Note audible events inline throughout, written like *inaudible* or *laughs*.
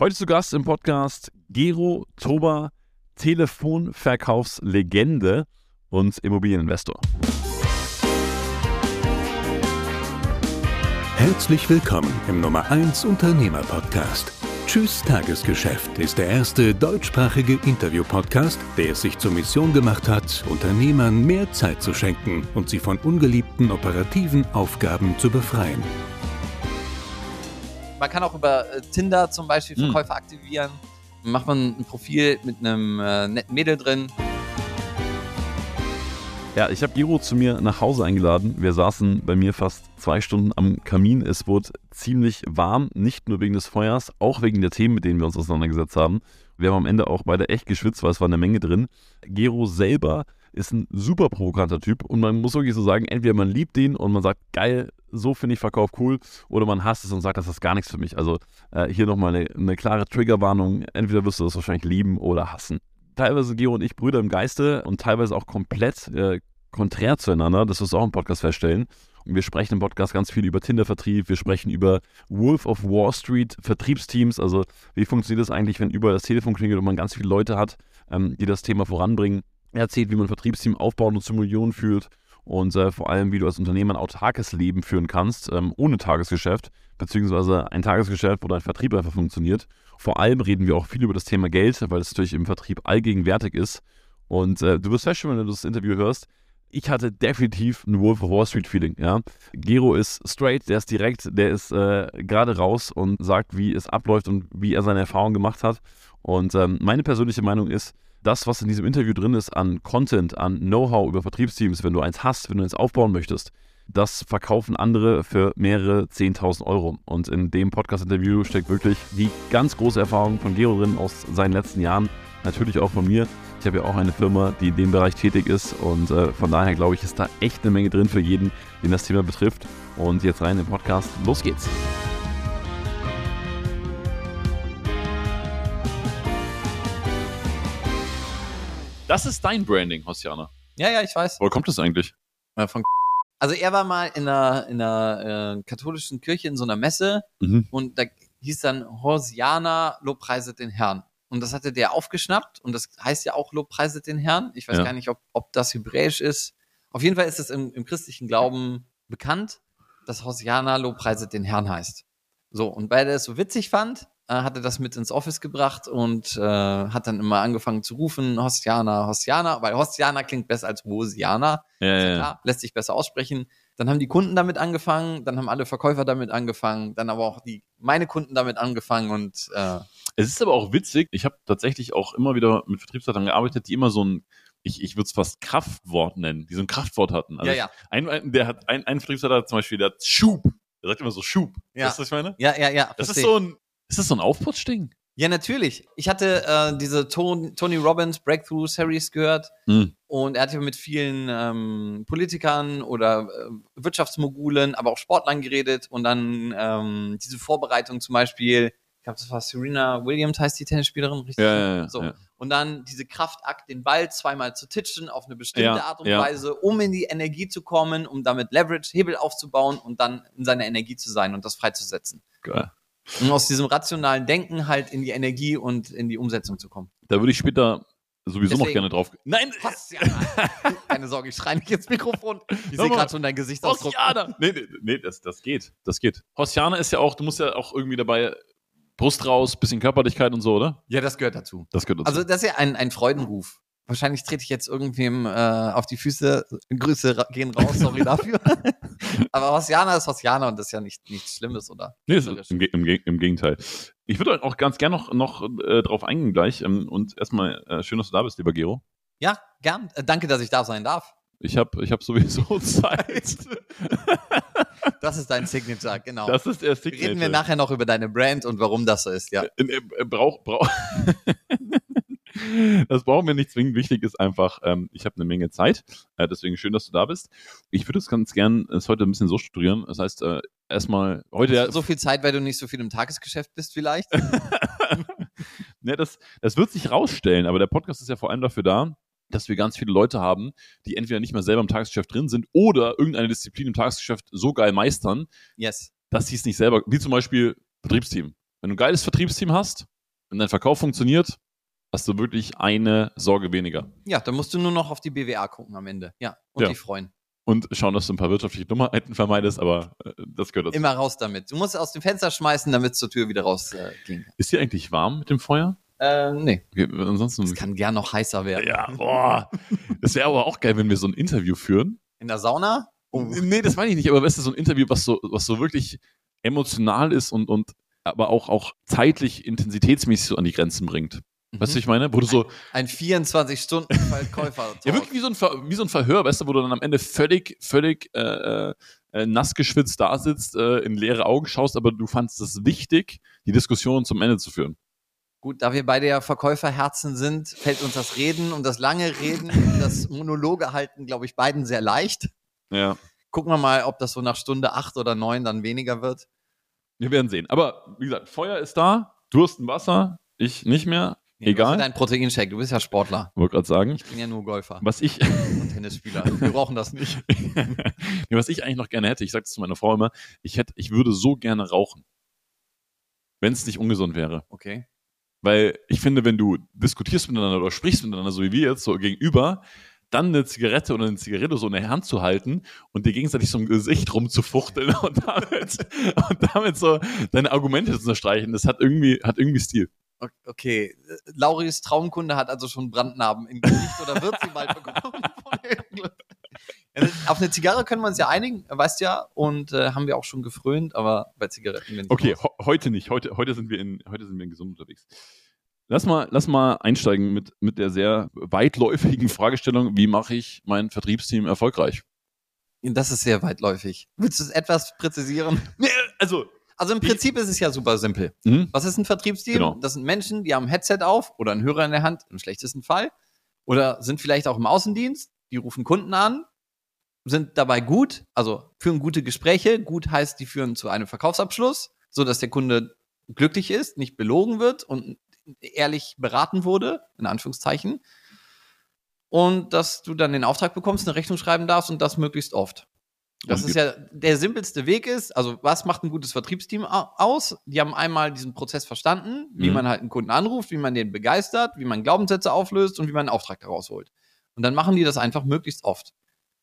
Heute zu Gast im Podcast Gero Toba, Telefonverkaufslegende und Immobilieninvestor. Herzlich willkommen im Nummer 1 Unternehmer Podcast. Tschüss Tagesgeschäft ist der erste deutschsprachige Interview-Podcast, der es sich zur Mission gemacht hat, Unternehmern mehr Zeit zu schenken und sie von ungeliebten operativen Aufgaben zu befreien. Man kann auch über äh, Tinder zum Beispiel Hm. Verkäufer aktivieren. Dann macht man ein Profil mit einem äh, netten Mädel drin. Ja, ich habe Gero zu mir nach Hause eingeladen. Wir saßen bei mir fast zwei Stunden am Kamin. Es wurde ziemlich warm, nicht nur wegen des Feuers, auch wegen der Themen, mit denen wir uns auseinandergesetzt haben. Wir haben am Ende auch beide echt geschwitzt, weil es war eine Menge drin. Gero selber ist ein super provokanter Typ und man muss wirklich so sagen, entweder man liebt den und man sagt, geil, so finde ich Verkauf cool, oder man hasst es und sagt, das ist gar nichts für mich. Also äh, hier nochmal eine, eine klare Triggerwarnung. Entweder wirst du das wahrscheinlich lieben oder hassen. Teilweise Gero und ich Brüder im Geiste und teilweise auch komplett äh, konträr zueinander. Das wirst du auch im Podcast feststellen. Und wir sprechen im Podcast ganz viel über Tinder-Vertrieb. Wir sprechen über Wolf of Wall Street Vertriebsteams. Also wie funktioniert das eigentlich, wenn überall das Telefon klingelt und man ganz viele Leute hat, ähm, die das Thema voranbringen. Er erzählt, wie man ein Vertriebsteam aufbaut und zu Millionen führt und äh, vor allem, wie du als Unternehmer ein autarkes Leben führen kannst, ähm, ohne Tagesgeschäft, beziehungsweise ein Tagesgeschäft, wo dein Vertrieb einfach funktioniert. Vor allem reden wir auch viel über das Thema Geld, weil es natürlich im Vertrieb allgegenwärtig ist. Und äh, du wirst feststellen, wenn du das Interview hörst, ich hatte definitiv ein Wolf of Wall Street Feeling. Ja? Gero ist straight, der ist direkt, der ist äh, gerade raus und sagt, wie es abläuft und wie er seine Erfahrungen gemacht hat. Und ähm, meine persönliche Meinung ist, das, was in diesem Interview drin ist an Content, an Know-how über Vertriebsteams, wenn du eins hast, wenn du eins aufbauen möchtest, das verkaufen andere für mehrere 10.000 Euro. Und in dem Podcast-Interview steckt wirklich die ganz große Erfahrung von Gero drin aus seinen letzten Jahren, natürlich auch von mir. Ich habe ja auch eine Firma, die in dem Bereich tätig ist und äh, von daher glaube ich, ist da echt eine Menge drin für jeden, den das Thema betrifft. Und jetzt rein im Podcast. Los geht's. Das ist dein Branding, Hosiana. Ja, ja, ich weiß. Woher kommt das eigentlich? Äh, von also er war mal in einer, in einer äh, katholischen Kirche in so einer Messe Mhm. und da hieß dann Hosiana, Lobpreiset den Herrn. Und das hatte der aufgeschnappt und das heißt ja auch Lobpreiset den Herrn. Ich weiß Ja. gar nicht, ob, ob das hebräisch ist. Auf jeden Fall ist es im, im christlichen Glauben bekannt, dass Hosiana Lobpreiset den Herrn heißt. So, und weil er es so witzig fand, äh, hat er das mit ins Office gebracht und äh, hat dann immer angefangen zu rufen, Hosiana, Hosiana, weil Hosiana klingt besser als Hosiana. Ja, Ist ja, ja lässt sich besser aussprechen. Dann haben die Kunden damit angefangen, dann haben alle Verkäufer damit angefangen, dann aber auch die meine Kunden damit angefangen und äh, Es ist aber auch witzig. Ich habe tatsächlich auch immer wieder mit Vertriebsleitern gearbeitet, die immer so ein, ich, ich würde es fast Kraftwort nennen, die so ein Kraftwort hatten. Also ja, ja, Ein, der hat, ein, ein Vertriebsleiter zum Beispiel, der hat Schub. Der sagt immer so Schub. Ja. Weißt du, was ich meine? ja, ja, ja. Das ist versteh. so ein, ist das so ein Aufputschding? Ja, natürlich. Ich hatte äh, diese Ton, Tony Robbins Breakthrough Series gehört Hm. und er hat ja mit vielen ähm, Politikern oder äh, Wirtschaftsmogulen, aber auch Sportlern geredet und dann ähm, diese Vorbereitung zum Beispiel, ich glaube, das war Serena Williams, heißt die Tennisspielerin, richtig? Ja, ja, ja, So. ja. Und dann diese Kraftakt, den Ball zweimal zu titchen auf eine bestimmte Ja, Art und ja. Weise, um in die Energie zu kommen, um damit Leverage, Hebel aufzubauen und dann in seiner Energie zu sein und das freizusetzen. Geil. Und aus diesem rationalen Denken halt in die Energie und in die Umsetzung zu kommen. Da würde ich später sowieso noch Deswegen- gerne drauf. Nein, Was? Ja, *laughs* keine Sorge, ich schreie nicht ins Mikrofon. Ich sehe gerade schon dein Gesichtsausdruck. Hosiana! Nee, nee, nee das, das geht. Das geht. Hosiana ist ja auch, du musst ja auch irgendwie dabei Brust raus, bisschen Körperlichkeit und so, oder? Ja, das gehört dazu. Das gehört dazu. Also das ist ja ein, ein Freudenruf. Wahrscheinlich trete ich jetzt irgendwem äh, auf die Füße. Grüße gehen raus, sorry dafür. *laughs* Aber Hosiana ist Hosiana und das ist ja nicht, nichts Schlimmes, oder? Nee, ist im, im, im Gegenteil. Ich würde auch ganz gerne noch, noch äh, drauf eingehen gleich. Ähm, und erstmal äh, schön, dass du da bist, lieber Gero. Ja, gern. Äh, danke, dass ich da sein darf. Ich habe ich hab sowieso *laughs* Zeit. Das ist dein Signature, genau. Das ist der Signature. Reden wir nachher noch über deine Brand und warum das so ist, ja. Äh, äh, brauch, brauch. *laughs* das brauchen wir nicht zwingend. Wichtig ist einfach, ähm, ich habe eine Menge Zeit. Äh, deswegen schön, dass du da bist. Ich würde es ganz gern es heute ein bisschen so strukturieren. Das heißt, äh, erstmal heute ja, So viel Zeit, weil du nicht so viel im Tagesgeschäft bist vielleicht. *laughs* ne, das, das wird sich rausstellen, aber der Podcast ist ja vor allem dafür da, dass wir ganz viele Leute haben, die entweder nicht mehr selber im Tagesgeschäft drin sind oder irgendeine Disziplin im Tagesgeschäft so geil meistern, Yes. dass sie es nicht selber, wie zum Beispiel Vertriebsteam. wenn du ein geiles Vertriebsteam hast und dein Verkauf funktioniert, hast du wirklich eine Sorge weniger. Ja, dann musst du nur noch auf die BWA gucken am Ende. Ja, und Ja. die freuen. Und schauen, dass du ein paar wirtschaftliche Dummheiten vermeidest, aber äh, das gehört dazu. Immer raus damit. Du musst es aus dem Fenster schmeißen, damit es zur Tür wieder raus äh. Ist hier eigentlich warm mit dem Feuer? Äh, nee. Okay, ansonsten. Es kann gern noch heißer werden. ja, boah. Das wäre aber auch geil, wenn wir so ein Interview führen. In der Sauna? Oh. Nee, das meine ich nicht, aber weißt du, so ein Interview, was so, was so wirklich emotional ist und, und aber auch, auch zeitlich, intensitätsmäßig so an die Grenzen bringt. Weißt du, ich meine? Wo du so, Ein 24-Stunden-Verkäufer. *laughs* ja, wirklich wie so, ein Ver, wie so ein Verhör, weißt du, wo du dann am Ende völlig, völlig äh, äh, äh, nass geschwitzt da sitzt, äh, in leere Augen schaust, aber du fandst es wichtig, die Diskussion zum Ende zu führen. Gut, da wir beide ja Verkäuferherzen sind, fällt uns das Reden und das lange Reden und das Monologe halten, glaube ich, beiden sehr leicht. Ja. Gucken wir mal, ob das so nach Stunde acht oder neun dann weniger wird. Wir werden sehen. Aber wie gesagt, Feuer ist da, Dursten Wasser, ich nicht mehr. Nee, du Egal. Dein Proteinshake, du bist ja Sportler. Wollte gerade sagen. Ich bin ja nur Golfer Was ich, und Tennisspieler. Wir brauchen das nicht. *laughs* nee, was ich eigentlich noch gerne hätte, ich sage das zu meiner Frau immer, ich hätte, ich würde so gerne rauchen. Wenn es nicht ungesund wäre. Okay. Weil ich finde, wenn du diskutierst miteinander oder sprichst miteinander, so wie wir jetzt, so gegenüber, dann eine Zigarette oder eine Zigarette so in der Hand zu halten und dir gegenseitig so im Gesicht rumzufuchteln und damit, und damit so deine Argumente zu unterstreichen, das hat irgendwie, hat irgendwie Stil. Okay. Lauris Traumkunde hat also schon Brandnarben im Gesicht oder wird sie bald bekommen. *laughs* Auf eine Zigarre können wir uns ja einigen, weißt ja, und äh, haben wir auch schon gefrönt, aber bei Zigaretten bin ich Okay, ho heute nicht. Heute, heute sind wir in, heute sind wir in gesund unterwegs. Lass mal, lass mal einsteigen mit, mit der sehr weitläufigen Fragestellung, wie mache ich mein Vertriebsteam erfolgreich? Das ist sehr weitläufig. Willst du es etwas präzisieren? Nee, also, Also im Prinzip ist es ja super simpel. hm? Was ist ein Vertriebsteam? Genau. Das sind Menschen, die haben ein Headset auf oder einen Hörer in der Hand, im schlechtesten Fall. Oder sind vielleicht auch im Außendienst, die rufen Kunden an, sind dabei gut, also führen gute Gespräche. Gut heißt, die führen zu einem Verkaufsabschluss, so dass der Kunde glücklich ist, nicht belogen wird und ehrlich beraten wurde, in Anführungszeichen. Und dass du dann den Auftrag bekommst, eine Rechnung schreiben darfst und das möglichst oft. Das Und ist ja der simpelste Weg ist, also was macht ein gutes Vertriebsteam au- aus? Die haben einmal diesen Prozess verstanden, wie Mhm. man halt einen Kunden anruft, wie man den begeistert, wie man Glaubenssätze auflöst und wie man einen Auftrag daraus holt. Und dann machen die das einfach möglichst oft.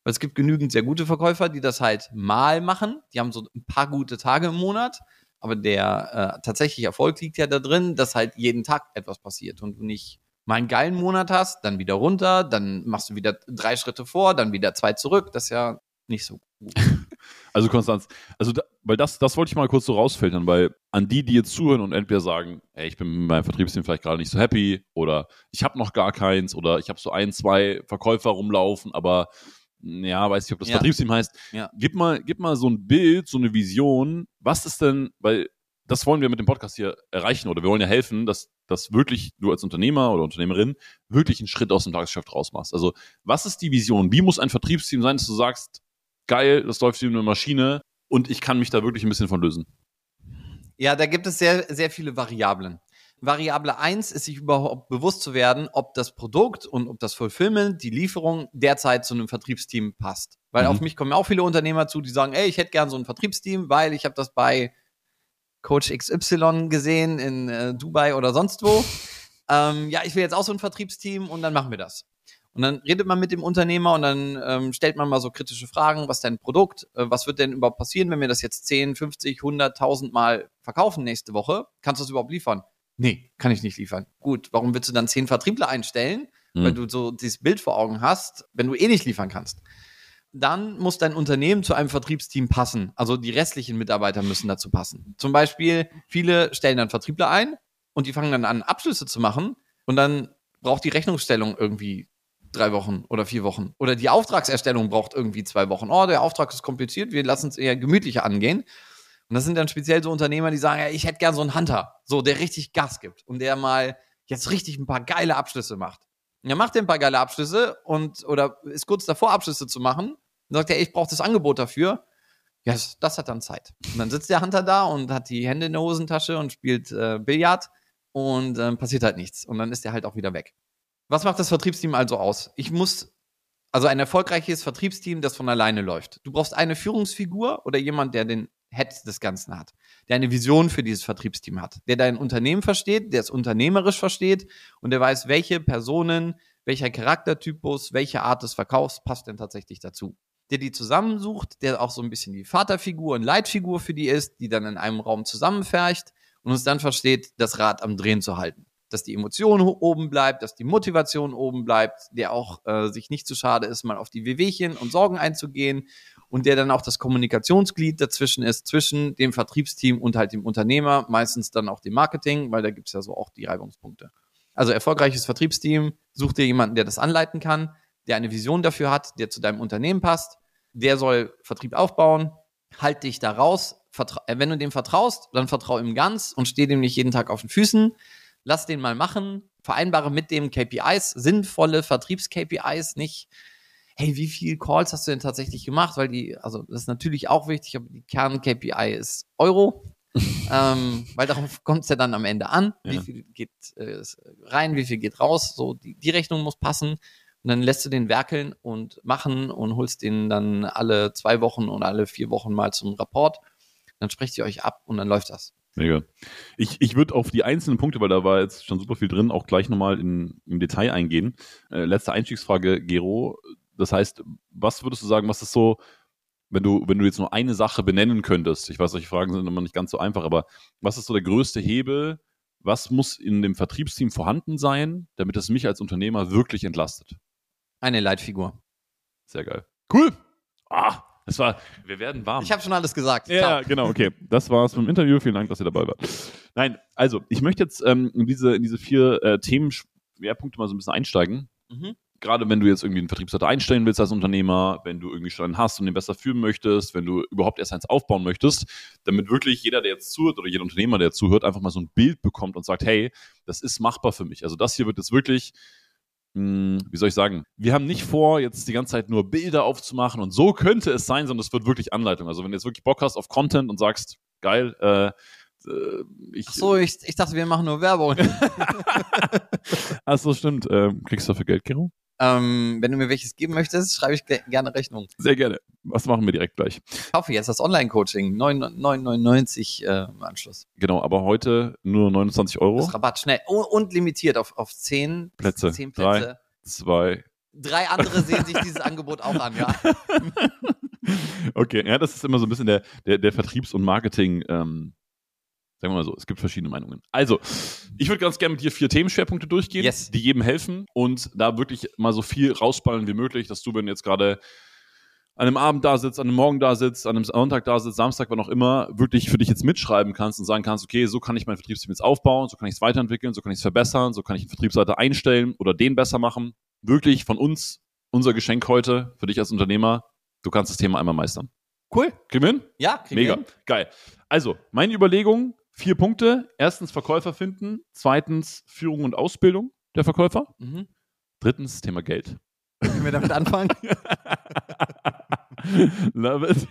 Weil es gibt genügend sehr gute Verkäufer, die das halt mal machen. Die haben so ein paar gute Tage im Monat. Aber der äh, tatsächliche Erfolg liegt ja da drin, dass halt jeden Tag etwas passiert und du nicht mal einen geilen Monat hast, dann wieder runter, dann machst du wieder drei Schritte vor, dann wieder zwei zurück. Das ist ja nicht so gut. *laughs* Also Konstanz, also da, weil das, das wollte ich mal kurz so rausfiltern, weil an die, die jetzt zuhören und entweder sagen, ey, ich bin mit meinem Vertriebsteam vielleicht gerade nicht so happy oder ich habe noch gar keins oder ich habe so ein, zwei Verkäufer rumlaufen, aber mh, ja, weiß nicht, ob das Ja. Vertriebsteam heißt. Ja. Gib mal, gib mal so ein Bild, so eine Vision. Was ist denn, weil das wollen wir mit dem Podcast hier erreichen oder wir wollen ja helfen, dass, dass wirklich du als Unternehmer oder Unternehmerin wirklich einen Schritt aus dem Tagesgeschäft rausmachst. Also was ist die Vision? Wie muss ein Vertriebsteam sein, dass du sagst, geil, das läuft wie eine Maschine und ich kann mich da wirklich ein bisschen von lösen. Ja, da gibt es sehr, sehr viele Variablen. Variable eins ist sich überhaupt bewusst zu werden, ob das Produkt und ob das Fulfillment, die Lieferung derzeit zu einem Vertriebsteam passt. Weil Mhm. auf mich kommen auch viele Unternehmer zu, die sagen, ey, ich hätte gern so ein Vertriebsteam, weil ich habe das bei Coach XY gesehen in äh, Dubai oder sonst wo. *laughs* ähm, ja, ich will jetzt auch so ein Vertriebsteam und dann machen wir das. Und dann redet man mit dem Unternehmer und dann ähm, stellt man mal so kritische Fragen. Was ist dein Produkt? Äh, was wird denn überhaupt passieren, wenn wir das jetzt 10, 50, 100, 1000 Mal verkaufen nächste Woche? Kannst du das überhaupt liefern? Nee, kann ich nicht liefern. Gut, warum willst du dann 10 Vertriebler einstellen? Mhm. Weil du so dieses Bild vor Augen hast, wenn du eh nicht liefern kannst. Dann muss dein Unternehmen zu einem Vertriebsteam passen. Also die restlichen Mitarbeiter müssen dazu passen. Zum Beispiel, viele stellen dann Vertriebler ein und die fangen dann an, Abschlüsse zu machen und dann braucht die Rechnungsstellung irgendwie drei Wochen oder vier Wochen. Oder die Auftragserstellung braucht irgendwie zwei Wochen. Oh, der Auftrag ist kompliziert, wir lassen es eher gemütlicher angehen. Und das sind dann speziell so Unternehmer, die sagen, ja, ich hätte gern so einen Hunter, so der richtig Gas gibt und der mal jetzt richtig ein paar geile Abschlüsse macht. Und er macht ein paar geile Abschlüsse und oder ist kurz davor, Abschlüsse zu machen. Und sagt er, ey, ich brauche das Angebot dafür. Ja, das, das hat dann Zeit. Und dann sitzt der Hunter da und hat die Hände in der Hosentasche und spielt äh, Billard und ähm, passiert halt nichts. Und dann ist er halt auch wieder weg. Was macht das Vertriebsteam also aus? Ich muss, also ein erfolgreiches Vertriebsteam, das von alleine läuft. Du brauchst eine Führungsfigur oder jemand, der den Head des Ganzen hat, der eine Vision für dieses Vertriebsteam hat, der dein Unternehmen versteht, der es unternehmerisch versteht und der weiß, welche Personen, welcher Charaktertypus, welche Art des Verkaufs passt denn tatsächlich dazu. Der die zusammensucht, der auch so ein bisschen die Vaterfigur und Leitfigur für die ist, die dann in einem Raum zusammenfercht und uns dann versteht, das Rad am Drehen zu halten. Dass die Emotion oben bleibt, dass die Motivation oben bleibt, der auch äh, sich nicht zu schade ist, mal auf die Wehwehchen und Sorgen einzugehen und der dann auch das Kommunikationsglied dazwischen ist, zwischen dem Vertriebsteam und halt dem Unternehmer, meistens dann auch dem Marketing, weil da gibt's ja so auch die Reibungspunkte. Also erfolgreiches Vertriebsteam, such dir jemanden, der das anleiten kann, der eine Vision dafür hat, der zu deinem Unternehmen passt, der soll Vertrieb aufbauen, halt dich da raus, äh, wenn du dem vertraust, dann vertrau ihm ganz und steh dem nicht jeden Tag auf den Füßen, lass den mal machen, vereinbare mit dem KPIs, sinnvolle Vertriebs-KPIs, nicht hey, wie viel Calls hast du denn tatsächlich gemacht? Weil die, also das ist natürlich auch wichtig, aber die Kern-KPI ist Euro. *laughs* ähm, weil darauf kommt es ja dann am Ende an. Ja. Wie viel geht äh, rein, wie viel geht raus? So, die, die Rechnung muss passen. Und dann lässt du den werkeln und machen und holst den dann alle zwei Wochen oder alle vier Wochen mal zum Rapport. Dann sprecht ihr euch ab und dann läuft das. Mega. Ich, ich würde auf die einzelnen Punkte, weil da war jetzt schon super viel drin, auch gleich nochmal in, im Detail eingehen. Äh, letzte Einstiegsfrage, Gero. Das heißt, was würdest du sagen, was ist so, wenn du, wenn du jetzt nur eine Sache benennen könntest? Ich weiß, solche Fragen sind immer nicht ganz so einfach, aber was ist so der größte Hebel? Was muss in dem Vertriebsteam vorhanden sein, damit es mich als Unternehmer wirklich entlastet? Eine Leitfigur. Sehr geil. Cool. Ah, das war, wir werden warm. Ich habe schon alles gesagt. Ja, Ciao. genau, okay. Das war's vom Interview. Vielen Dank, dass ihr dabei wart. Nein, also, ich möchte jetzt ähm, in, diese, in diese vier äh, Themenschwerpunkte mal so ein bisschen einsteigen. Mhm. Gerade wenn du jetzt irgendwie einen Vertriebsleiter einstellen willst als Unternehmer, wenn du irgendwie schon einen hast und den besser führen möchtest, wenn du überhaupt erst eins aufbauen möchtest, damit wirklich jeder, der jetzt zuhört oder jeder Unternehmer, der zuhört, einfach mal so ein Bild bekommt und sagt, hey, das ist machbar für mich. Also das hier wird jetzt wirklich wie soll ich sagen, wir haben nicht vor, jetzt die ganze Zeit nur Bilder aufzumachen und so könnte es sein, sondern es wird wirklich Anleitung. Also wenn du jetzt wirklich Bock hast auf Content und sagst, geil, äh, äh, ich, Ach so, ich, ich dachte, wir machen nur Werbung. *laughs* Ach so, stimmt. Ähm, kriegst du dafür Geld, Gero? Ähm, wenn du mir welches geben möchtest, schreibe ich ge- gerne Rechnung. Sehr gerne. Was machen wir direkt gleich? Ich kaufe jetzt das Online-Coaching, 9,99 äh, im Anschluss. Genau, aber heute nur 29 Euro. Das Rabatt, schnell. Und, und limitiert auf, auf 10 Plätze. 10 Plätze. Zwei. Drei andere *laughs* sehen sich dieses Angebot auch an, ja. *laughs* Okay, ja, das ist immer so ein bisschen der, der, der Vertriebs- und Marketing, ähm, sagen wir mal so, es gibt verschiedene Meinungen. Also, ich würde ganz gerne mit dir vier Themenschwerpunkte durchgehen, Yes. die jedem helfen und da wirklich mal so viel rausballen wie möglich, dass du, wenn du jetzt gerade an einem Abend da sitzt, an einem Morgen da sitzt, an einem Sonntag da sitzt, Samstag, wann auch immer, wirklich für dich jetzt mitschreiben kannst und sagen kannst, okay, so kann ich mein Vertriebsteam jetzt aufbauen, so kann ich es weiterentwickeln, so kann ich es verbessern, so kann ich einen Vertriebsleiter einstellen oder den besser machen. Wirklich von uns, unser Geschenk heute für dich als Unternehmer, du kannst das Thema einmal meistern. Cool. Kriegen wir hin? Ja, kriegen Mega. wir hin. Geil. Also, meine Überlegung, vier Punkte. Erstens Verkäufer finden. Zweitens Führung und Ausbildung der Verkäufer. Mhm. Drittens Thema Geld. Können wir damit anfangen? *laughs* Love it.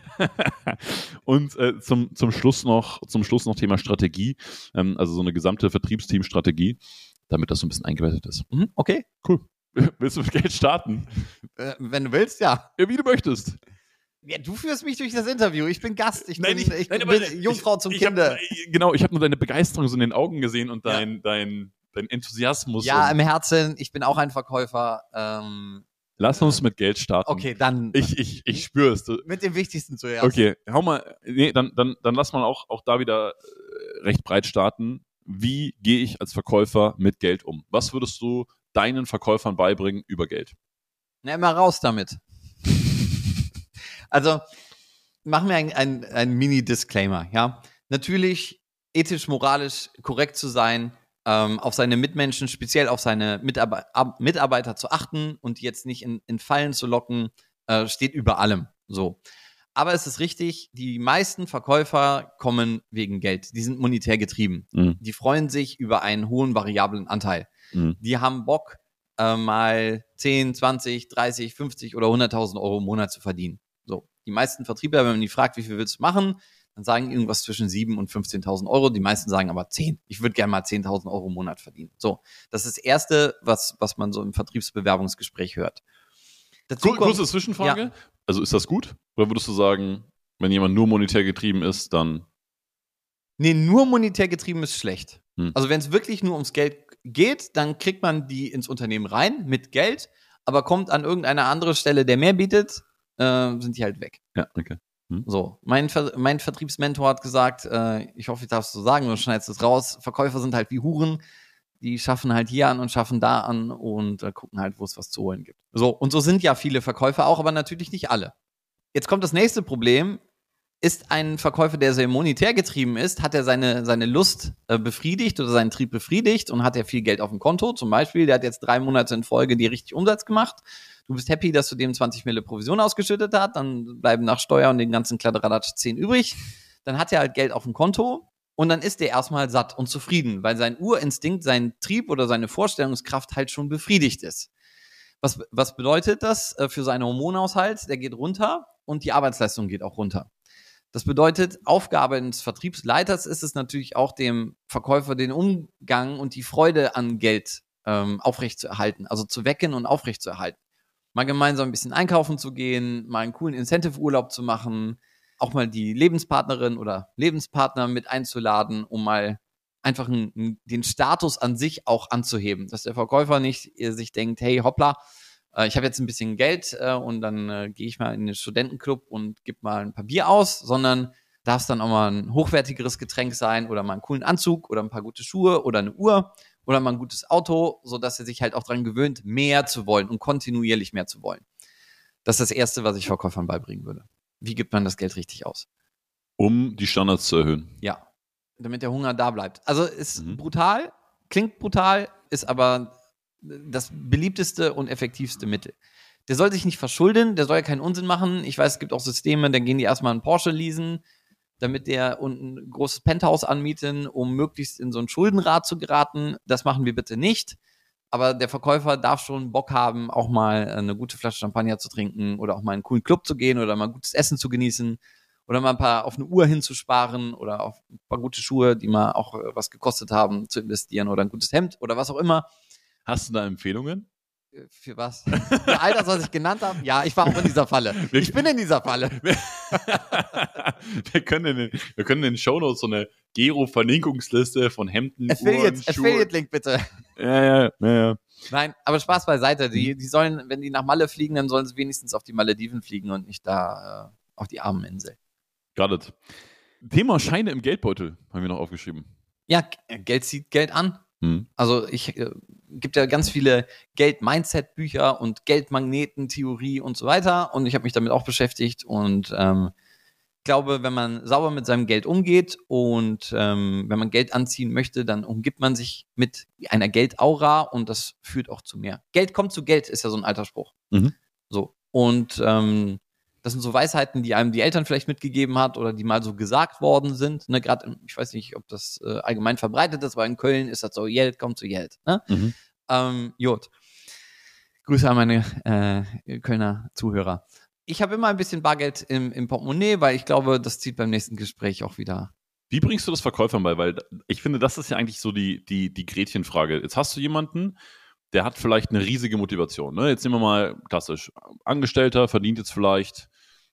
und äh, zum, zum, Schluss noch, zum Schluss noch Thema Strategie. Ähm, also so eine gesamte Vertriebsteam-Strategie, damit das so ein bisschen eingebettet ist. Mhm, okay. *laughs* Willst du mit Geld starten? Äh, wenn du willst, ja. Ja, wie du möchtest. Ja. Du führst mich durch das Interview. Ich bin Gast. Ich bin, ich, nein, bin aber Jungfrau zum ich hab, Kinder. äh, genau, ich habe nur deine Begeisterung so in den Augen gesehen und dein, dein, dein Enthusiasmus. Ja, im Herzen. Ich bin auch ein Verkäufer. Ähm, lass uns mit Geld starten. okay, dann Ich, ich, ich spüre es. Mit dem Wichtigsten zuerst. Okay, hau mal, nee, dann, dann, dann lass mal auch, auch da wieder äh, recht breit starten. Wie gehe ich als Verkäufer mit Geld um? Was würdest du deinen Verkäufern beibringen über Geld? Na, immer raus damit. Also, machen wir ein, ein, ein Mini-Disclaimer, ja. Natürlich ethisch, moralisch korrekt zu sein, ähm, auf seine Mitmenschen, speziell auf seine Mitarbe Ab- Mitarbeiter zu achten und die jetzt nicht in, in Fallen zu locken, äh, steht über allem. So. Aber es ist richtig, die meisten Verkäufer kommen wegen Geld. Die sind monetär getrieben. Mhm. Die freuen sich über einen hohen variablen Anteil Mhm. die haben Bock, äh, mal 10, 20, 30, 50 oder 100.000 Euro im Monat zu verdienen. Die meisten Vertriebler, wenn man die fragt, wie viel willst du machen, dann sagen irgendwas zwischen 7 und 15.000 Euro. Die meisten sagen aber 10. Ich würde gerne mal 10.000 Euro im Monat verdienen. So. Das ist das Erste, was, was man so im Vertriebsbewerbungsgespräch hört. Dazu Kur kurze Zwischenfrage. Also ist das gut? Oder würdest du sagen, Wenn jemand nur monetär getrieben ist, dann. Nee, nur monetär getrieben ist schlecht. Hm. Also wenn es wirklich nur ums Geld geht, dann kriegt man die ins Unternehmen rein mit Geld, aber kommt an irgendeine andere Stelle, der mehr bietet, äh, sind die halt weg. Ja, okay. So, mein, Ver mein Vertriebsmentor hat gesagt, äh, ich hoffe, ich darf es so sagen, du schneidest es raus, Verkäufer sind halt wie Huren, die schaffen halt hier an und schaffen da an und äh, gucken halt, wo es was zu holen gibt. So, und so sind ja viele Verkäufer auch, aber natürlich nicht alle. Jetzt kommt das nächste Problem. Ist ein Verkäufer, der sehr monetär getrieben ist, hat er seine, seine Lust äh, befriedigt oder seinen Trieb befriedigt und hat er viel Geld auf dem Konto? Zum Beispiel, der hat jetzt drei Monate in Folge die richtig Umsatz gemacht. Du bist happy, dass du dem 20 Mille Provision ausgeschüttet hast, dann bleiben nach Steuer und den ganzen Kladderadatsch 10 übrig. Dann hat er halt Geld auf dem Konto und dann ist er erstmal satt und zufrieden, weil sein Urinstinkt, sein Trieb oder seine Vorstellungskraft halt schon befriedigt ist. Was, was bedeutet das äh, für seinen Hormonaushalt? Der geht runter und die Arbeitsleistung geht auch runter. Das bedeutet, Aufgabe des Vertriebsleiters ist es natürlich auch dem Verkäufer den Umgang und die Freude an Geld ähm, aufrechtzuerhalten, also zu wecken und aufrechtzuerhalten. Mal gemeinsam ein bisschen einkaufen zu gehen, mal einen coolen Incentive-Urlaub zu machen, auch mal die Lebenspartnerin oder Lebenspartner mit einzuladen, um mal einfach einen, den Status an sich auch anzuheben, dass der Verkäufer nicht äh, sich denkt, hey, hoppla, äh, ich habe jetzt ein bisschen Geld äh, und dann gehe ich mal in den Studentenclub und gebe mal ein paar Bier aus, sondern darf es dann auch mal ein hochwertigeres Getränk sein oder mal einen coolen Anzug oder ein paar gute Schuhe oder eine Uhr oder mal ein gutes Auto, so dass er sich halt auch daran gewöhnt, mehr zu wollen und kontinuierlich mehr zu wollen. Das ist das Erste, was ich Verkäufern beibringen würde. Wie gibt man das Geld richtig aus? Um die Standards zu erhöhen. Ja, damit der Hunger da bleibt. Also ist Mhm. brutal, klingt brutal, ist aber das beliebteste und effektivste Mittel. Der soll sich nicht verschulden, der soll ja keinen Unsinn machen. Ich weiß, es gibt auch Systeme, dann gehen die erstmal einen Porsche leasen, damit der und ein großes Penthouse anmieten, um möglichst in so ein Schuldenrad zu geraten. Das machen wir bitte nicht. Aber der Verkäufer darf schon Bock haben, auch mal eine gute Flasche Champagner zu trinken oder auch mal in einen coolen Club zu gehen oder mal gutes Essen zu genießen oder mal ein paar auf eine Uhr hinzusparen oder auf ein paar gute Schuhe, die mal auch äh, was gekostet haben, zu investieren oder ein gutes Hemd oder was auch immer. Hast du da Empfehlungen? Äh, Für was? Für all das, was ich genannt habe? Ja, ich war auch in dieser Falle. *laughs* Ich bin in dieser Falle. *laughs* wir können in den, wir können in den Shownotes so eine Gero-Verlinkungsliste von Hemden, Affiliate. Affiliate-Link bitte. Ja, ja, ja, ja. Nein, aber Spaß beiseite. Die, die sollen, wenn die nach Malle fliegen, dann sollen sie wenigstens auf die Malediven fliegen und nicht da äh, auf die armen Insel. Got it. Thema Scheine im Geldbeutel haben wir noch aufgeschrieben. Ja, Geld zieht Geld an. Hm. Also ich äh, gibt ja ganz viele Geld-Mindset-Bücher und Geldmagneten-Theorie und so weiter. Und ich habe mich damit auch beschäftigt und ähm, ich glaube, wenn man sauber mit seinem Geld umgeht und ähm, wenn man Geld anziehen möchte, dann umgibt man sich mit einer Geldaura und das führt auch zu mehr. Geld kommt zu Geld, ist ja so ein alter Spruch. Mhm. So. Und ähm, das sind so Weisheiten, die einem die Eltern vielleicht mitgegeben hat oder die mal so gesagt worden sind. Ne, Gerade, ich weiß nicht, ob das äh, allgemein verbreitet ist, aber in Köln ist das so, Geld kommt zu Geld. Ne? Mhm. Ähm, Jod. Grüße an meine äh, Kölner Zuhörer. Ich habe immer ein bisschen Bargeld im, im Portemonnaie, weil ich glaube, das zieht beim nächsten Gespräch auch wieder. Wie bringst du das Verkäufern bei? Weil ich finde, das ist ja eigentlich so die, die, die Gretchenfrage. Jetzt hast du jemanden, der hat vielleicht eine riesige Motivation. Ne? Jetzt nehmen wir mal klassisch. Angestellter verdient jetzt vielleicht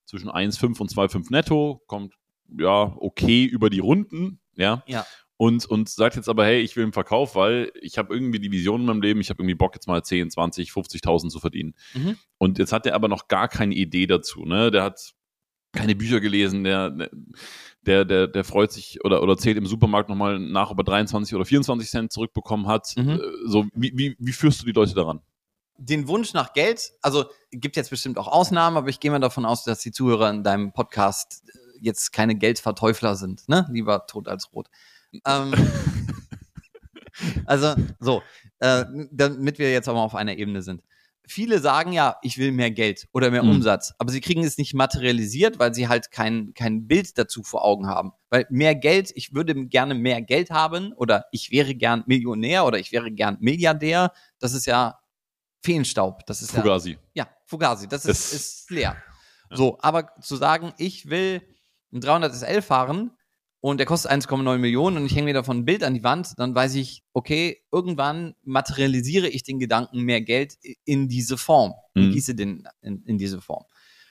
zwischen 1,5 und 2,5 netto, kommt ja okay über die Runden, ja. Ja. Und, und sagt jetzt aber, hey, ich will im Verkauf, weil ich habe irgendwie die Vision in meinem Leben, ich habe irgendwie Bock, jetzt mal 10, 20, 50.000 zu verdienen. Mhm. Und jetzt hat er aber noch gar keine Idee dazu. Ne? Der hat keine Bücher gelesen, der, der, der, der freut sich oder, oder zählt im Supermarkt nochmal nach, ob er 23 oder 24 Cent zurückbekommen hat. Mhm. Äh, So, wie, wie, wie führst du die Leute daran? Den Wunsch nach Geld, also gibt jetzt bestimmt auch Ausnahmen, aber ich gehe mal davon aus, dass die Zuhörer in deinem Podcast äh, jetzt keine Geldverteufler sind, ne? Lieber tot als rot. Ähm, *laughs* also, so, äh, damit wir jetzt aber auf einer Ebene sind. Viele sagen ja, ich will mehr Geld oder mehr Mhm. Umsatz, aber sie kriegen es nicht materialisiert, weil sie halt kein, kein Bild dazu vor Augen haben. Weil mehr Geld, ich würde gerne mehr Geld haben oder ich wäre gern Millionär oder ich wäre gern Milliardär, das ist ja Feenstaub. Das ist ja, Fugazi. ja, Fugazi, das ist, ist leer. So, aber zu sagen, ich will einen 300 SL fahren und der kostet 1,9 Millionen und ich hänge mir davon ein Bild an die Wand, dann weiß ich, okay, irgendwann materialisiere ich den Gedanken mehr Geld in diese Form. Mhm. Ich gieße den in, in diese Form.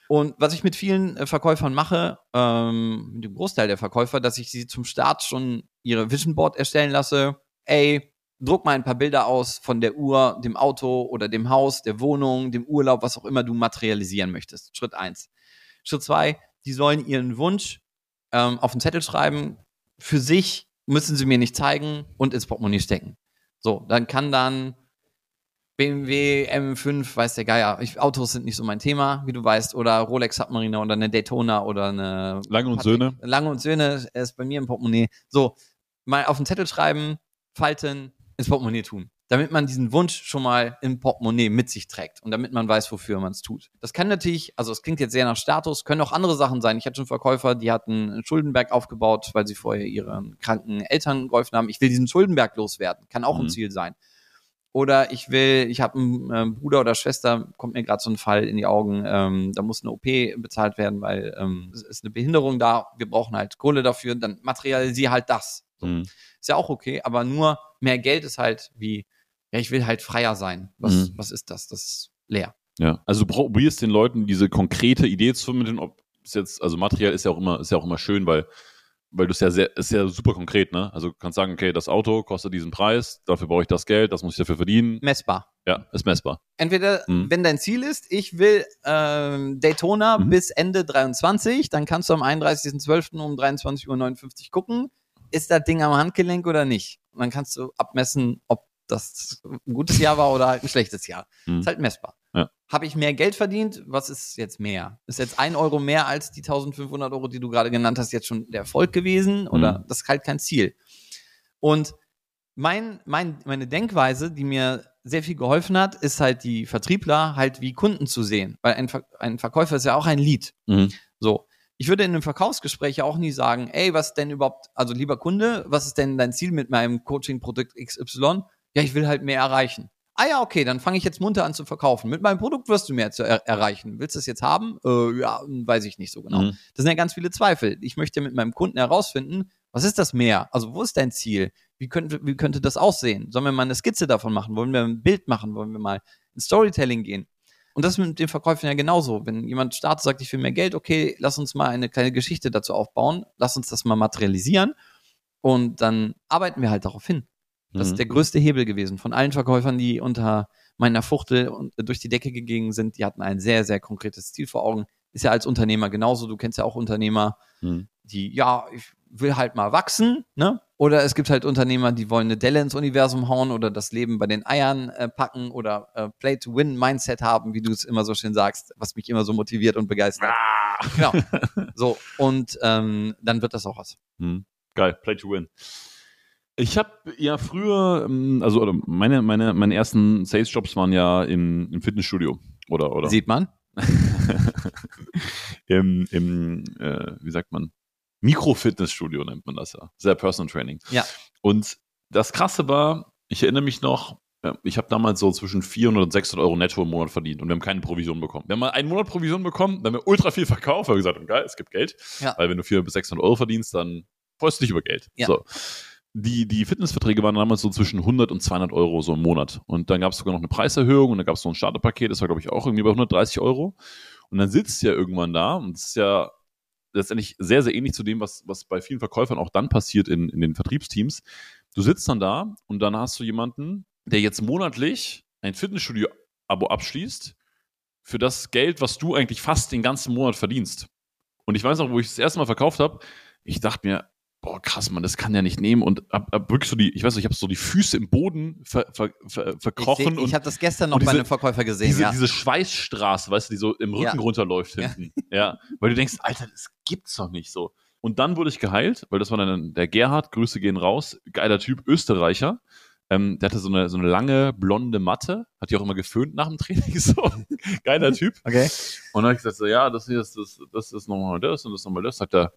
Und was ich mit vielen äh, Verkäufern mache, ähm, mit dem Großteil der Verkäufer, dass ich sie zum Start schon ihre Vision Board erstellen lasse. Ey, druck mal ein paar Bilder aus von der Uhr, dem Auto oder dem Haus, der Wohnung, dem Urlaub, was auch immer du materialisieren möchtest. Schritt eins. Schritt zwei, die sollen ihren Wunsch ähm, auf den Zettel schreiben. Für sich müssen sie mir nicht zeigen und ins Portemonnaie stecken. So, dann kann dann BMW M5, weiß der Geier. Ich, Autos sind nicht so mein Thema, wie du weißt, oder Rolex Submariner oder eine Daytona oder eine Lange und Patek- Söhne. Lange und Söhne ist bei mir im Portemonnaie. So, mal auf den Zettel schreiben, falten, ins Portemonnaie tun. Damit man diesen Wunsch schon mal im Portemonnaie mit sich trägt und damit man weiß, wofür man es tut. Das kann natürlich, also es klingt jetzt sehr nach Status, können auch andere Sachen sein. Ich hatte schon Verkäufer, die hatten einen Schuldenberg aufgebaut, weil sie vorher ihren kranken Eltern geholfen haben. Ich will diesen Schuldenberg loswerden. Kann auch ein Mhm. Ziel sein. Oder ich will, ich habe einen ähm, Bruder oder Schwester, kommt mir gerade so ein Fall in die Augen, ähm, da muss eine OP bezahlt werden, weil ähm, es ist eine Behinderung da, wir brauchen halt Kohle dafür, dann materialisiere halt das. So. Mhm. Ist ja auch okay, aber nur mehr Geld ist halt wie, ja, ich will halt freier sein. Was, Mhm. was ist das? Das ist leer. Ja, also du probierst den Leuten diese konkrete Idee zu vermitteln, ob es jetzt, also Material ist ja auch immer, ist ja auch immer schön, weil, weil du es ja sehr, ist ja super konkret, ne? Also du kannst sagen, okay, das Auto kostet diesen Preis, dafür brauche ich das Geld, das muss ich dafür verdienen. Messbar. Ja, ist messbar. Entweder, Mhm. wenn dein Ziel ist, ich will ähm, Daytona Mhm. bis Ende 23, dann kannst du am 31.12. um 23.59 Uhr gucken, ist das Ding am Handgelenk oder nicht. Und dann kannst du abmessen, ob das ein gutes Jahr war oder halt ein schlechtes Jahr. Mhm. Ist halt messbar. Ja. Habe ich mehr Geld verdient? Was ist jetzt mehr? Ist jetzt ein Euro mehr als die 1500 Euro, die du gerade genannt hast, jetzt schon der Erfolg gewesen? Oder Mhm. das ist halt kein Ziel? Und mein, mein, meine Denkweise, die mir sehr viel geholfen hat, ist halt die Vertriebler halt wie Kunden zu sehen. Weil ein, Ver ein Verkäufer ist ja auch ein Lead. Mhm. So. Ich würde in einem Verkaufsgespräch ja auch nie sagen, ey, was denn überhaupt, also lieber Kunde, was ist denn dein Ziel mit meinem Coaching-Produkt XY? Ja, ich will halt mehr erreichen. Ah ja, okay, dann fange ich jetzt munter an zu verkaufen. Mit meinem Produkt wirst du mehr zu er erreichen. Willst du es jetzt haben? Äh, ja, weiß ich nicht so genau. Mhm. Das sind ja ganz viele Zweifel. Ich möchte mit meinem Kunden herausfinden, was ist das mehr? Also wo ist dein Ziel? Wie könnte, wie könnte das aussehen? Sollen wir mal eine Skizze davon machen? Wollen wir ein Bild machen? Wollen wir mal in Storytelling gehen? Und das ist mit den Verkäufen ja genauso. Wenn jemand startet, sagt, ich will mehr Geld, okay, lass uns mal eine kleine Geschichte dazu aufbauen. Lass uns das mal materialisieren. Und dann arbeiten wir halt darauf hin. Das Mhm. ist der größte Hebel gewesen. Von allen Verkäufern, die unter meiner Fuchtel und durch die Decke gegangen sind, die hatten ein sehr, sehr konkretes Ziel vor Augen. Ist ja als Unternehmer genauso. Du kennst ja auch Unternehmer, Mhm. die, ja, ich will halt mal wachsen, ne? Oder es gibt halt Unternehmer, die wollen eine Delle ins Universum hauen oder das Leben bei den Eiern äh, packen oder äh, Play-to-Win-Mindset haben, wie du es immer so schön sagst, was mich immer so motiviert und begeistert. Genau. *laughs* So, und ähm, dann wird das auch was. Mhm. Geil, Play to Win. Ich habe ja früher, ähm, also oder meine, meine, meine ersten Sales-Jobs waren ja im, im Fitnessstudio oder, oder Sieht man? *laughs* im, im äh, wie sagt man, Mikrofitnessstudio nennt man das ja. Sehr Personal Training. Ja. Und das Krasse war, ich erinnere mich noch, äh, ich habe damals so zwischen 400 und 600 Euro netto im Monat verdient und wir haben keine Provision bekommen. Wir haben mal einen Monat Provision bekommen, dann haben wir ultra viel verkauft, haben gesagt, geil, es gibt Geld. Ja. Weil wenn du 400 bis 600 Euro verdienst, dann freust du dich über Geld. Ja. So. Die, die Fitnessverträge waren damals so zwischen 100 und 200 Euro so im Monat. Und dann gab es sogar noch eine Preiserhöhung und dann gab es so ein Starterpaket, das war, glaube ich, auch irgendwie bei 130 Euro. Und dann sitzt du ja irgendwann da und das ist ja letztendlich sehr, sehr ähnlich zu dem, was, was bei vielen Verkäufern auch dann passiert in, in den Vertriebsteams. Du sitzt dann da und dann hast du jemanden, der jetzt monatlich ein Fitnessstudio-Abo abschließt für das Geld, was du eigentlich fast den ganzen Monat verdienst. Und ich weiß noch, wo ich das erste Mal verkauft habe, ich dachte mir, boah, krass, Mann, das kann ja nicht nehmen. Und ab, ab wirklich so die, ich weiß nicht, ich habe so die Füße im Boden ver, ver, ver, Ich, verkrochen seh- ich habe das gestern noch und bei diese- einem Verkäufer gesehen, diese, ja. diese Schweißstraße, weißt du, die so im Rücken Ja. runterläuft hinten. Ja. Weil du denkst, Alter, das gibt's doch nicht so. Und dann wurde ich geheilt, weil das war dann der Gerhard, Grüße gehen raus, geiler Typ, Österreicher. Ähm, der hatte so eine, so eine lange blonde Matte, hat die auch immer geföhnt nach dem Training, *laughs* so. Geiler Typ. okay. Und dann habe ich gesagt, so, ja, das hier ist das, das ist nochmal das und das nochmal das. Sagt er,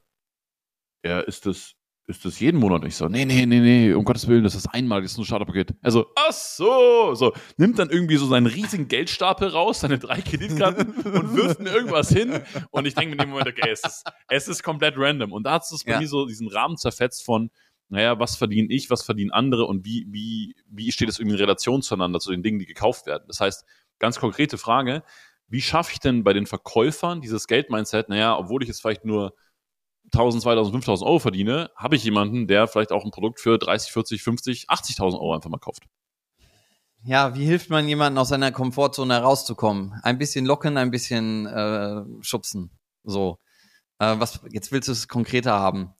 ja, ist das, ist das jeden Monat? Und ich so, nee, nee, nee, nee, um Gottes Willen, das ist einmal, das ist ein Starterpaket. Also, ach so, so, nimmt dann irgendwie so seinen riesigen Geldstapel raus, seine drei Kreditkarten *laughs* und wirft mir irgendwas hin. Und ich denke mir in dem Moment, okay, es ist, es ist komplett random. Und da hat es bei Ja. mir so diesen Rahmen zerfetzt von, naja, was verdiene ich, was verdienen andere und wie, wie, wie steht es irgendwie in Relation zueinander zu den Dingen, die gekauft werden. Das heißt, ganz konkrete Frage, wie schaffe ich denn bei den Verkäufern dieses Geld-Mindset? Naja, obwohl ich jetzt vielleicht nur 1000, 2000, 5000 Euro verdiene, habe ich jemanden, der vielleicht auch ein Produkt für 30, 40, 50, 80.000 Euro einfach mal kauft. Ja, wie hilft man jemandem aus seiner Komfortzone herauszukommen? Ein bisschen locken, ein bisschen äh, schubsen. So. Äh, was, jetzt willst du es konkreter haben.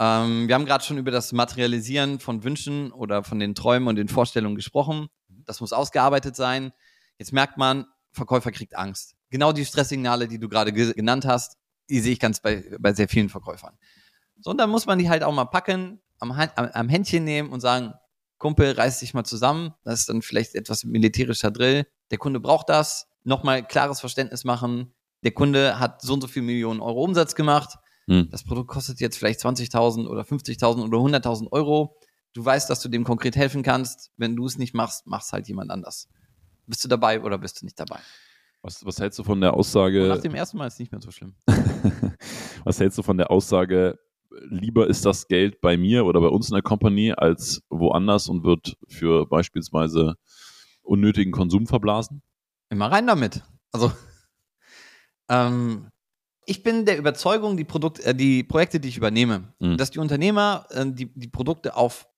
Ähm, wir haben gerade schon über das Materialisieren von Wünschen oder von den Träumen und den Vorstellungen gesprochen. Das muss ausgearbeitet sein. Jetzt merkt man, Verkäufer kriegt Angst. Genau die Stresssignale, die du gerade ge genannt hast, die sehe ich ganz bei, bei sehr vielen Verkäufern. So, und dann muss man die halt auch mal packen, am, am, am Händchen nehmen und sagen, Kumpel, reiß dich mal zusammen. Das ist dann vielleicht etwas militärischer Drill. Der Kunde braucht das. Nochmal klares Verständnis machen. Der Kunde hat so und so viel Millionen Euro Umsatz gemacht. Hm. Das Produkt kostet jetzt vielleicht 20.000 oder 50.000 oder 100.000 Euro. Du weißt, dass du dem konkret helfen kannst. Wenn du es nicht machst, mach's halt jemand anders. Bist du dabei oder bist du nicht dabei? Was, was hältst du von der Aussage? Und nach dem ersten Mal ist es nicht mehr so schlimm. *laughs* was hältst du von der Aussage, lieber ist das Geld bei mir oder bei uns in der Company als woanders und wird für beispielsweise unnötigen Konsum verblasen? Immer rein damit. Also, *laughs* ähm, ich bin der Überzeugung, die, Produkt, äh, die Projekte, die ich übernehme, mhm. dass die Unternehmer äh, die, die Produkte auf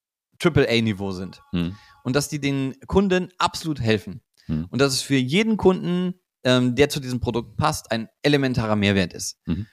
AAA-Niveau sind mhm. und dass die den Kunden absolut helfen. Mhm. Und dass es für jeden Kunden, ähm, der zu diesem Produkt passt, ein elementarer Mehrwert ist. Mhm.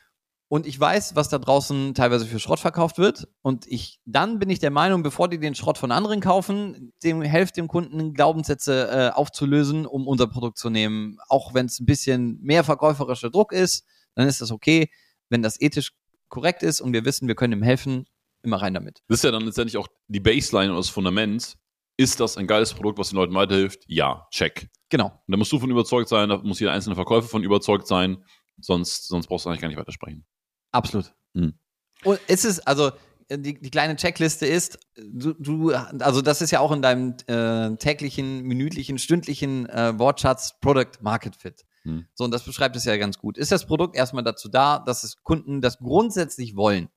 Und ich weiß, was da draußen teilweise für Schrott verkauft wird. Und ich, dann bin ich der Meinung, bevor die den Schrott von anderen kaufen, dem helft dem Kunden Glaubenssätze äh, aufzulösen, um unser Produkt zu nehmen. Auch wenn es ein bisschen mehr verkäuferischer Druck ist, dann ist das okay. Wenn das ethisch korrekt ist und wir wissen, wir können ihm helfen, immer rein damit. Das ist ja dann letztendlich auch die Baseline oder das Fundament, ist das ein geiles Produkt, was den Leuten weiterhilft? Ja, check. Genau. Und da musst du von überzeugt sein, da muss jeder einzelne Verkäufer von überzeugt sein, sonst, sonst brauchst du eigentlich gar nicht weitersprechen. Absolut. Hm. Und ist es, also die, die kleine Checkliste ist, du, du, also das ist ja auch in deinem äh, täglichen, minütlichen, stündlichen äh, Wortschatz Product Market Fit. Hm. So, und das beschreibt es ja ganz gut. Ist das Produkt erstmal dazu da, dass es Kunden das grundsätzlich wollen?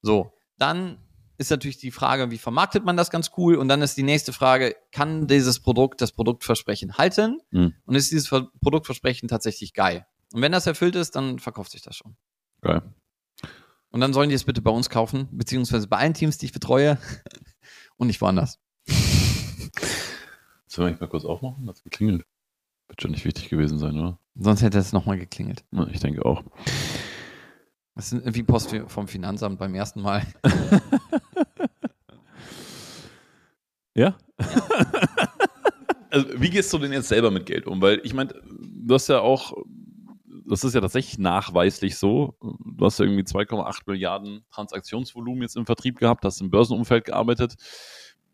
So, dann ist natürlich die Frage, wie vermarktet man das ganz cool? Und dann ist die nächste Frage, kann dieses Produkt das Produktversprechen halten? Mhm. Und ist dieses Produktversprechen tatsächlich geil? Und wenn das erfüllt ist, dann verkauft sich das schon. Geil. Und dann sollen die es bitte bei uns kaufen, beziehungsweise bei allen Teams, die ich betreue *laughs* und nicht woanders. *laughs* Sollen wir mal kurz aufmachen? Hat geklingelt. Wird schon nicht wichtig gewesen sein, oder? Sonst hätte es nochmal geklingelt. Ja, ich denke auch. Das ist wie Post vom Finanzamt beim ersten Mal. *laughs* ja? also, wie gehst du denn jetzt selber mit Geld um? Weil ich meine, du hast ja auch, das ist ja tatsächlich nachweislich so. Du hast ja irgendwie 2,8 Milliarden Transaktionsvolumen jetzt im Vertrieb gehabt, hast im Börsenumfeld gearbeitet.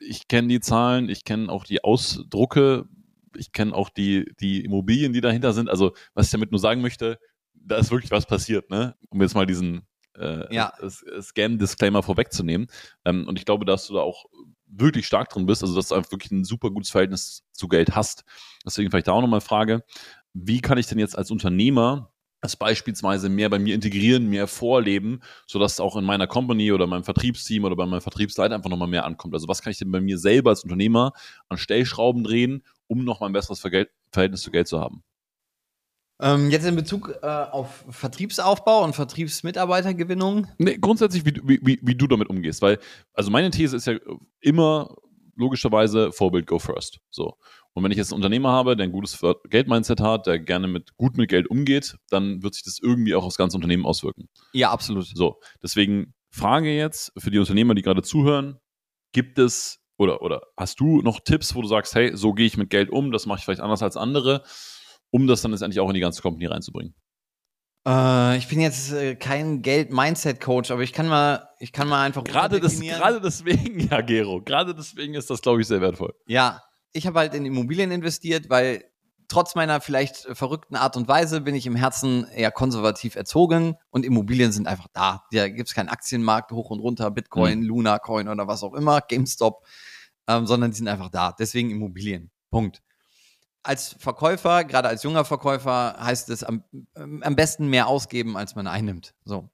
Ich kenne die Zahlen, ich kenne auch die Ausdrucke, ich kenne auch die, die Immobilien, die dahinter sind. Also, was ich damit nur sagen möchte, da ist wirklich was passiert, ne? Um jetzt mal diesen äh, ja. Scam-Disclaimer vorwegzunehmen. Ähm, und ich glaube, dass du da auch wirklich stark drin bist, also dass du einfach wirklich ein super gutes Verhältnis zu Geld hast. Deswegen vielleicht da auch nochmal Frage, wie kann ich denn jetzt als Unternehmer das beispielsweise mehr bei mir integrieren, mehr vorleben, sodass auch in meiner Company oder meinem Vertriebsteam oder bei meinem Vertriebsleiter einfach nochmal mehr ankommt. Also was kann ich denn bei mir selber als Unternehmer an Stellschrauben drehen, um nochmal ein besseres Verhältnis zu Geld zu haben? Ähm, jetzt in Bezug äh, auf Vertriebsaufbau und Vertriebsmitarbeitergewinnung? Nee, grundsätzlich, wie, wie, wie, du damit umgehst. Weil, also meine These ist ja immer logischerweise Vorbild go first. So. Und wenn ich jetzt einen Unternehmer habe, der ein gutes Geldmindset hat, der gerne mit gut mit Geld umgeht, dann wird sich das irgendwie auch aufs ganze Unternehmen auswirken. Ja, absolut. So. Deswegen Frage jetzt für die Unternehmer, die gerade zuhören, gibt es oder, oder hast du noch Tipps, wo du sagst, hey, so gehe ich mit Geld um, das mache ich vielleicht anders als andere? Um das dann letztendlich auch in die ganze Company reinzubringen? Äh, ich bin jetzt äh, kein Geld-Mindset-Coach, aber ich kann mal, ich kann mal einfach. Gerade, das, gerade deswegen, *laughs* ja, Gero, gerade deswegen ist das, glaube ich, sehr wertvoll. Ja, ich habe halt in Immobilien investiert, weil trotz meiner vielleicht verrückten Art und Weise bin ich im Herzen eher konservativ erzogen und Immobilien sind einfach da. Da gibt es keinen Aktienmarkt hoch und runter, Bitcoin, mhm. Luna Coin oder was auch immer, GameStop, ähm, sondern die sind einfach da. Deswegen Immobilien. Punkt als Verkäufer, gerade als junger Verkäufer, heißt es am, am besten mehr ausgeben, als man einnimmt. So.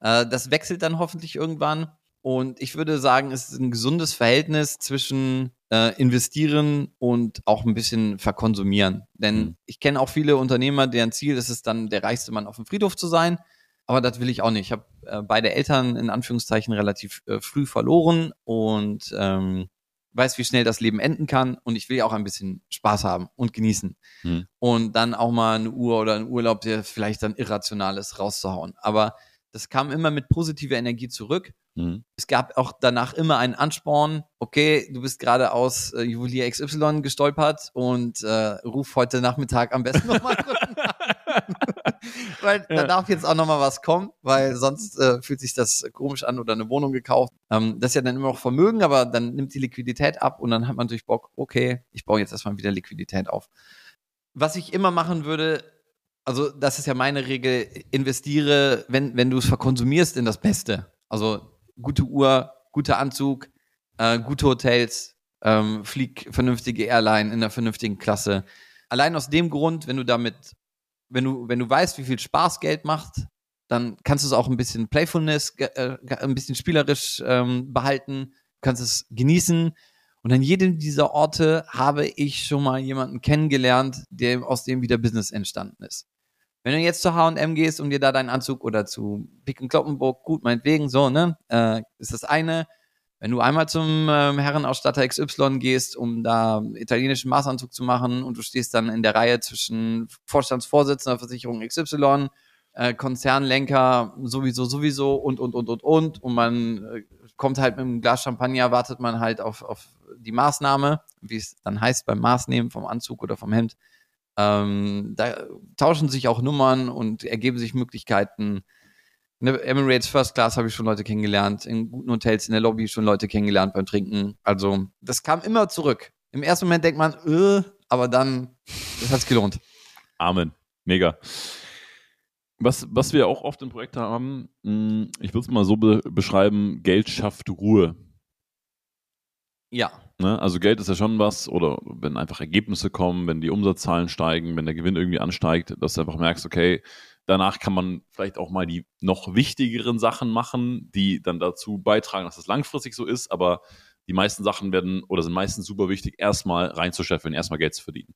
Äh, das wechselt dann hoffentlich irgendwann. Und ich würde sagen, es ist ein gesundes Verhältnis zwischen äh, investieren und auch ein bisschen verkonsumieren. Denn Mhm. ich kenne auch viele Unternehmer, deren Ziel ist es dann, der reichste Mann auf dem Friedhof zu sein. Aber das will ich auch nicht. Ich habe äh, beide Eltern in Anführungszeichen relativ äh, früh verloren und ähm, weiß, wie schnell das Leben enden kann. Und ich will ja auch ein bisschen Spaß haben und genießen. Mhm. Und dann auch mal eine Uhr oder einen Urlaub, der vielleicht dann irrational ist, rauszuhauen. Aber das kam immer mit positiver Energie zurück Mhm. es gab auch danach immer einen Ansporn, okay, du bist gerade aus äh, Juwelier XY gestolpert und äh, ruf heute Nachmittag am besten nochmal drücken *laughs* an. *laughs* Weil da darf jetzt auch nochmal was kommen, weil sonst äh, fühlt sich das komisch an oder eine Wohnung gekauft. Ähm, das ist ja dann immer noch Vermögen, aber dann nimmt die Liquidität ab und dann hat man natürlich Bock, okay, ich baue jetzt erstmal wieder Liquidität auf. Was ich immer machen würde, also das ist ja meine Regel, investiere, wenn, wenn du es verkonsumierst, in das Beste. Also gute Uhr, guter Anzug, äh, gute Hotels, ähm, flieg vernünftige Airline in einer vernünftigen Klasse. Allein aus dem Grund, wenn du damit, wenn du, wenn du weißt, wie viel Spaß Geld macht, dann kannst du es auch ein bisschen Playfulness, äh, ein bisschen spielerisch ähm, behalten, kannst es genießen. Und an jedem dieser Orte habe ich schon mal jemanden kennengelernt, der aus dem wieder Business entstanden ist. Wenn du jetzt zu H&M gehst und dir da deinen Anzug oder zu Pick Kloppenburg, gut, meinetwegen, so, ne, äh, ist das eine. Wenn du einmal zum ähm, Herrenausstatter XY gehst, um da italienischen Maßanzug zu machen und du stehst dann in der Reihe zwischen Vorstandsvorsitzender Versicherung XY, äh, Konzernlenker sowieso, sowieso und, und, und, und, und und man äh, kommt halt mit einem Glas Champagner, wartet man halt auf, auf die Maßnahme, wie es dann heißt beim Maßnehmen vom Anzug oder vom Hemd. Ähm, da tauschen sich auch Nummern und ergeben sich Möglichkeiten. In der Emirates First Class habe ich schon Leute kennengelernt, in guten Hotels in der Lobby schon Leute kennengelernt beim Trinken. Also das kam immer zurück. Im ersten Moment denkt man, äh, aber dann, das hat's gelohnt. Amen. Mega. Was, was wir auch oft im Projekt haben, mh, ich würde es mal so be beschreiben, Geld schafft Ruhe. Ja, Ne? Also Geld ist ja schon was, oder wenn einfach Ergebnisse kommen, wenn die Umsatzzahlen steigen, wenn der Gewinn irgendwie ansteigt, dass du einfach merkst, okay, danach kann man vielleicht auch mal die noch wichtigeren Sachen machen, die dann dazu beitragen, dass es langfristig so ist, aber die meisten Sachen werden oder sind meistens super wichtig, erstmal reinzuscheffeln, erstmal Geld zu verdienen.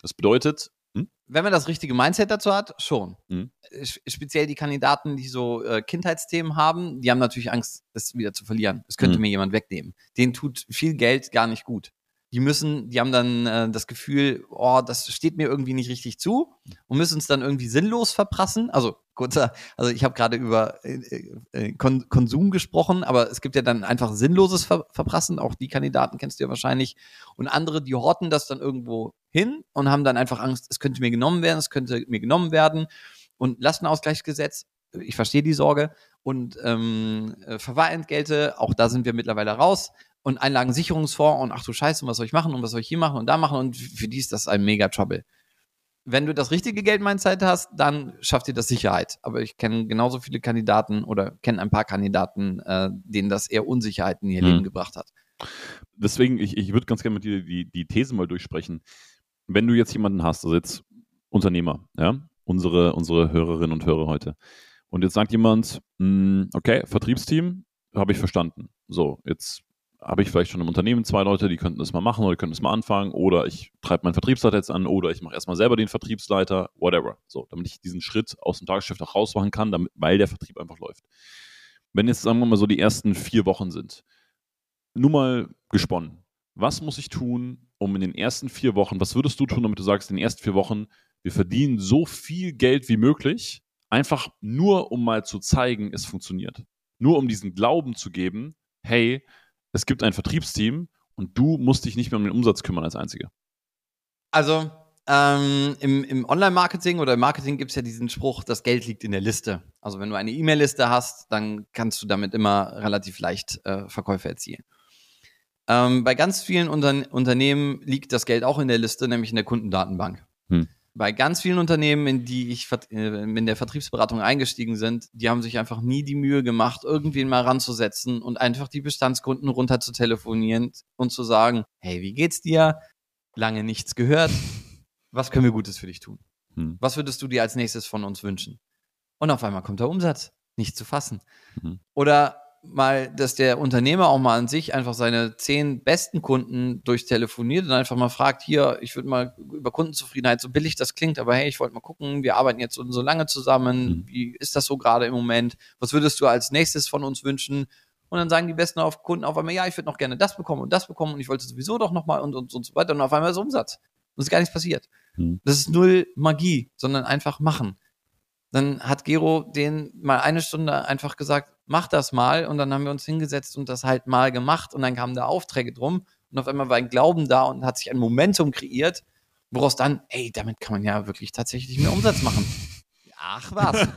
Das bedeutet, hm? wenn man das richtige Mindset dazu hat, schon. Äh, Speziell die Kandidaten, die so äh, Kindheitsthemen haben, die haben natürlich Angst, das wieder zu verlieren. Es könnte Mhm. mir jemand wegnehmen. Denen tut viel Geld gar nicht gut. Die müssen, die haben dann äh, das Gefühl, oh, das steht mir irgendwie nicht richtig zu und müssen es dann irgendwie sinnlos verprassen. Also kurzer, also ich habe gerade über äh, äh, Kon Konsum gesprochen, aber es gibt ja dann einfach sinnloses Ver Verprassen. Auch die Kandidaten kennst du ja wahrscheinlich. Und andere, die horten das dann irgendwo hin und haben dann einfach Angst, es könnte mir genommen werden, es könnte mir genommen werden. Und Lastenausgleichsgesetz, ich verstehe die Sorge. Und ähm, äh, Verwahrentgelte, auch da sind wir mittlerweile raus. Und Einlagensicherungsfonds und ach du Scheiße, und was soll ich machen und was soll ich hier machen und da machen und für die ist das ein mega Trouble. Wenn du das richtige Geldmindset hast, dann schafft dir das Sicherheit. Aber ich kenne genauso viele Kandidaten oder kenne ein paar Kandidaten, äh, denen das eher Unsicherheit in ihr Hm. Leben gebracht hat. deswegen, ich, ich würde ganz gerne mit dir die, die These mal durchsprechen. Wenn du jetzt jemanden hast, also jetzt Unternehmer, ja, unsere, unsere Hörerinnen und Hörer heute, und jetzt sagt jemand, mh, okay, Vertriebsteam, habe ich verstanden. So, jetzt habe ich vielleicht schon im Unternehmen zwei Leute, die könnten das mal machen oder könnten das mal anfangen, oder ich treibe meinen Vertriebsleiter jetzt an, oder ich mache erstmal selber den Vertriebsleiter, whatever. So, damit ich diesen Schritt aus dem Tagesgeschäft auch rausmachen kann, damit, weil der Vertrieb einfach läuft. Wenn jetzt, sagen wir mal, so die ersten vier Wochen sind, nur mal gesponnen. Was muss ich tun, um in den ersten vier Wochen, was würdest du tun, damit du sagst, in den ersten vier Wochen, wir verdienen so viel Geld wie möglich, einfach nur um mal zu zeigen, es funktioniert. Nur um diesen Glauben zu geben, hey, es gibt ein Vertriebsteam und du musst dich nicht mehr um den Umsatz kümmern als Einzige. Also ähm, im, im Online-Marketing oder im Marketing gibt es ja diesen Spruch, das Geld liegt in der Liste. Also wenn du eine E-Mail-Liste hast, dann kannst du damit immer relativ leicht äh, Verkäufe erzielen. Ähm, bei ganz vielen Unterne Unternehmen liegt das Geld auch in der Liste, nämlich in der Kundendatenbank. Hm. Bei ganz vielen Unternehmen, in die ich äh, in der Vertriebsberatung eingestiegen sind, die haben sich einfach nie die Mühe gemacht, irgendwen mal ranzusetzen und einfach die Bestandskunden runter zu telefonieren und zu sagen, hey, wie geht's dir? Lange nichts gehört. Was können wir Gutes für dich tun? Hm. Was würdest du dir als nächstes von uns wünschen? Und auf einmal kommt der Umsatz. Nicht zu fassen. Mhm. Oder mal, dass der Unternehmer auch mal an sich einfach seine zehn besten Kunden durchtelefoniert und einfach mal fragt, hier, ich würde mal über Kundenzufriedenheit, so billig das klingt, aber hey, ich wollte mal gucken, wir arbeiten jetzt so, so lange zusammen, Mhm. wie ist das so gerade im Moment? Was würdest du als nächstes von uns wünschen? Und dann sagen die besten auf Kunden auf einmal, ja, ich würde noch gerne das bekommen und das bekommen und ich wollte sowieso doch noch mal und, und, und so weiter und auf einmal ist Umsatz. Und es ist gar nichts passiert. Mhm. Das ist null Magie, sondern einfach machen. Dann hat Gero den mal eine Stunde einfach gesagt, mach das mal. Und dann haben wir uns hingesetzt und das halt mal gemacht. Und dann kamen da Aufträge drum. Und auf einmal war ein Glauben da und hat sich ein Momentum kreiert, woraus dann, ey, damit kann man ja wirklich tatsächlich mehr Umsatz machen. Ach was.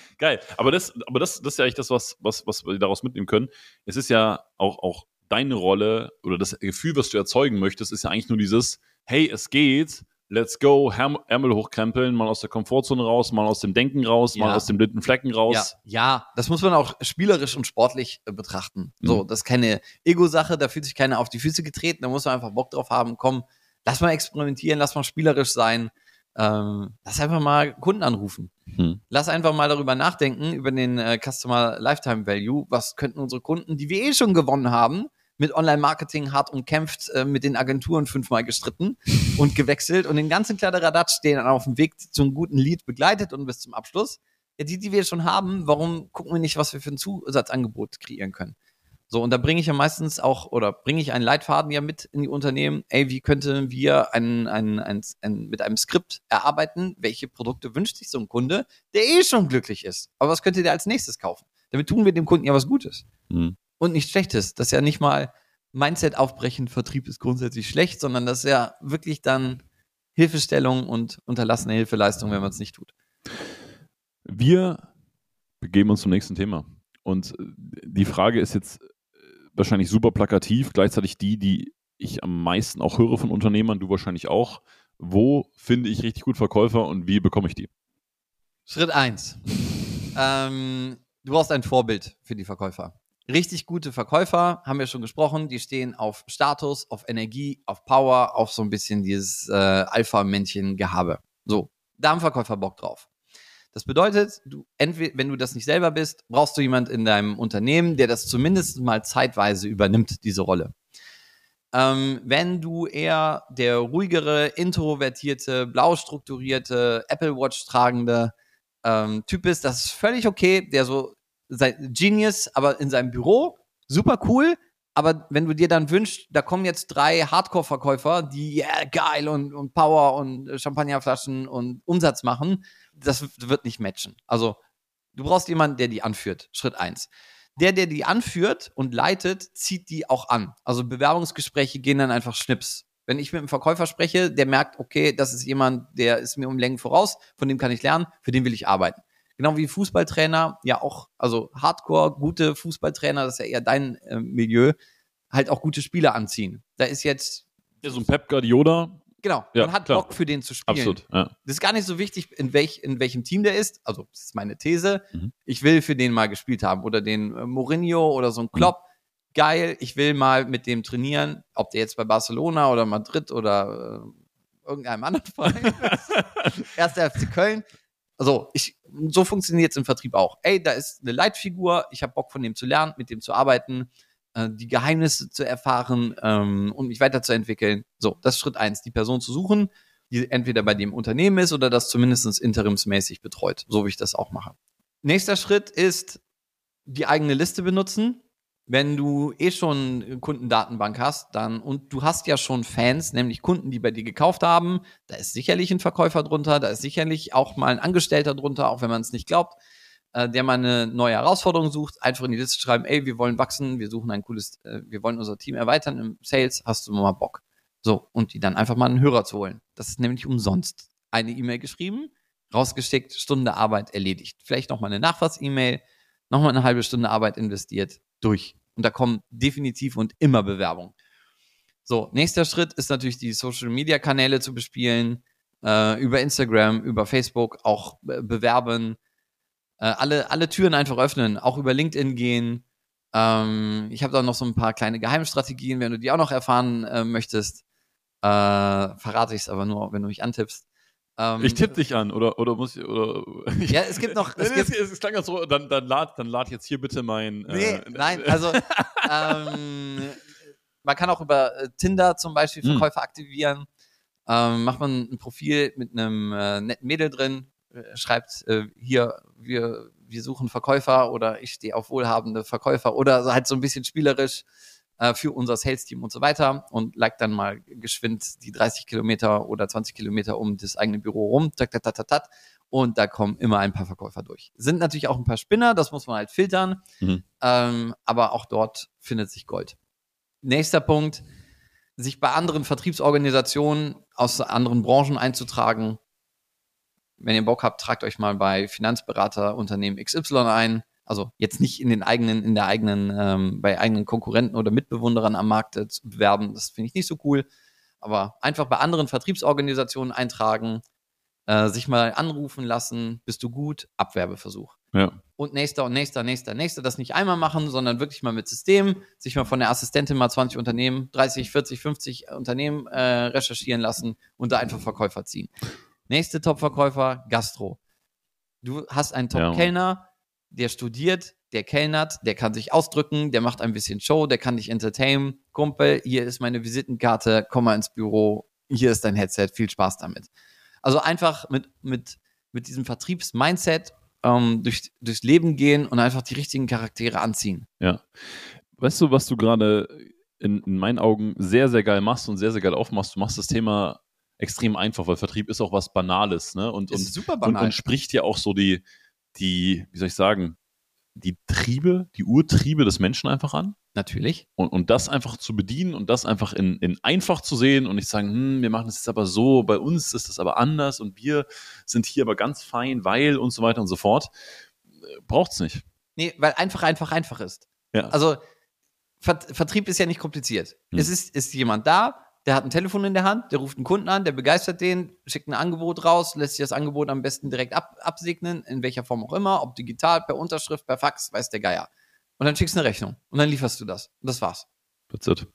*laughs* Geil. Aber das, aber das, das ist ja eigentlich das, was, was, was wir daraus mitnehmen können. Es ist ja auch, auch deine Rolle oder das Gefühl, was du erzeugen möchtest, ist ja eigentlich nur dieses, hey, es geht, let's go, Ärmel hochkrempeln, mal aus der Komfortzone raus, mal aus dem Denken raus, mal Ja. aus dem blinden Flecken raus. Ja, ja, das muss man auch spielerisch und sportlich äh, betrachten. So, Mhm. das ist keine Ego-Sache, da fühlt sich keiner auf die Füße getreten, da muss man einfach Bock drauf haben, komm, lass mal experimentieren, lass mal spielerisch sein, ähm, lass einfach mal Kunden anrufen. Hm. Lass einfach mal darüber nachdenken, über den äh, Customer Lifetime Value. Was könnten unsere Kunden, die wir eh schon gewonnen haben, mit Online-Marketing hart umkämpft, äh, mit den Agenturen fünfmal gestritten *laughs* und gewechselt und den ganzen Kladderadatsch, den auf dem Weg zum guten Lied begleitet und bis zum Abschluss. Ja, die, die wir schon haben, warum gucken wir nicht, was wir für ein Zusatzangebot kreieren können? So, und da bringe ich ja meistens auch, oder bringe ich einen Leitfaden ja mit in die Unternehmen, ey, wie könnten wir ein, ein, ein, ein, mit einem Skript erarbeiten, welche Produkte wünscht sich so ein Kunde, der eh schon glücklich ist. Aber was könnte der als nächstes kaufen? Damit tun wir dem Kunden ja was Gutes Hm. Und nichts Schlechtes. Das ist ja nicht mal Mindset aufbrechen, Vertrieb ist grundsätzlich schlecht, sondern das ist ja wirklich dann Hilfestellung und unterlassene Hilfeleistung, wenn man es nicht tut. Wir begeben uns zum nächsten Thema. Und äh, die Frage ist jetzt äh, wahrscheinlich super plakativ, gleichzeitig die, die ich am meisten auch höre von Unternehmern, du wahrscheinlich auch. Wo finde ich richtig gut Verkäufer und wie bekomme ich die? Schritt eins: ähm, Du brauchst ein Vorbild für die Verkäufer. Richtig gute Verkäufer, haben wir schon gesprochen, die stehen auf Status, auf Energie, auf Power, auf so ein bisschen dieses äh, Alpha-Männchen-Gehabe. So, da haben Verkäufer Bock drauf. Das bedeutet, du entweder, wenn du das nicht selber bist, brauchst du jemand in deinem Unternehmen, der das zumindest mal zeitweise übernimmt, diese Rolle. Ähm, wenn du eher der ruhigere, introvertierte, blau strukturierte, Apple Watch tragende ähm, Typ bist, das ist völlig okay, der so sein Genius, aber in seinem Büro, super cool. Aber wenn du dir dann wünschst, da kommen jetzt drei Hardcore-Verkäufer, die yeah, geil und, und Power und äh, Champagnerflaschen und Umsatz machen, das wird nicht matchen. Also du brauchst jemanden, der die anführt. Schritt eins. Der, der die anführt und leitet, zieht die auch an. Also Bewerbungsgespräche gehen dann einfach schnips. Wenn ich mit einem Verkäufer spreche, der merkt, okay, das ist jemand, der ist mir um Längen voraus, von dem kann ich lernen, für den will ich arbeiten. Genau wie Fußballtrainer, ja auch, also Hardcore, gute Fußballtrainer, das ist ja eher dein äh, Milieu, halt auch gute Spieler anziehen. Da ist jetzt, Ja, so ein Pep Guardiola, genau, Ja, man hat klar. Bock für den zu spielen. absolut. Ja. Das ist gar nicht so wichtig, in, welch, in welchem Team der ist. Also, das ist meine These. Mhm. Ich will für den mal gespielt haben. Oder den äh, Mourinho oder so ein Klopp. Geil, ich will mal mit dem trainieren. Ob der jetzt bei Barcelona oder Madrid oder äh, irgendeinem anderen Verein ist. *laughs* Erster FC Köln. Also, ich, so funktioniert es im Vertrieb auch. Ey, da ist eine Leitfigur. Ich habe Bock von dem zu lernen, mit dem zu arbeiten, äh, die Geheimnisse zu erfahren ähm, und mich weiterzuentwickeln. So, das ist Schritt eins, die Person zu suchen die entweder bei dem Unternehmen ist oder das zumindest interimsmäßig betreut, so wie ich das auch mache. Nächster Schritt ist die eigene Liste benutzen. Wenn du eh schon Kundendatenbank hast, dann und du hast ja schon Fans, nämlich Kunden, die bei dir gekauft haben, da ist sicherlich ein Verkäufer drunter, da ist sicherlich auch mal ein Angestellter drunter, auch wenn man es nicht glaubt, äh, der mal eine neue Herausforderung sucht, einfach in die Liste schreiben, ey, wir wollen wachsen, wir suchen ein cooles, äh, wir wollen unser Team erweitern im Sales, hast du mal Bock? So, und die dann einfach mal einen Hörer zu holen. Das ist nämlich umsonst. Eine E-Mail geschrieben, rausgeschickt, Stunde Arbeit erledigt. Vielleicht nochmal eine Nachfass-E-Mail, nochmal eine halbe Stunde Arbeit investiert, durch. Und da kommen definitiv und immer Bewerbungen. So, nächster Schritt ist natürlich die Social-Media-Kanäle zu bespielen, äh, über Instagram, über Facebook auch äh, bewerben, äh, alle, alle Türen einfach öffnen, auch über LinkedIn gehen. Ähm, ich habe da noch so ein paar kleine Geheimstrategien, wenn du die auch noch erfahren äh, möchtest. Äh, verrate ich es aber nur, wenn du mich antippst. Ähm, Ich tippe dich an, oder, oder muss ich, oder. *laughs* Ja, es gibt noch- es gibt- es, klang ganz so, dann, dann, lad, dann lad jetzt hier bitte mein. Nee, äh, nein, *laughs* also ähm, man kann auch über äh, Tinder zum Beispiel Hm. Verkäufer aktivieren. Ähm, macht man ein Profil mit einem äh, netten Mädel drin, äh, schreibt äh, hier, wir, wir suchen Verkäufer oder ich stehe auf wohlhabende Verkäufer oder halt so ein bisschen spielerisch äh, für unser Sales-Team und so weiter und like dann mal geschwind die 30 Kilometer oder 20 Kilometer um das eigene Büro rum, tak, tak, tak, tak, und da kommen immer ein paar Verkäufer durch. Sind natürlich auch ein paar Spinner, das muss man halt filtern, Mhm. ähm, aber auch dort findet sich Gold. Nächster Punkt, sich bei anderen Vertriebsorganisationen aus anderen Branchen einzutragen. Wenn ihr Bock habt, tragt euch mal bei Finanzberater Unternehmen XY ein. Also jetzt nicht in den eigenen, in der eigenen, ähm, bei eigenen Konkurrenten oder Mitbewunderern am Markt äh, zu bewerben. Das finde ich nicht so cool. Aber einfach bei anderen Vertriebsorganisationen eintragen, äh, sich mal anrufen lassen, bist du gut, Abwerbeversuch Ja. und nächster und nächster, nächster, nächster, das nicht einmal machen, sondern wirklich mal mit System, sich mal von der Assistentin mal 20 Unternehmen, 30, 40, 50 Unternehmen äh, recherchieren lassen und da einfach Verkäufer ziehen. Nächste Top-Verkäufer, Gastro. Du hast einen. Top-Kellner, der studiert, der kellnert, der kann sich ausdrücken, der macht ein bisschen Show, der kann dich entertainen. Kumpel, hier ist meine Visitenkarte, komm mal ins Büro, hier ist dein Headset, viel Spaß damit. Also einfach mit, mit, mit diesem Vertriebs-Mindset ähm, durch, durchs Leben gehen und einfach die richtigen Charaktere anziehen. Ja. Weißt du, was du gerade in, in meinen Augen sehr, sehr geil machst und sehr, sehr geil aufmachst? Du machst das Thema extrem einfach, weil Vertrieb ist auch was Banales, ne? Und, und, super und, banal. und spricht ja auch so die, die, wie soll ich sagen, die Triebe, die Urtriebe des Menschen einfach an. Natürlich. Und, und das einfach zu bedienen und das einfach in, in einfach zu sehen und nicht sagen, hm, wir machen das jetzt aber so, bei uns ist das aber anders und wir sind hier aber ganz fein, weil und so weiter und so fort. Äh, Braucht's nicht. Nee, weil einfach, einfach, einfach ist. Ja. Also Ver Vertrieb ist ja nicht kompliziert. Hm. Es ist, ist jemand da, der hat ein Telefon in der Hand, der ruft einen Kunden an, der begeistert den, schickt ein Angebot raus, lässt sich das Angebot am besten direkt ab absegnen, in welcher Form auch immer, ob digital, per Unterschrift, per Fax, weiß der Geier. Und dann schickst du eine Rechnung und dann lieferst du das. Und das war's. That's it.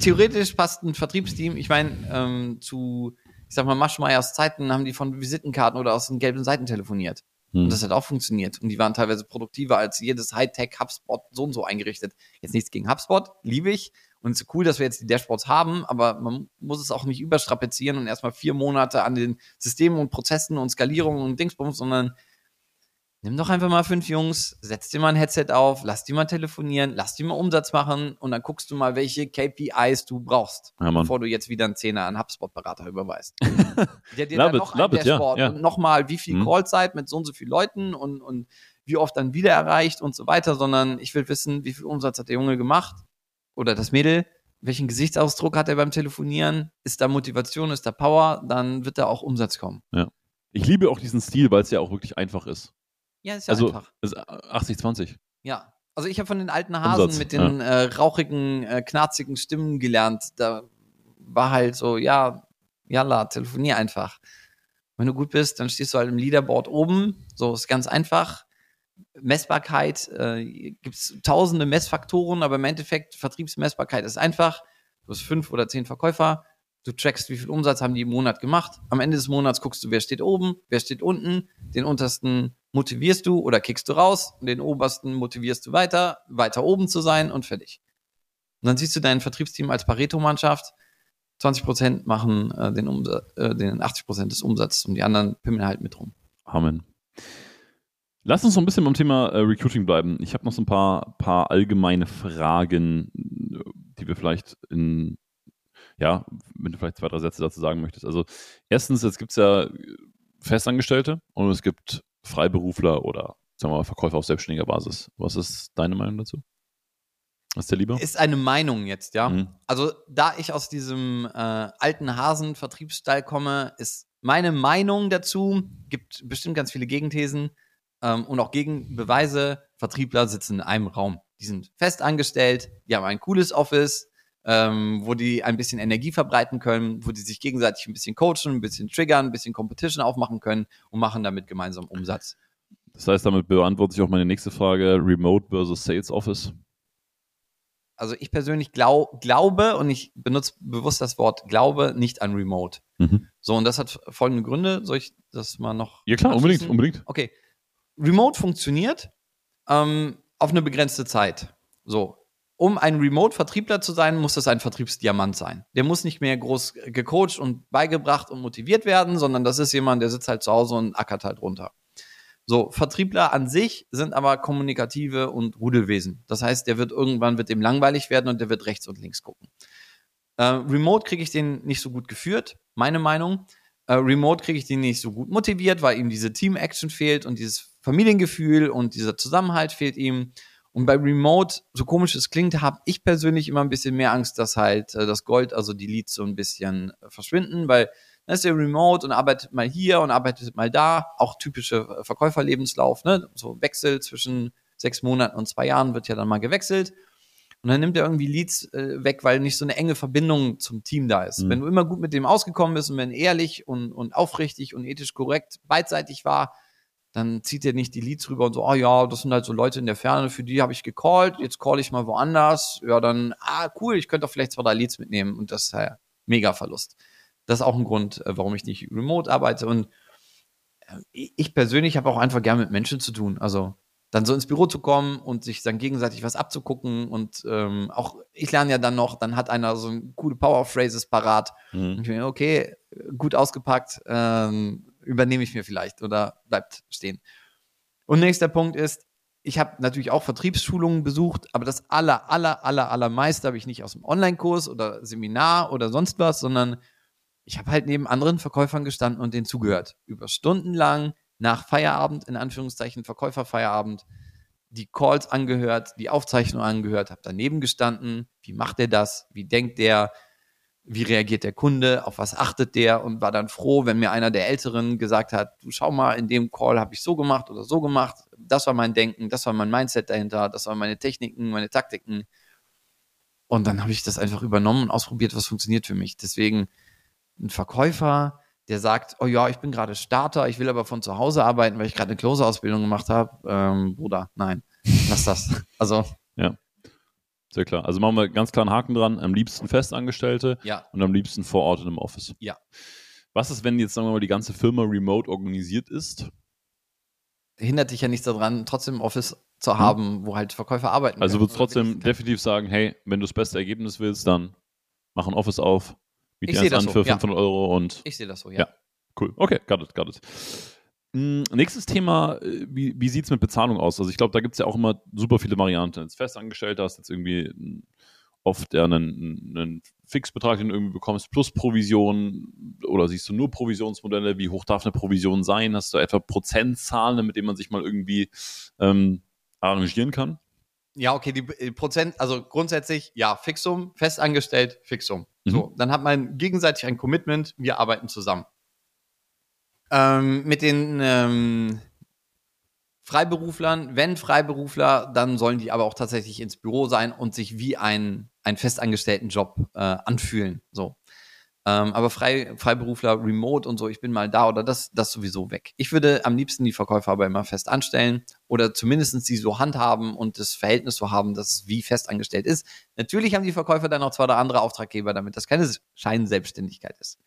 Theoretisch passt ein Vertriebsteam, ich meine, ähm, zu, ich sag mal, Maschmeyers Zeiten haben die von Visitenkarten oder aus den gelben Seiten telefoniert. Hm. Und das hat auch funktioniert. Und die waren teilweise produktiver als jedes Hightech HubSpot so und so eingerichtet. Jetzt nichts gegen HubSpot, liebe ich. Und es ist cool, dass wir jetzt die Dashboards haben, aber man muss es auch nicht überstrapazieren und erstmal vier Monate an den Systemen und Prozessen und Skalierungen und Dingsbums, sondern nimm doch einfach mal fünf Jungs, setz dir mal ein Headset auf, lass die mal telefonieren, lass die mal Umsatz machen und dann guckst du mal, welche KPIs du brauchst, Ja, bevor du jetzt wieder einen Zehner an HubSpot-Berater überweist. *laughs* Der dir dann it, noch ein it, Dashboard ja. und nochmal, wie viel Mhm. Callzeit mit so und so vielen Leuten und, und wie oft dann wieder erreicht und so weiter, sondern ich will wissen, wie viel Umsatz hat der Junge gemacht oder das Mädel, welchen Gesichtsausdruck hat er beim Telefonieren, ist da Motivation, ist da Power, dann wird da auch Umsatz kommen. Ich liebe auch diesen Stil, weil es ja auch wirklich einfach ist. Ja, ist ja also einfach. es ist 80-20. Ja. Also ich habe von den alten Hasen Umsatz, mit den äh, rauchigen, äh, knarzigen Stimmen gelernt. Da war halt so, ja, jalla, telefonier einfach. Wenn du gut bist, dann stehst du halt im Leaderboard oben. So ist ganz einfach. Messbarkeit, äh, gibt es tausende Messfaktoren, aber im Endeffekt Vertriebsmessbarkeit ist einfach. Du hast fünf oder zehn Verkäufer, du trackst, wie viel Umsatz haben die im Monat gemacht. Am Ende des Monats guckst du, wer steht oben, wer steht unten. Den untersten motivierst du oder kickst du raus, und den obersten motivierst du weiter, weiter oben zu sein und fertig. Und dann siehst du dein Vertriebsteam als Pareto-Mannschaft. 20% machen äh, den, äh, den 80% des Umsatzes und die anderen pimmeln halt mit rum. Amen. Lass uns noch ein bisschen beim Thema äh, Recruiting bleiben. Ich habe noch so ein paar, paar allgemeine Fragen, die wir vielleicht in, ja, wenn du vielleicht zwei, drei Sätze dazu sagen möchtest. Also erstens, jetzt gibt es ja Festangestellte und es gibt Freiberufler oder sagen wir mal Verkäufer auf selbstständiger Basis. Was ist deine Meinung dazu? Was ist dir lieber? Ist eine Meinung jetzt, ja. Mhm. Also, da ich aus diesem äh, alten Hasen-Vertriebsstall komme, ist meine Meinung dazu, gibt bestimmt ganz viele Gegenthesen ähm, und auch Gegenbeweise. Vertriebler sitzen in einem Raum. Die sind fest angestellt, die haben ein cooles Office, ähm, wo die ein bisschen Energie verbreiten können, wo die sich gegenseitig ein bisschen coachen, ein bisschen triggern, ein bisschen Competition aufmachen können und machen damit gemeinsam Umsatz. Das heißt, damit beantworte ich auch meine nächste Frage: Remote versus Sales Office. Also ich persönlich glaub, glaube, und ich benutze bewusst das Wort glaube, nicht an Remote. Mhm. So, und das hat folgende Gründe. Soll ich das mal noch? Ja klar, unbedingt, unbedingt. Okay. Remote funktioniert ähm, auf eine begrenzte Zeit. So. Um ein Remote-Vertriebler zu sein, muss das ein Vertriebsdiamant sein. Der muss nicht mehr groß gecoacht und beigebracht und motiviert werden, sondern das ist jemand, der sitzt halt zu Hause und ackert halt runter. So, Vertriebler an sich sind aber kommunikative und Rudelwesen. Das heißt, der wird irgendwann wird dem langweilig werden und der wird rechts und links gucken. Äh, Remote kriege ich den nicht so gut geführt, meine Meinung. Äh, Remote kriege ich den nicht so gut motiviert, weil ihm diese Team-Action fehlt und dieses Familiengefühl und dieser Zusammenhalt fehlt ihm. Und bei Remote, so komisch es klingt, habe ich persönlich immer ein bisschen mehr Angst, dass halt äh, das Gold, also die Leads so ein bisschen äh, verschwinden, weil dann ist der Remote und arbeitet mal hier und arbeitet mal da. Auch typische äh, Verkäuferlebenslauf, ne? So Wechsel zwischen sechs Monaten und zwei Jahren wird ja dann mal gewechselt. Und dann nimmt er irgendwie Leads äh, weg, weil nicht so eine enge Verbindung zum Team da ist. Mhm. Wenn du immer gut mit dem ausgekommen bist und wenn ehrlich und, und aufrichtig und ethisch korrekt beidseitig war, dann zieht er nicht die Leads rüber und so, oh ja, das sind halt so Leute in der Ferne, für die habe ich gecallt, jetzt call ich mal woanders. Ja, dann, ah, cool, ich könnte doch vielleicht zwei, drei Leads mitnehmen und das ist ja mega Verlust. Das ist auch ein Grund, äh, warum ich nicht remote arbeite und äh, ich persönlich habe auch einfach gern mit Menschen zu tun. Also dann so ins Büro zu kommen und sich dann gegenseitig was abzugucken und ähm, auch ich lerne ja dann noch, dann hat einer so ein coole Power Phrases parat. Mhm. Und ich mir, okay, gut ausgepackt, ähm, übernehme ich mir vielleicht oder bleibt stehen. Und nächster Punkt ist, ich habe natürlich auch Vertriebsschulungen besucht, aber das aller, aller, aller, allermeiste habe ich nicht aus dem Online-Kurs oder Seminar oder sonst was, sondern ich habe halt neben anderen Verkäufern gestanden und denen zugehört. Über Stunden lang, nach Feierabend, in Anführungszeichen Verkäuferfeierabend, die Calls angehört, die Aufzeichnung angehört, habe daneben gestanden, wie macht er das, wie denkt der, wie reagiert der Kunde, auf was achtet der und war dann froh, wenn mir einer der Älteren gesagt hat, du schau mal, in dem Call habe ich so gemacht oder so gemacht, das war mein Denken, das war mein Mindset dahinter, das waren meine Techniken, meine Taktiken. Und dann habe ich das einfach übernommen und ausprobiert, was funktioniert für mich. Deswegen ein Verkäufer, der sagt, oh ja, ich bin gerade Starter, ich will aber von zu Hause arbeiten, weil ich gerade eine Closer-Ausbildung gemacht habe. Ähm, Bruder, nein, lass das. Also, Sehr klar. Also machen wir ganz klar einen Haken dran. Am liebsten Festangestellte ja, und am liebsten vor Ort in einem Office. Ja. Was ist, wenn jetzt, sagen wir mal, die ganze Firma remote organisiert ist? hindert dich ja nichts daran, trotzdem ein Office zu haben, wo halt Verkäufer arbeiten. Hm. Also würdest trotzdem definitiv sagen, hey, wenn du das beste Ergebnis willst, dann mach ein Office auf, sehe eins das an so, für ja. 500 Euro und Ich sehe das so, Ja. ja. Cool. Okay, got it, got it. Mm, Nächstes Thema, äh, wie, wie sieht es mit Bezahlung aus? Also ich glaube, da gibt es ja auch immer super viele Varianten. Als Festangestellter hast du jetzt irgendwie mm, oft ja einen, einen Fixbetrag, den du irgendwie bekommst, plus Provision oder siehst du nur Provisionsmodelle? Wie hoch darf eine Provision sein? Hast du etwa Prozentzahlen, mit denen man sich mal irgendwie ähm, arrangieren kann? Ja, okay, die äh, Prozent, also grundsätzlich, ja, Fixum, festangestellt, Fixum. Mhm. So, dann hat man gegenseitig ein Commitment, wir arbeiten zusammen. Ähm, mit den ähm, Freiberuflern, wenn Freiberufler, dann sollen die aber auch tatsächlich ins Büro sein und sich wie ein, ein festangestellten Job äh, anfühlen. So. Ähm, aber Frei, Freiberufler, Remote und so, ich bin mal da oder das, das sowieso weg. Ich würde am liebsten die Verkäufer aber immer fest anstellen oder zumindest sie so handhaben und das Verhältnis so haben, dass es wie fest angestellt ist. Natürlich haben die Verkäufer dann noch zwei oder andere Auftraggeber, damit das keine Scheinselbstständigkeit ist.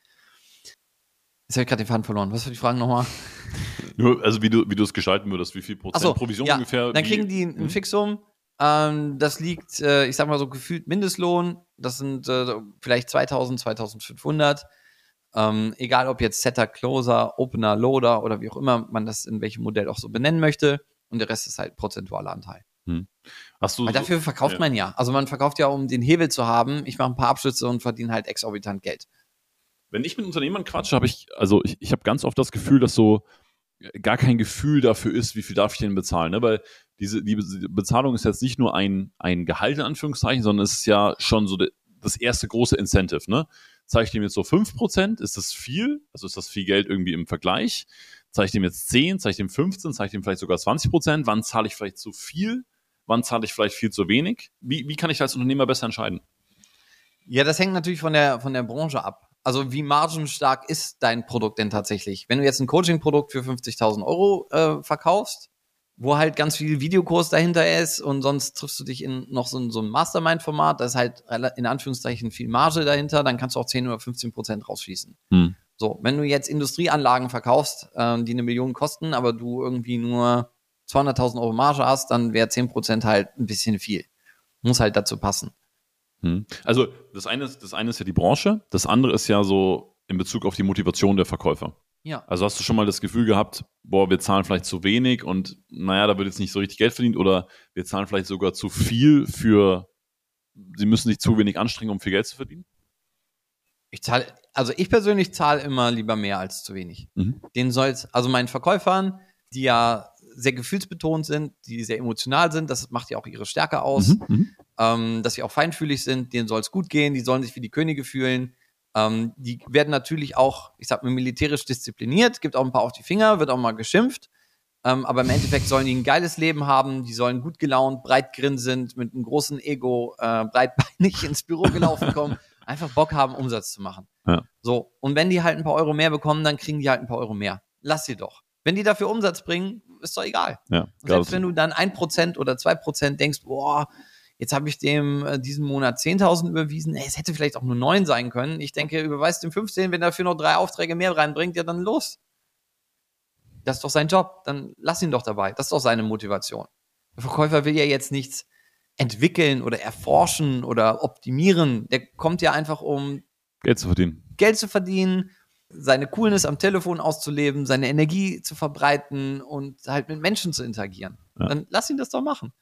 Jetzt habe ich gerade den Faden verloren. Was für die Fragen nochmal? *laughs* Nur, also wie du, wie du es gestalten würdest, wie viel Prozent so, Provision ja, ungefähr? Dann wie, kriegen die ein Hm? Fixum. Ähm, das liegt, äh, ich sag mal so gefühlt Mindestlohn. Das sind äh, vielleicht 2000, 2500. Ähm, egal ob jetzt Setter, Closer, Opener, Loader oder wie auch immer man das in welchem Modell auch so benennen möchte. Und der Rest ist halt prozentualer Anteil. Hast du Weil dafür verkauft ja. man ja. Also man verkauft ja, um den Hebel zu haben. Ich mache ein paar Abschlüsse und verdiene halt exorbitant Geld. Wenn ich mit Unternehmern quatsche, habe ich, also ich, ich habe ganz oft das Gefühl, dass so gar kein Gefühl dafür ist, wie viel darf ich denn bezahlen, ne? Weil diese die Be- Bezahlung ist jetzt nicht nur ein, ein Gehalt in Anführungszeichen, sondern es ist ja schon so de, das erste große Incentive, ne? Zeige ich dem jetzt so 5%, ist das viel? Also ist das viel Geld irgendwie im Vergleich? Zeige ich dem jetzt 10, zeige ich dem 15, zeige ich dem vielleicht sogar 20%? Wann zahle ich vielleicht zu viel? Wann zahle ich vielleicht viel zu wenig? Wie, wie kann ich als Unternehmer besser entscheiden? Ja, das hängt natürlich von der, von der Branche ab. Also wie margenstark ist dein Produkt denn tatsächlich? Wenn du jetzt ein Coaching-Produkt für 50.000 Euro äh, verkaufst, wo halt ganz viel Videokurs dahinter ist und sonst triffst du dich in noch so, ein- so ein Mastermind-Format, da ist halt in Anführungszeichen viel Marge dahinter, dann kannst du auch 10 oder 15 Prozent rausschießen. Hm. So, wenn du jetzt Industrieanlagen verkaufst, ähm, die eine Million kosten, aber du irgendwie nur 200.000 Euro Marge hast, dann wäre 10 Prozent halt ein bisschen viel. Muss halt dazu passen. Hm. Also das eine, ist, das eine ist ja die Branche, das andere ist ja so in Bezug auf die Motivation der Verkäufer. Ja. Also hast du schon mal das Gefühl gehabt, boah, wir zahlen vielleicht zu wenig und naja, da wird jetzt nicht so richtig Geld verdient oder wir zahlen vielleicht sogar zu viel für, sie müssen sich zu wenig anstrengen, um viel Geld zu verdienen? Ich zahle, also ich persönlich zahle immer lieber mehr als zu wenig. Mhm. Den soll's, also meinen Verkäufern, die ja sehr gefühlsbetont sind, die sehr emotional sind, das macht ja auch ihre Stärke aus, Mhm, mhm. Ähm, dass sie auch feinfühlig sind, denen soll es gut gehen, die sollen sich wie die Könige fühlen. Ähm, die werden natürlich auch, ich sag mal, militärisch diszipliniert, gibt auch ein paar auf die Finger, wird auch mal geschimpft. Ähm, aber im Endeffekt sollen die ein geiles Leben haben, die sollen gut gelaunt, breit grinsend, mit einem großen Ego, äh, breitbeinig *laughs* ins Büro gelaufen kommen, einfach Bock haben, Umsatz zu machen. Ja. So, und wenn die halt ein paar Euro mehr bekommen, dann kriegen die halt ein paar Euro mehr. Lass sie doch. Wenn die dafür Umsatz bringen, ist doch egal. Ja, selbst wenn du dann 1% oder 2% denkst, boah, jetzt habe ich dem äh, diesen Monat 10.000 überwiesen, ey, es hätte vielleicht auch nur 9 sein können. Ich denke, überweist dem 15, wenn er dafür noch drei Aufträge mehr reinbringt, ja dann los. Das ist doch sein Job, dann lass ihn doch dabei. Das ist doch seine Motivation. Der Verkäufer will ja jetzt nichts entwickeln oder erforschen oder optimieren. Der kommt ja einfach, um Geld zu verdienen. Geld zu verdienen, seine Coolness am Telefon auszuleben, seine Energie zu verbreiten und halt mit Menschen zu interagieren. Ja. Dann lass ihn das doch machen.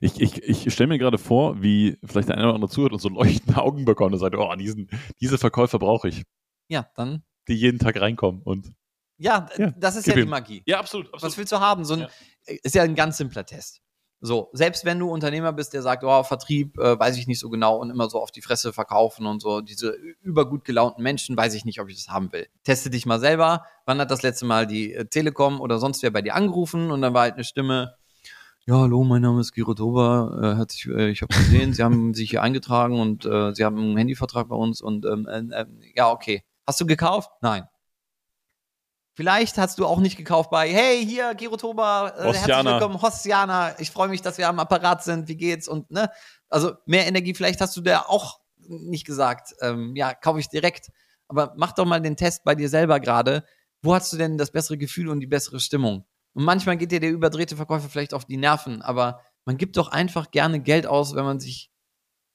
Ich, ich, ich stelle mir gerade vor, wie vielleicht der eine oder andere zuhört und so leuchtende Augen bekommt und sagt, oh, diesen, diese Verkäufer brauche ich, Ja, dann. die jeden Tag reinkommen und Ja, Ja, das ist ja die. Magie. Ja, absolut. Was willst du haben? So ein, Ist ja ein ganz simpler Test. So, selbst wenn du Unternehmer bist, der sagt, oh, Vertrieb, äh, weiß ich nicht so genau und immer so auf die Fresse verkaufen und so, diese übergut gelaunten Menschen, weiß ich nicht, ob ich das haben will. Teste dich mal selber. Wann hat das letzte Mal die äh, Telekom oder sonst wer bei dir angerufen und dann war halt eine Stimme, ja, hallo, mein Name ist Giro Toba, äh, hat sich, äh, ich habe gesehen, Sie haben *laughs* sich hier eingetragen und äh, Sie haben einen Handyvertrag bei uns und ähm, äh, äh, ja, okay. Hast du gekauft? Nein. Vielleicht hast du auch nicht gekauft bei, hey, hier, Giro Toba, äh, herzlich willkommen, Hostiana, ich freue mich, dass wir am Apparat sind, wie geht's? Und, ne, also mehr Energie, vielleicht hast du da auch nicht gesagt, ähm, ja, kaufe ich direkt. Aber mach doch mal den Test bei dir selber gerade. Wo hast du denn das bessere Gefühl und die bessere Stimmung? Und manchmal geht dir der überdrehte Verkäufer vielleicht auf die Nerven, aber man gibt doch einfach gerne Geld aus, wenn man sich,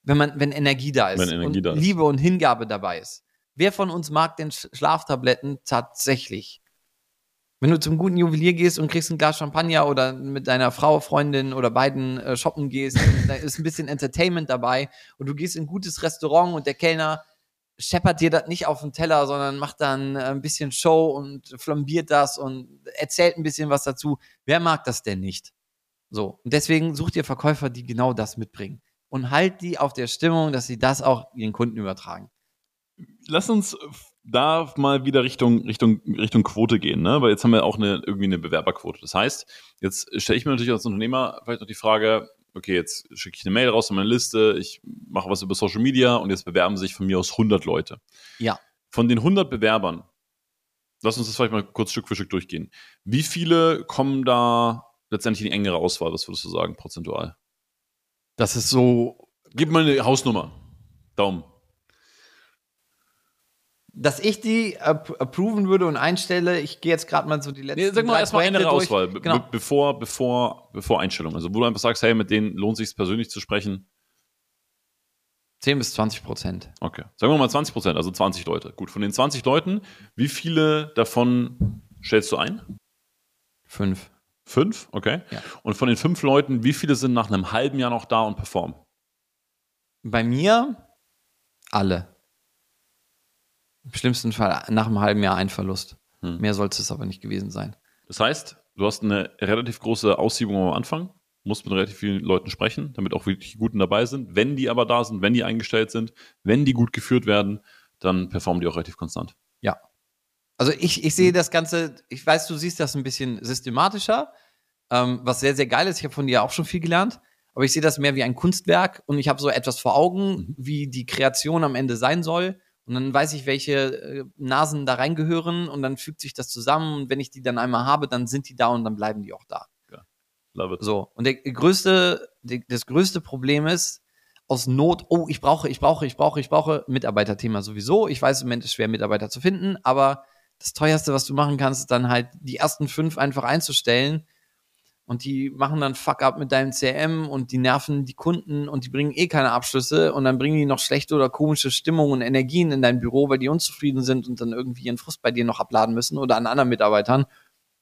wenn man, wenn Energie da ist Wenn Energie und da ist. Liebe und Hingabe dabei ist. Wer von uns mag denn Sch- Schlaftabletten tatsächlich? Wenn du zum guten Juwelier gehst und kriegst ein Glas Champagner oder mit deiner Frau, Freundin oder beiden äh, shoppen gehst, da ist ein bisschen Entertainment dabei und du gehst in ein gutes Restaurant und der Kellner scheppert dir das nicht auf den Teller, sondern macht dann äh, ein bisschen Show und flambiert das und erzählt ein bisschen was dazu. Wer mag das denn nicht? So. Und deswegen sucht ihr Verkäufer, die genau das mitbringen. Und halt die auf der Stimmung, dass sie das auch ihren Kunden übertragen. Lass uns da mal wieder Richtung, Richtung, Richtung Quote gehen, ne? Weil jetzt haben wir auch eine, irgendwie eine Bewerberquote. Das heißt, jetzt stelle ich mir natürlich als Unternehmer vielleicht noch die Frage, okay, jetzt schicke ich eine Mail raus an meine Liste, ich mache was über Social Media und jetzt bewerben sich von mir aus 100 Leute. Ja. Von den 100 Bewerbern, lass uns das vielleicht mal kurz Stück für Stück durchgehen. Wie viele kommen da letztendlich in die engere Auswahl, was würdest du sagen, prozentual? Das ist so Gib mal eine Hausnummer. Daumen. Dass ich die ap- approven würde und einstelle, ich gehe jetzt gerade mal so die letzten Nee, sag mal erstmal durch. Auswahl, Genau. be bevor, bevor, bevor Einstellung. Also wo du einfach sagst, hey, mit denen lohnt sich persönlich zu sprechen. 10 bis 20 Prozent. Okay. Sagen wir mal 20 Prozent, also 20 Leute. Gut, von den 20 Leuten, wie viele davon stellst du ein? Fünf. Fünf, okay. Ja. Und von den fünf Leuten, wie viele sind nach einem halben Jahr noch da und performen? Bei mir alle. Im schlimmsten Fall nach einem halben Jahr ein Verlust. Hm. Mehr sollte es aber nicht gewesen sein. Das heißt, du hast eine relativ große Aussiebung am Anfang, musst mit relativ vielen Leuten sprechen, damit auch wirklich die Guten dabei sind. Wenn die aber da sind, wenn die eingestellt sind, wenn die gut geführt werden, dann performen die auch relativ konstant. Also ich, ich sehe das Ganze, ich weiß, du siehst das ein bisschen systematischer, ähm, was sehr, sehr geil ist. Ich habe von dir auch schon viel gelernt, aber ich sehe das mehr wie ein Kunstwerk und ich habe so etwas vor Augen, Mhm. wie die Kreation am Ende sein soll. Und dann weiß ich, welche äh, Nasen da reingehören und dann fügt sich das zusammen und wenn ich die dann einmal habe, dann sind die da und dann bleiben die auch da. Ja. Love it. So. Und der größte, die, das größte Problem ist, aus Not, oh, ich brauche, ich brauche, ich brauche, ich brauche Mitarbeiterthema sowieso. Ich weiß, im Moment ist schwer, Mitarbeiter zu finden, aber das teuerste, was du machen kannst, ist dann halt die ersten fünf einfach einzustellen. Und die machen dann Fuck up mit deinem CRM und die nerven die Kunden und die bringen eh keine Abschlüsse und dann bringen die noch schlechte oder komische Stimmungen und Energien in dein Büro, weil die unzufrieden sind und dann irgendwie ihren Frust bei dir noch abladen müssen oder an anderen Mitarbeitern.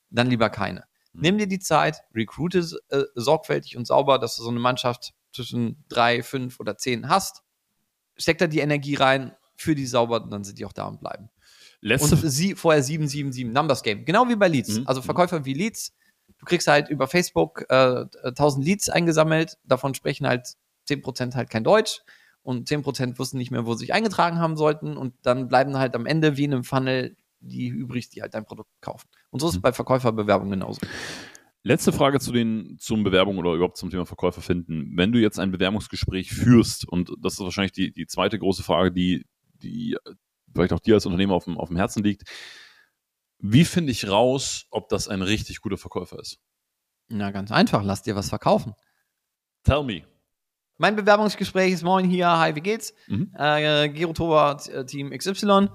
Dann lieber keine. Mhm. Nimm dir die Zeit, recruite äh, sorgfältig und sauber, dass du so eine Mannschaft zwischen drei, fünf oder zehn hast. Steck da die Energie rein, für die sauber, und dann sind die auch da und bleiben. Letzte, Und sie vorher 777 Numbers Game. Genau wie bei Leads. Mhm. Also Verkäufer wie Leads. Du kriegst halt über Facebook äh, 1000 Leads eingesammelt. Davon sprechen halt 10% halt kein Deutsch. Und 10% wussten nicht mehr, wo sie sich eingetragen haben sollten. Und dann bleiben halt am Ende wie in einem Funnel die übrig, die halt dein Produkt kaufen. Und so ist es Mhm. bei Verkäuferbewerbungen genauso. letzte Frage zu den, zum Bewerbung oder überhaupt zum Thema Verkäufer finden. Wenn du jetzt ein Bewerbungsgespräch führst, und das ist wahrscheinlich die, die zweite große Frage, die, die vielleicht auch dir als Unternehmer auf dem, auf dem Herzen liegt. Wie finde ich raus, ob das ein richtig guter Verkäufer ist? Na, ganz einfach. Lass dir was verkaufen. Tell me. Mein Bewerbungsgespräch ist moin hier. Hi, wie geht's? Mhm. Äh, Gero Toba, Team XY.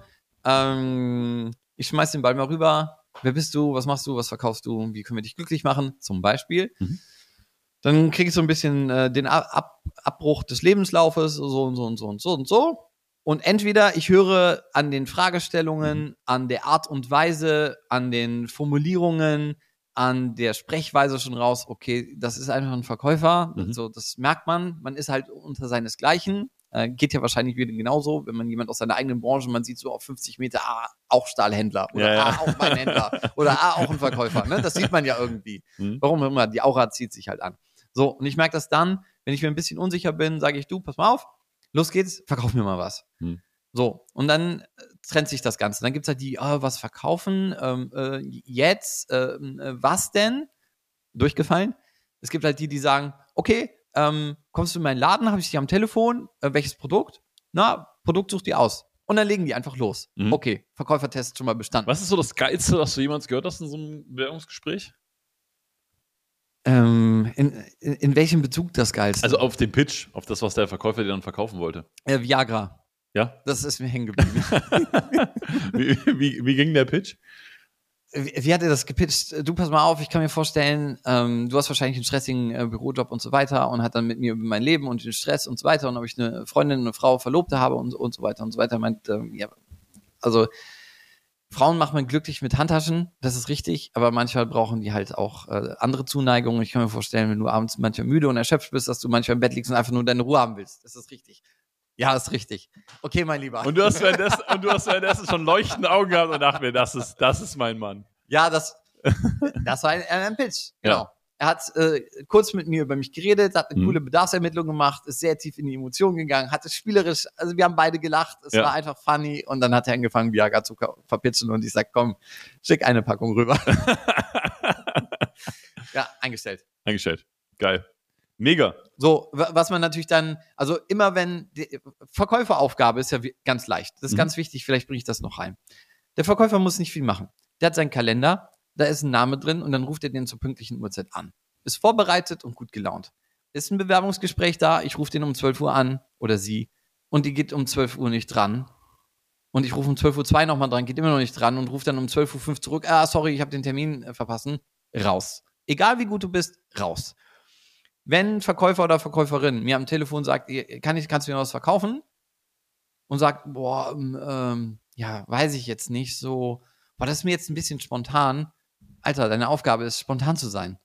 Ähm, ich schmeiß den Ball mal rüber. Wer bist du? Was machst du? Was verkaufst du? Wie können wir dich glücklich machen? Zum Beispiel. Mhm. Dann kriege ich so ein bisschen äh, den Ab Ab Abbruch des Lebenslaufes, so und so und so und so und so. Und entweder ich höre an den Fragestellungen, an der Art und Weise, an den Formulierungen, an der Sprechweise schon raus, okay, das ist einfach ein Verkäufer. Mhm. So, das merkt man. Man ist halt unter seinesgleichen. Äh, geht ja wahrscheinlich wieder genauso, wenn man jemand aus seiner eigenen Branche, man sieht so auf 50 Meter, ah, auch Stahlhändler oder Ja, ja. ah, auch Weinhändler oder ah, auch ein Verkäufer. Ne? Das sieht man ja irgendwie. Mhm. Warum immer, die Aura zieht sich halt an. So, und ich merke das dann, wenn ich mir ein bisschen unsicher bin, sage ich, du, pass mal auf, los geht's, verkauf mir mal was. Hm. So, und dann äh, trennt sich das Ganze. Dann gibt's halt die, ah, was verkaufen, ähm, äh, jetzt, ähm, äh, was denn? Durchgefallen. Es gibt halt die, die sagen, okay, ähm, kommst du in meinen Laden, habe ich dich am Telefon, äh, welches Produkt? Na, Produkt such dir aus. Und dann legen die einfach los. Mhm. Okay, Verkäufertest schon mal bestanden. Was ist so das Geilste, was du jemals gehört hast in so einem Bewerbungsgespräch? Ähm, in, in, in welchem Bezug das Geilste? Also auf den Pitch, auf das, was der Verkäufer dir dann verkaufen wollte. äh, Viagra. Ja? Das ist mir hängen geblieben. *laughs* wie, wie, wie ging der Pitch? wie, wie hat er das gepitcht? Du pass mal auf, ich kann mir vorstellen, ähm, du hast wahrscheinlich einen stressigen äh, Bürojob und so weiter und hat dann mit mir über mein Leben und den Stress und so weiter und ob ich eine Freundin, eine Frau, Verlobte habe und, und so weiter und so weiter. Meint, ähm, ja, also Frauen macht man glücklich mit Handtaschen, das ist richtig, aber manchmal brauchen die halt auch äh, andere Zuneigungen. Ich kann mir vorstellen, wenn du abends manchmal müde und erschöpft bist, dass du manchmal im Bett liegst und einfach nur deine Ruhe haben willst. Das ist richtig. Ja, ist richtig. Okay, mein Lieber. Und du hast währenddessen, und du hast währenddessen schon leuchtende Augen gehabt und dachte mir, das ist, das ist mein Mann. Ja, das, das war ein, ein Pitch. Genau. Ja. Er hat äh, kurz mit mir über mich geredet, hat eine Mhm. coole Bedarfsermittlung gemacht, ist sehr tief in die Emotionen gegangen, hat es spielerisch, also wir haben beide gelacht, es Ja. war einfach funny und dann hat er angefangen, Viagra zu verpitchen und ich sag, komm, schick eine Packung rüber. *laughs* ja, eingestellt. Eingestellt. Geil. Mega. So, wa- was man natürlich dann, also immer wenn, die Verkäuferaufgabe ist ja ganz leicht. Das ist Mhm. ganz wichtig, vielleicht bringe ich das noch rein. Der Verkäufer muss nicht viel machen. Der hat seinen Kalender, da ist ein Name drin und dann ruft er den zur pünktlichen Uhrzeit an. Ist vorbereitet und gut gelaunt. Ist ein Bewerbungsgespräch da, ich rufe den um 12 Uhr an oder sie und die geht um 12 Uhr nicht dran. Und ich rufe um 12 Uhr 2 nochmal dran, geht immer noch nicht dran und ruft dann um 12 Uhr 5 zurück. Ah, sorry, ich habe den Termin äh, verpassen. Raus. Egal wie gut du bist, raus wenn Verkäufer oder Verkäuferin mir am Telefon sagt, "Ihr- kann ich, kannst du mir was verkaufen? Und sagt, boah, ähm, ja, weiß ich jetzt nicht so, boah, das ist mir jetzt ein bisschen spontan. Alter, deine Aufgabe ist, spontan zu sein.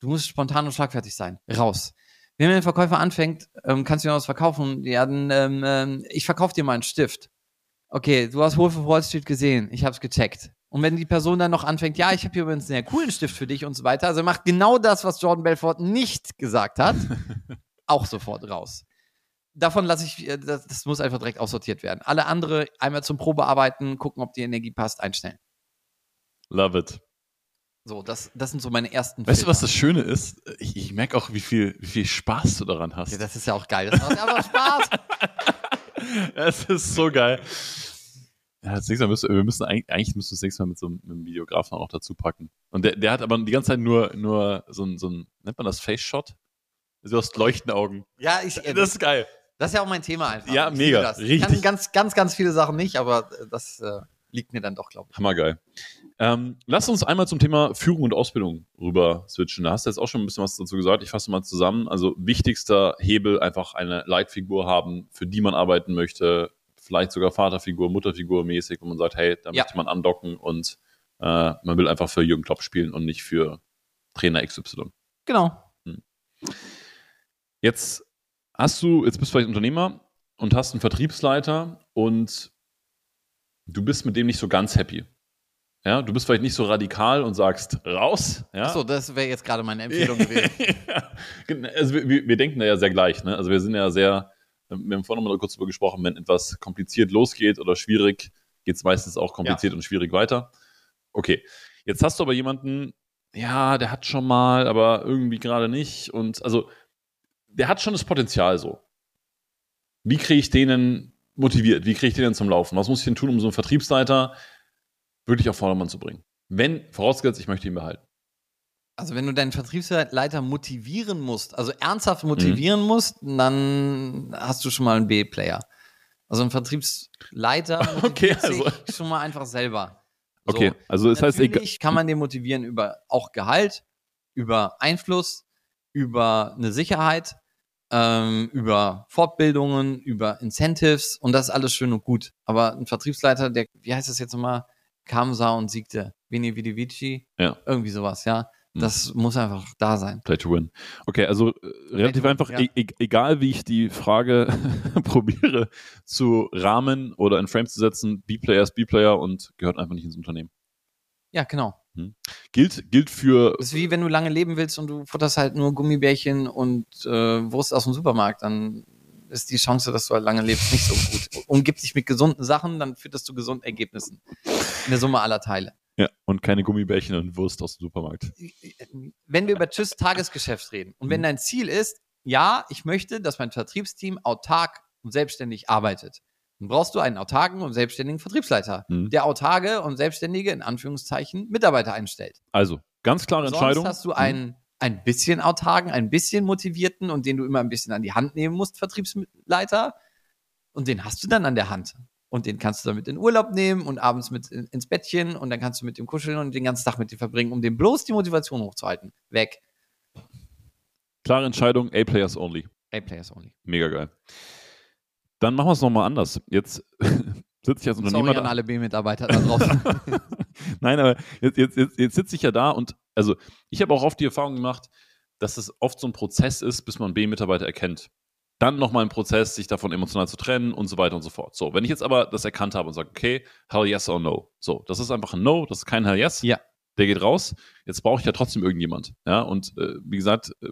Du musst spontan und schlagfertig sein. Raus. Wenn mir ein Verkäufer anfängt, ähm, kannst du mir was verkaufen? Ja, dann, ähm, ähm, ich verkaufe dir mal einen Stift. Okay, du hast Wolf of Wall Street gesehen, ich hab's gecheckt. Und wenn die Person dann noch anfängt, ja, ich habe hier übrigens einen sehr coolen Stift für dich und so weiter, also macht genau das, was Jordan Belfort nicht gesagt hat, *laughs* auch sofort raus. Davon lasse ich, äh, das, das muss einfach direkt aussortiert werden. Alle andere einmal zum Probearbeiten, gucken, ob die Energie passt, einstellen. Love it. So, das, das sind so meine ersten Weißt du, was Filter. das Schöne ist? Ich, ich merke auch, wie viel, wie viel Spaß du daran hast. Ja, das ist ja auch geil. Das macht einfach Spaß. *laughs* Es ist so geil. Ja, das nächste Mal müssen, wir müssen eigentlich, eigentlich müssen wir das nächste Mal mit so einem, mit einem Videografen auch dazu packen. Und der, der hat aber die ganze Zeit nur, nur so ein, so ein, nennt man das Face-Shot? Du hast leuchtende Augen. Ja, ich, äh, Das ist geil. das ist ja auch mein Thema einfach. Ja, Ich mega, Das. Ich kann richtig. ganz, ganz, ganz viele Sachen nicht, aber das äh, liegt mir dann doch, glaube ich. Hammergeil. Ähm, lass uns einmal zum Thema Führung und Ausbildung rüber switchen. Da hast du jetzt auch schon ein bisschen was dazu gesagt. Ich fasse mal zusammen. Also wichtigster Hebel einfach eine Leitfigur haben, für die man arbeiten möchte. Vielleicht sogar Vaterfigur, Mutterfigur mäßig, wo man sagt, hey, da Ja. möchte man andocken und äh, man will einfach für Jürgen Klopp spielen und nicht für Trainer XY. Genau. Jetzt hast du, jetzt bist du vielleicht Unternehmer und hast einen Vertriebsleiter und du bist mit dem nicht so ganz happy. Ja, du bist vielleicht nicht so radikal und sagst raus. Ja, Achso, das wäre jetzt gerade meine Empfehlung gewesen. *laughs* Also wir, wir denken da ja sehr gleich. Ne? Also wir sind ja sehr, wir haben vorhin noch mal kurz darüber gesprochen, wenn etwas kompliziert losgeht oder schwierig, geht es meistens auch kompliziert und schwierig weiter. Okay, jetzt hast du aber jemanden, ja, der hat schon mal, aber irgendwie gerade nicht. Und also der hat schon das Potenzial so. Wie kriege ich den denn motiviert? Wie kriege ich den denn zum Laufen? Was muss ich denn tun, um so einen Vertriebsleiter wirklich auf Vordermann zu bringen? Wenn, vorausgesetzt, ich möchte ihn behalten. Also wenn du deinen Vertriebsleiter motivieren musst, also ernsthaft motivieren musst, dann hast du schon mal einen B-Player. Also ein Vertriebsleiter *laughs* Okay, also- schon mal einfach selber. So. Okay, also das heißt, egal. Natürlich kann man den motivieren über auch Gehalt, über Einfluss, über eine Sicherheit, ähm, über Fortbildungen, über Incentives und das ist alles schön und gut. Aber ein Vertriebsleiter, der, wie heißt das jetzt nochmal, kam, sah und siegte. Vini Vidi Vici, Ja. irgendwie sowas, ja. Das muss einfach da sein. Play to win. Okay, also äh, relativ win, einfach, ja. e e egal wie ich die Frage *laughs* probiere zu rahmen oder in Frames zu setzen, B-Player ist B-Player und gehört einfach nicht ins Unternehmen. Ja, genau. Gilt, gilt für, Das ist wie wenn du lange leben willst und du futterst halt nur Gummibärchen und äh, Wurst aus dem Supermarkt, dann ist die Chance, dass du halt lange lebst, nicht so gut. Umgib dich mit gesunden Sachen, dann führst du gesunden Ergebnissen. In der Summe aller Teile. ja, und keine Gummibärchen und Wurst aus dem Supermarkt. Wenn wir über Tschüss Tagesgeschäft reden und Mhm. wenn dein Ziel ist, ja, ich möchte, dass mein Vertriebsteam autark und selbstständig arbeitet, dann brauchst du einen autarken und selbstständigen Vertriebsleiter, Mhm. der autarke und selbstständige, in Anführungszeichen, Mitarbeiter einstellt. Also, ganz klare Entscheidung. Sonst hast du Mhm. einen ein bisschen autarken, ein bisschen motivierten und den du immer ein bisschen an die Hand nehmen musst, Vertriebsleiter. Und den hast du dann an der Hand. Und den kannst du dann mit in Urlaub nehmen und abends mit in, ins Bettchen und dann kannst du mit dem kuscheln und den ganzen Tag mit dir verbringen, um dem bloß die Motivation hochzuhalten. Weg. Klare Entscheidung, A-Players only. A-Players only. Mega geil. Dann machen wir es nochmal anders. Jetzt *laughs* sitze ich als Unternehmer Sorry an alle B-Mitarbeiter da draußen. *laughs* Nein, aber jetzt, jetzt, jetzt, jetzt sitze ich ja da und also ich habe auch oft die Erfahrung gemacht, dass es oft so ein Prozess ist, bis man B-Mitarbeiter erkennt. Dann nochmal ein Prozess, sich davon emotional zu trennen und so weiter und so fort. So, wenn ich jetzt aber das erkannt habe und sage, okay, hell yes or no. So, das ist einfach ein No, das ist kein hell yes. Ja. Der geht raus. Jetzt brauche ich ja trotzdem irgendjemand. Ja, und äh, wie gesagt, äh,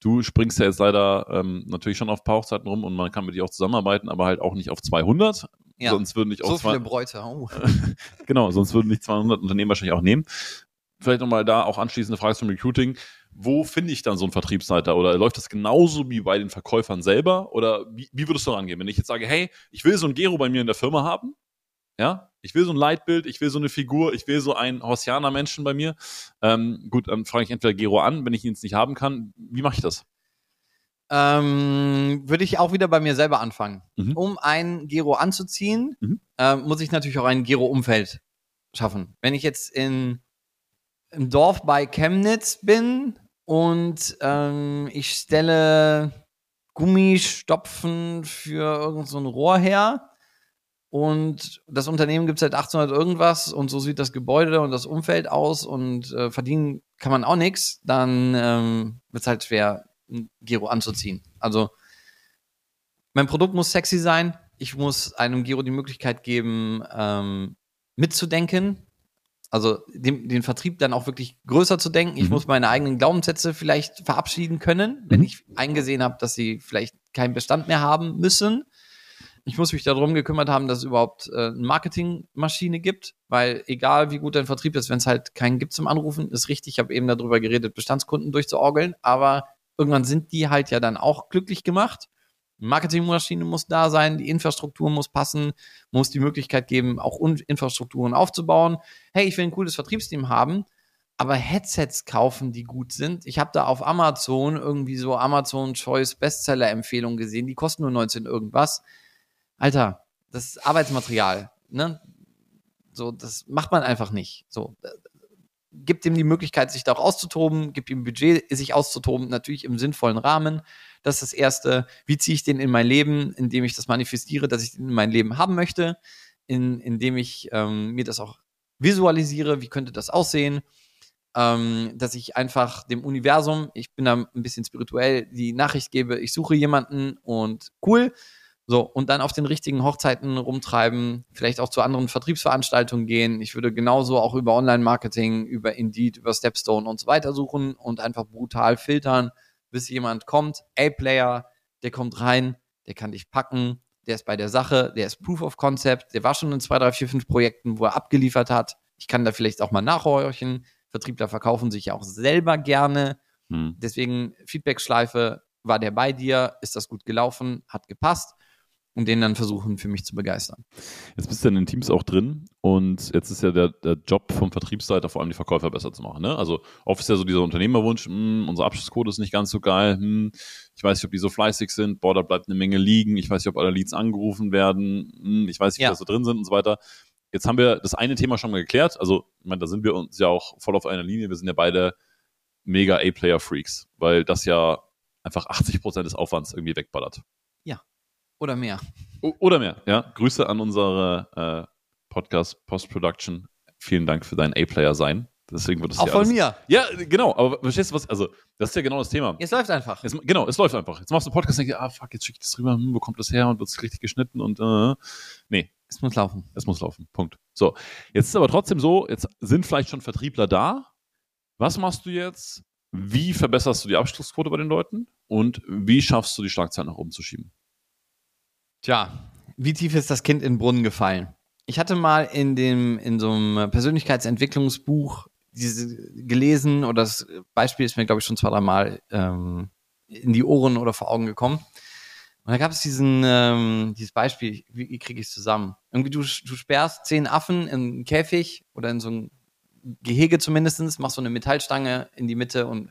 du springst ja jetzt leider ähm, natürlich schon auf ein paar Hochzeiten rum und man kann mit dir auch zusammenarbeiten, aber halt auch nicht auf 200. Ja. Sonst würden nicht auch so viele Bräute. Oh. *laughs* Genau, sonst würden nicht 200 Unternehmen wahrscheinlich auch nehmen. Vielleicht nochmal da auch anschließende Frage zum Recruiting. Wo finde ich dann so einen Vertriebsleiter? Oder läuft das genauso wie bei den Verkäufern selber? Oder wie, wie würdest du rangehen? Wenn ich jetzt sage, hey, ich will so einen Gero bei mir in der Firma haben, ja, ich will so ein Leitbild, ich will so eine Figur, ich will so einen Horsianer Menschen bei mir. Ähm, gut, dann frage ich entweder Gero an, wenn ich ihn jetzt nicht haben kann. Wie mache ich das? Ähm, würde ich auch wieder bei mir selber anfangen. Mhm. Um ein Gero anzuziehen, Mhm. ähm, muss ich natürlich auch ein Gero-Umfeld schaffen. Wenn ich jetzt in, im Dorf bei Chemnitz bin und ähm, ich stelle Gummistopfen für irgend so Rohr her und das Unternehmen gibt es seit 1800 irgendwas und so sieht das Gebäude und das Umfeld aus und äh, verdienen kann man auch nichts, dann ähm, wird es halt schwer, ein Giro anzuziehen. Also mein Produkt muss sexy sein. Ich muss einem Giro die Möglichkeit geben, ähm, mitzudenken. Also dem, den Vertrieb dann auch wirklich größer zu denken. Ich Mhm. muss meine eigenen Glaubenssätze vielleicht verabschieden können, wenn Mhm. ich eingesehen habe, dass sie vielleicht keinen Bestand mehr haben müssen. Ich muss mich darum gekümmert haben, dass es überhaupt äh, eine Marketingmaschine gibt, weil egal wie gut dein Vertrieb ist, wenn es halt keinen gibt zum Anrufen, ist richtig. Ich habe eben darüber geredet, Bestandskunden durchzuorgeln, aber irgendwann sind die halt ja dann auch glücklich gemacht. Marketingmaschine muss da sein, die Infrastruktur muss passen, muss die Möglichkeit geben, auch Infrastrukturen aufzubauen. Hey, ich will ein cooles Vertriebsteam haben, aber Headsets kaufen, die gut sind. Ich habe da auf Amazon irgendwie so Amazon Choice Bestseller Empfehlungen gesehen, die kosten nur 19 irgendwas. Alter, das ist Arbeitsmaterial, ne? So, das macht man einfach nicht. So, gibt ihm die Möglichkeit, sich da auch auszutoben, gibt ihm Budget, sich auszutoben, natürlich im sinnvollen Rahmen. Das ist das Erste. Wie ziehe ich den in mein Leben, indem ich das manifestiere, dass ich den in mein Leben haben möchte, in, indem ich ähm, mir das auch visualisiere, wie könnte das aussehen, ähm, dass ich einfach dem Universum, ich bin da ein bisschen spirituell, die Nachricht gebe, ich suche jemanden und cool, so, und dann auf den richtigen Hochzeiten rumtreiben, vielleicht auch zu anderen Vertriebsveranstaltungen gehen. Ich würde genauso auch über Online-Marketing, über Indeed, über Stepstone und so weiter suchen und einfach brutal filtern, bis jemand kommt. A-Player, der kommt rein, der kann dich packen, der ist bei der Sache, der ist Proof of Concept, der war schon in zwei, drei, vier, fünf Projekten, wo er abgeliefert hat. Ich kann da vielleicht auch mal nachhorchen. Vertriebler verkaufen sich ja auch selber gerne. Hm. Deswegen Feedback-Schleife, war der bei dir? Ist das gut gelaufen? Hat gepasst? Und den dann versuchen, für mich zu begeistern. Jetzt bist du in den Teams auch drin und jetzt ist ja der, der Job vom Vertriebsleiter vor allem die Verkäufer besser zu machen. Ne? Also oft ist ja so dieser Unternehmerwunsch, mh, hm, unser Abschlusscode ist nicht ganz so geil, hm, ich weiß nicht, ob die so fleißig sind, boah, da bleibt eine Menge liegen, ich weiß nicht, ob alle Leads angerufen werden, hm, ich weiß nicht, ja. wie da so drin sind und so weiter. Jetzt haben wir das eine Thema schon mal geklärt, also ich meine, da sind wir uns ja auch voll auf einer Linie, wir sind ja beide mega A-Player-Freaks, weil das ja einfach 80 Prozent des Aufwands irgendwie wegballert. Oder mehr. O oder mehr, ja. Grüße an unsere äh, Podcast Post-Production. Vielen Dank für dein A-Player sein. Deswegen wird es Auch von mir. Ja, genau. Aber verstehst du was? Also, das ist ja genau das Thema. Es läuft einfach. Jetzt, genau, es läuft einfach. Jetzt machst du einen Podcast und denkst, ah, fuck, jetzt schicke ich das rüber, hm, wo kommt das her und wird es richtig geschnitten und, äh, nee. Es muss laufen. Es muss laufen. Punkt. So. Jetzt ist aber trotzdem so, jetzt sind vielleicht schon Vertriebler da. Was machst du jetzt? Wie verbesserst du die Abschlussquote bei den Leuten? Und wie schaffst du die Schlagzeilen nach oben zu schieben? Tja, wie tief ist das Kind in den Brunnen gefallen? Ich hatte mal in dem, in so einem Persönlichkeitsentwicklungsbuch diese gelesen, oder das Beispiel ist mir, glaube ich, schon zwei, drei Mal ähm, in die Ohren oder vor Augen gekommen. Und da gab es diesen, ähm, dieses Beispiel, wie, wie kriege ich es zusammen? Irgendwie du, du sperrst zehn Affen in einen Käfig oder in so ein Gehege zumindestens, machst so eine Metallstange in die Mitte und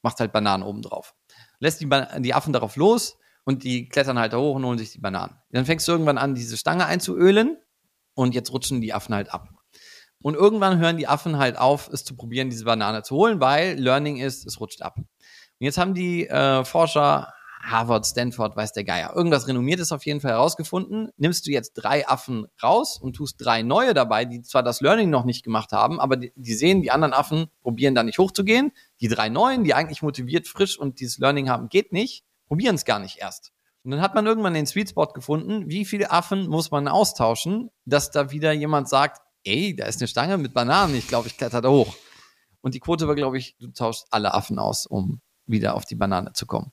machst halt Bananen oben drauf. Lässt die, die Affen darauf los, und die klettern halt da hoch und holen sich die Bananen. Dann fängst du irgendwann an, diese Stange einzuölen und jetzt rutschen die Affen halt ab. Und irgendwann hören die Affen halt auf, es zu probieren, diese Banane zu holen, weil Learning ist, es rutscht ab. Und jetzt haben die äh, Forscher, Harvard, Stanford, weiß der Geier, irgendwas Renommiertes auf jeden Fall herausgefunden. Nimmst du jetzt drei Affen raus und tust drei neue dabei, die zwar das Learning noch nicht gemacht haben, aber die, die sehen, die anderen Affen probieren da nicht hochzugehen. Die drei neuen, die eigentlich motiviert, frisch und dieses Learning haben, geht nicht probieren es gar nicht erst. Und dann hat man irgendwann den Sweet Spot gefunden, wie viele Affen muss man austauschen, dass da wieder jemand sagt, ey, da ist eine Stange mit Bananen, ich glaube, ich kletter da hoch. Und die Quote war, glaube ich, du tauschst alle Affen aus, um wieder auf die Banane zu kommen.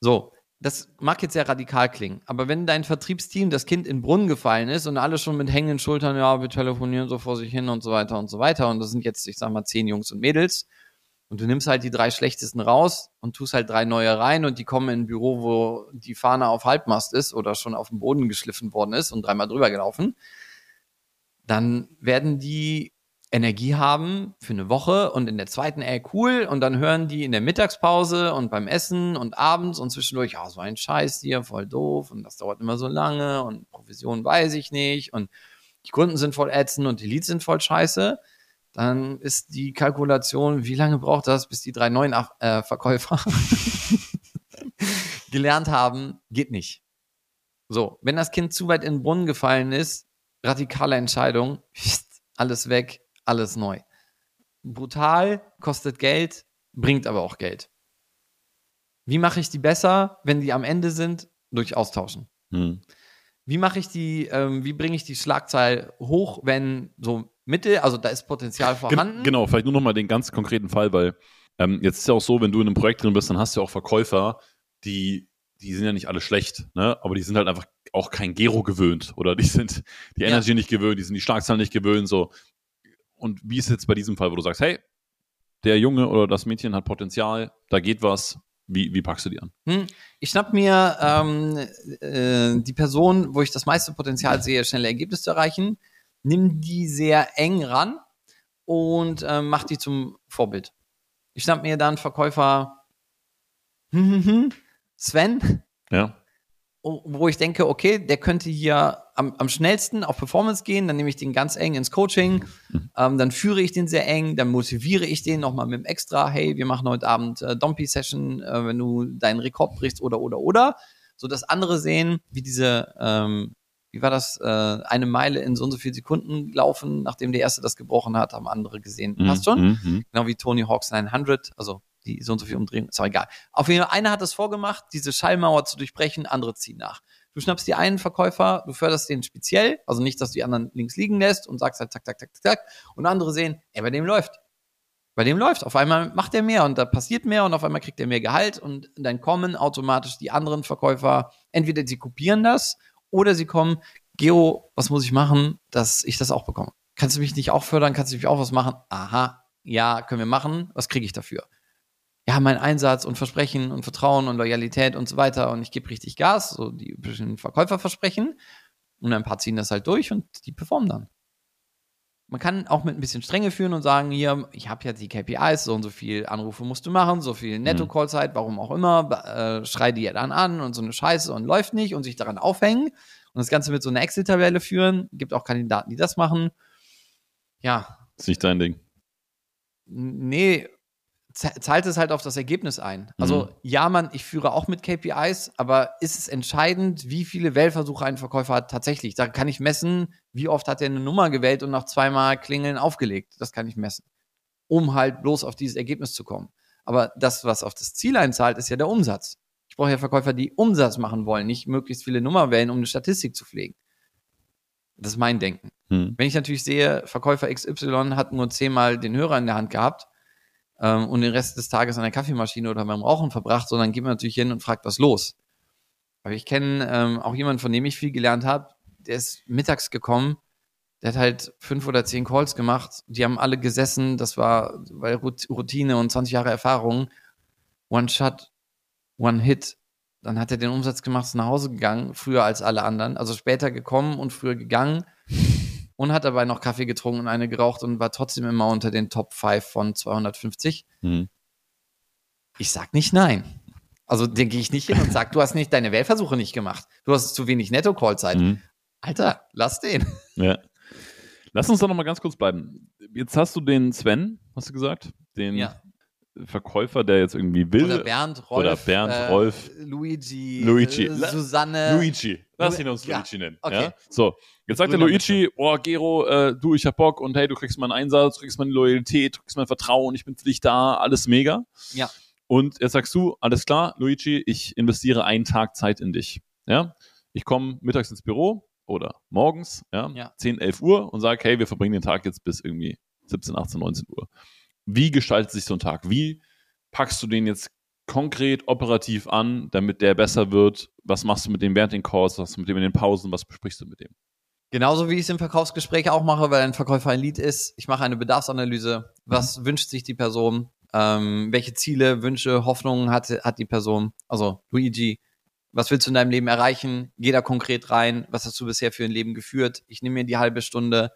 So, das mag jetzt sehr radikal klingen, aber wenn dein Vertriebsteam das Kind in den Brunnen gefallen ist und alle schon mit hängenden Schultern, ja, wir telefonieren so vor sich hin und so weiter und so weiter, und das sind jetzt, ich sag mal, zehn Jungs und Mädels, und du nimmst halt die drei schlechtesten raus und tust halt drei neue rein und die kommen in ein Büro, wo die Fahne auf Halbmast ist oder schon auf dem Boden geschliffen worden ist und dreimal drüber gelaufen. Dann werden die Energie haben für eine Woche und in der zweiten, ey, cool. Und dann hören die in der Mittagspause und beim Essen und abends und zwischendurch, ja, so ein Scheiß hier, voll doof und das dauert immer so lange und Provision weiß ich nicht und die Kunden sind voll ätzend und die Leads sind voll scheiße dann ist die Kalkulation, wie lange braucht das, bis die drei neuen äh, Verkäufer *laughs* gelernt haben, geht nicht. So, wenn das Kind zu weit in den Brunnen gefallen ist, radikale Entscheidung, alles weg, alles neu. Brutal, kostet Geld, bringt aber auch Geld. Wie mache ich die besser, wenn die am Ende sind? Durch Austauschen. Hm. Wie mache ich die, ähm, wie bringe ich die Schlagzahl hoch, wenn so Mittel, also da ist Potenzial vorhanden. Genau, vielleicht nur noch mal den ganz konkreten Fall, weil ähm, jetzt ist ja auch so, wenn du in einem Projekt drin bist, dann hast du ja auch Verkäufer, die, die sind ja nicht alle schlecht, ne? aber die sind halt einfach auch kein Gero gewöhnt oder die sind die Energy ja. nicht gewöhnt, die sind die Schlagzahlen nicht gewöhnt, so. Und wie ist jetzt bei diesem Fall, wo du sagst, hey, der Junge oder das Mädchen hat Potenzial, da geht was, Wie, wie packst du die an? Hm, ich schnapp mir ähm, äh, die Person, wo ich das meiste Potenzial sehe, schnelle Ergebnisse zu erreichen, nimm die sehr eng ran und äh, mach die zum Vorbild. Ich schnapp mir dann Verkäufer *laughs* Sven, Ja. wo ich denke, okay, der könnte hier am, am schnellsten auf Performance gehen, dann nehme ich den ganz eng ins Coaching, ähm, dann führe ich den sehr eng, dann motiviere ich den nochmal mit dem Extra, hey, wir machen heute Abend äh, Dompy-Session, äh, wenn du deinen Rekord brichst oder, oder, oder, so dass andere sehen, wie diese, ähm, wie war das, äh, eine Meile in so und so viel Sekunden laufen, nachdem der Erste das gebrochen hat, haben andere gesehen. Passt schon? Mhm, mhm. Genau wie Tony Hawk's 900, also die so und so viel Umdrehungen, ist auch egal. Auf jeden Fall, einer hat es vorgemacht, diese Schallmauer zu durchbrechen, andere ziehen nach. Du schnappst dir einen Verkäufer, du förderst den speziell, also nicht, dass du die anderen links liegen lässt und sagst halt zack, zack, zack, zack, zack. Und andere sehen, ey, bei dem läuft. Bei dem läuft. Auf einmal macht er mehr und da passiert mehr und auf einmal kriegt er mehr Gehalt und dann kommen automatisch die anderen Verkäufer, entweder sie kopieren das oder sie kommen, Geo, was muss ich machen, dass ich das auch bekomme? Kannst du mich nicht auch fördern? Kannst du mich auch was machen? Aha, ja, können wir machen. Was kriege ich dafür? Ja, mein Einsatz und Versprechen und Vertrauen und Loyalität und so weiter und ich gebe richtig Gas, so die üblichen Verkäuferversprechen und ein paar ziehen das halt durch und die performen dann. Man kann auch mit ein bisschen Strenge führen und sagen, hier, ich habe jetzt die KPIs, so und so viel Anrufe musst du machen, so viel Netto-Call-Zeit, warum auch immer, äh, schrei die ja dann an und so eine Scheiße und läuft nicht und sich daran aufhängen und das Ganze mit so einer Excel-Tabelle führen. Gibt auch Kandidaten, die das machen. Ja, Ist nicht dein Ding. nee, zahlt es halt auf das Ergebnis ein. Also, Mhm. ja, man, ich führe auch mit KPIs, aber ist es entscheidend, wie viele Wählversuche ein Verkäufer hat tatsächlich? Da kann ich messen, wie oft hat er eine Nummer gewählt und nach zweimal Klingeln aufgelegt. Das kann ich messen. Um halt bloß auf dieses Ergebnis zu kommen. Aber das, was auf das Ziel einzahlt, ist ja der Umsatz. Ich brauche ja Verkäufer, die Umsatz machen wollen, nicht möglichst viele Nummer wählen, um eine Statistik zu pflegen. Das ist mein Denken. Hm. Wenn ich natürlich sehe, Verkäufer XY hat nur zehnmal den Hörer in der Hand gehabt ähm, und den Rest des Tages an der Kaffeemaschine oder beim Rauchen verbracht, sondern geht man natürlich hin und fragt, was los. Aber ich kenne ähm, auch jemanden, von dem ich viel gelernt habe, der ist mittags gekommen, der hat halt fünf oder zehn Calls gemacht, die haben alle gesessen, das war weil Routine und 20 Jahre Erfahrung. One Shot, One Hit. Dann hat er den Umsatz gemacht, ist nach Hause gegangen, früher als alle anderen, also später gekommen und früher gegangen und hat dabei noch Kaffee getrunken und eine geraucht und war trotzdem immer unter den Top 5 von 250. Hm. Ich sag nicht nein. Also den gehe ich nicht hin und sag, du hast nicht deine Wählversuche nicht gemacht. Du hast zu wenig Netto-Call-Zeit. Hm. Alter, lass den. Ja. Lass uns doch noch mal ganz kurz bleiben. Jetzt hast du den Sven, hast du gesagt? Den Ja. Verkäufer, der jetzt irgendwie will. Oder Bernd, Rolf. Oder Bernd, äh, Rolf. Luigi. Luigi. Äh, Susanne. Luigi. Lass ihn uns Ja, Luigi nennen. okay. Ja? So, jetzt sagt der Luigi, oh Gero, äh, du, ich hab Bock und hey, du kriegst meinen Einsatz, du kriegst meine Loyalität, du kriegst mein Vertrauen, ich bin für dich da, alles mega. Ja. Und jetzt sagst du, alles klar, Luigi, ich investiere einen Tag Zeit in dich. Ja? Ich komme mittags ins Büro oder morgens, ja, Ja. 10, 11 Uhr und sage, hey, wir verbringen den Tag jetzt bis irgendwie 17, 18, 19 Uhr. Wie gestaltet sich so ein Tag? Wie packst du den jetzt konkret operativ an, damit der besser wird? Was machst du mit dem während den Calls? Was machst du mit dem in den Pausen? Was besprichst du mit dem? Genauso wie ich es im Verkaufsgespräch auch mache, weil ein Verkäufer ein Lead ist. Ich mache eine Bedarfsanalyse. Was wünscht sich die Person? Ähm, welche Ziele, Wünsche, Hoffnungen hat, hat die Person? Also Luigi, was willst du in deinem Leben erreichen? Geh da konkret rein. Was hast du bisher für ein Leben geführt? Ich nehme mir die halbe Stunde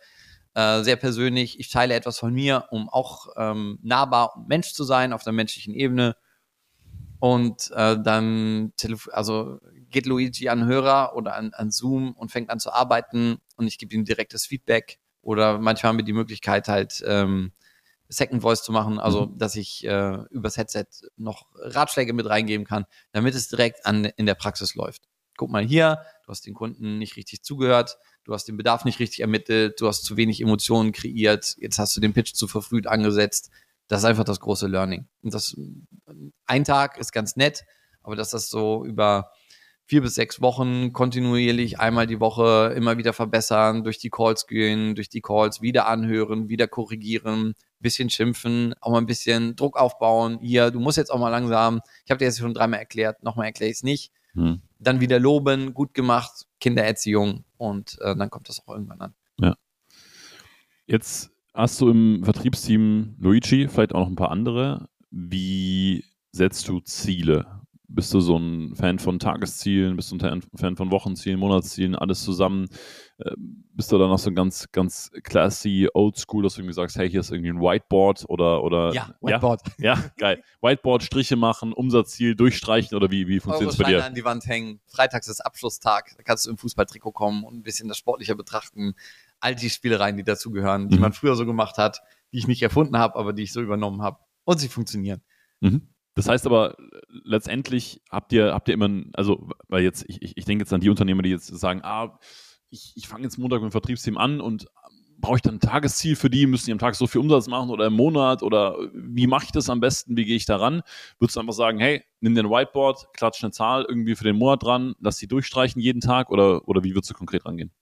äh, sehr persönlich. Ich teile etwas von mir, um auch ähm, nahbar und Mensch zu sein auf der menschlichen Ebene. Und äh, dann also geht Luigi an Hörer oder an, an Zoom und fängt an zu arbeiten und ich gebe ihm direktes Feedback. Oder manchmal haben wir die Möglichkeit halt ähm, Second Voice zu machen, also dass ich äh, übers Headset noch Ratschläge mit reingeben kann, damit es direkt an, in der Praxis läuft. Guck mal hier, du hast den Kunden nicht richtig zugehört, du hast den Bedarf nicht richtig ermittelt, du hast zu wenig Emotionen kreiert, jetzt hast du den Pitch zu verfrüht angesetzt. Das ist einfach das große Learning. Und das ein Tag ist ganz nett, aber dass das so über vier bis sechs Wochen kontinuierlich einmal die Woche immer wieder verbessern, durch die Calls gehen, durch die Calls wieder anhören, wieder korrigieren, bisschen schimpfen, auch mal ein bisschen Druck aufbauen. Hier, du musst jetzt auch mal langsam. Ich habe dir jetzt schon dreimal erklärt, nochmal erkläre ich es nicht. Hm. Dann wieder loben, gut gemacht, Kindererziehung und äh, dann kommt das auch irgendwann an. Jetzt hast du im Vertriebsteam Luigi, vielleicht auch noch ein paar andere. Wie setzt du Ziele? Bist du so ein Fan von Tageszielen? Bist du ein Fan von Wochenzielen, Monatszielen, alles zusammen? Äh, bist du dann noch so ganz, ganz classy, oldschool, dass du irgendwie sagst, hey, hier ist irgendwie ein Whiteboard oder, oder ja, Whiteboard. Ja, *laughs* ja geil. Whiteboard, Striche machen, Umsatzziel durchstreichen oder wie, wie funktioniert es bei dir? an die Wand hängen. Freitags ist Abschlusstag, da kannst du im Fußballtrikot kommen und ein bisschen das sportlicher betrachten. All die Spielereien, die dazugehören, die mhm. man früher so gemacht hat, die ich nicht erfunden habe, aber die ich so übernommen habe. Und sie funktionieren. Mhm. Das heißt aber, letztendlich habt ihr, habt ihr immer, also, weil jetzt, ich, ich denke jetzt an die Unternehmer, die jetzt sagen, ah, ich, ich fange jetzt Montag mit dem Vertriebsteam an und brauche ich dann ein Tagesziel für die? Müssen die am Tag so viel Umsatz machen oder im Monat? Oder wie mache ich das am besten? Wie gehe ich da ran? Würdest du einfach sagen, hey, nimm dir ein Whiteboard, klatsch eine Zahl irgendwie für den Monat dran, lass die durchstreichen jeden Tag oder, oder wie würdest du konkret rangehen?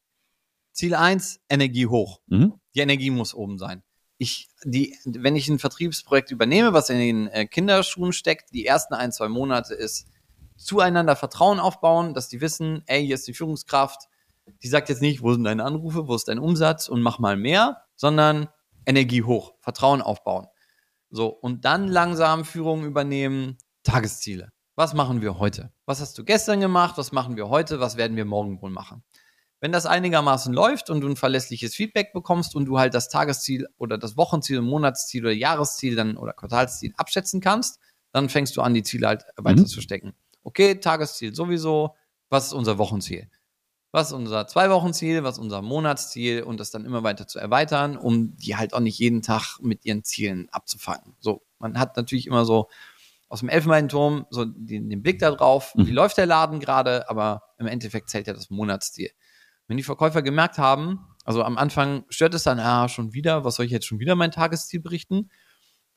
Ziel 1, Energie hoch. Mhm. Die Energie muss oben sein ich, die, wenn ich ein Vertriebsprojekt übernehme, was in den äh, Kinderschuhen steckt, die ersten ein, zwei Monate ist zueinander Vertrauen aufbauen, dass die wissen, ey, hier ist die Führungskraft, die sagt jetzt nicht, wo sind deine Anrufe, wo ist dein Umsatz und mach mal mehr, sondern Energie hoch, Vertrauen aufbauen. So, und dann langsam Führung übernehmen, Tagesziele. Was machen wir heute? Was hast du gestern gemacht? Was machen wir heute? Was werden wir morgen wohl machen? Wenn das einigermaßen läuft und du ein verlässliches Feedback bekommst und du halt das Tagesziel oder das Wochenziel, Monatsziel oder Jahresziel dann oder Quartalsziel abschätzen kannst, dann fängst du an, die Ziele halt weiter mhm. zu stecken. Okay, Tagesziel sowieso. Was ist unser Wochenziel? Was ist unser Zwei-Wochen-Ziel? Was ist unser Monatsziel? Und das dann immer weiter zu erweitern, um die halt auch nicht jeden Tag mit ihren Zielen abzufangen. So, man hat natürlich immer so aus dem Elfenbeinturm so den, den Blick da drauf, mhm. wie läuft der Laden gerade, aber im Endeffekt zählt ja das Monatsziel. Wenn die Verkäufer gemerkt haben, also am Anfang stört es dann, ah, schon wieder, was soll ich jetzt schon wieder mein Tagesziel berichten?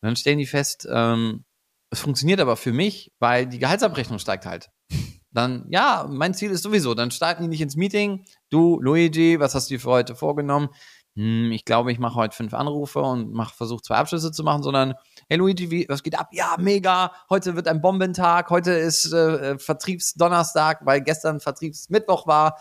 dann stellen die fest, ähm, es funktioniert aber für mich, weil die Gehaltsabrechnung steigt halt. Dann, ja, mein Ziel ist sowieso, dann starten die nicht ins Meeting. Du, Luigi, was hast du dir für heute vorgenommen? Hm, ich glaube, ich mache heute fünf Anrufe und versuche zwei Abschlüsse zu machen, sondern, hey Luigi, wie, was geht ab? Ja, mega, heute wird ein Bombentag, heute ist äh, Vertriebsdonnerstag, weil gestern Vertriebsmittwoch war.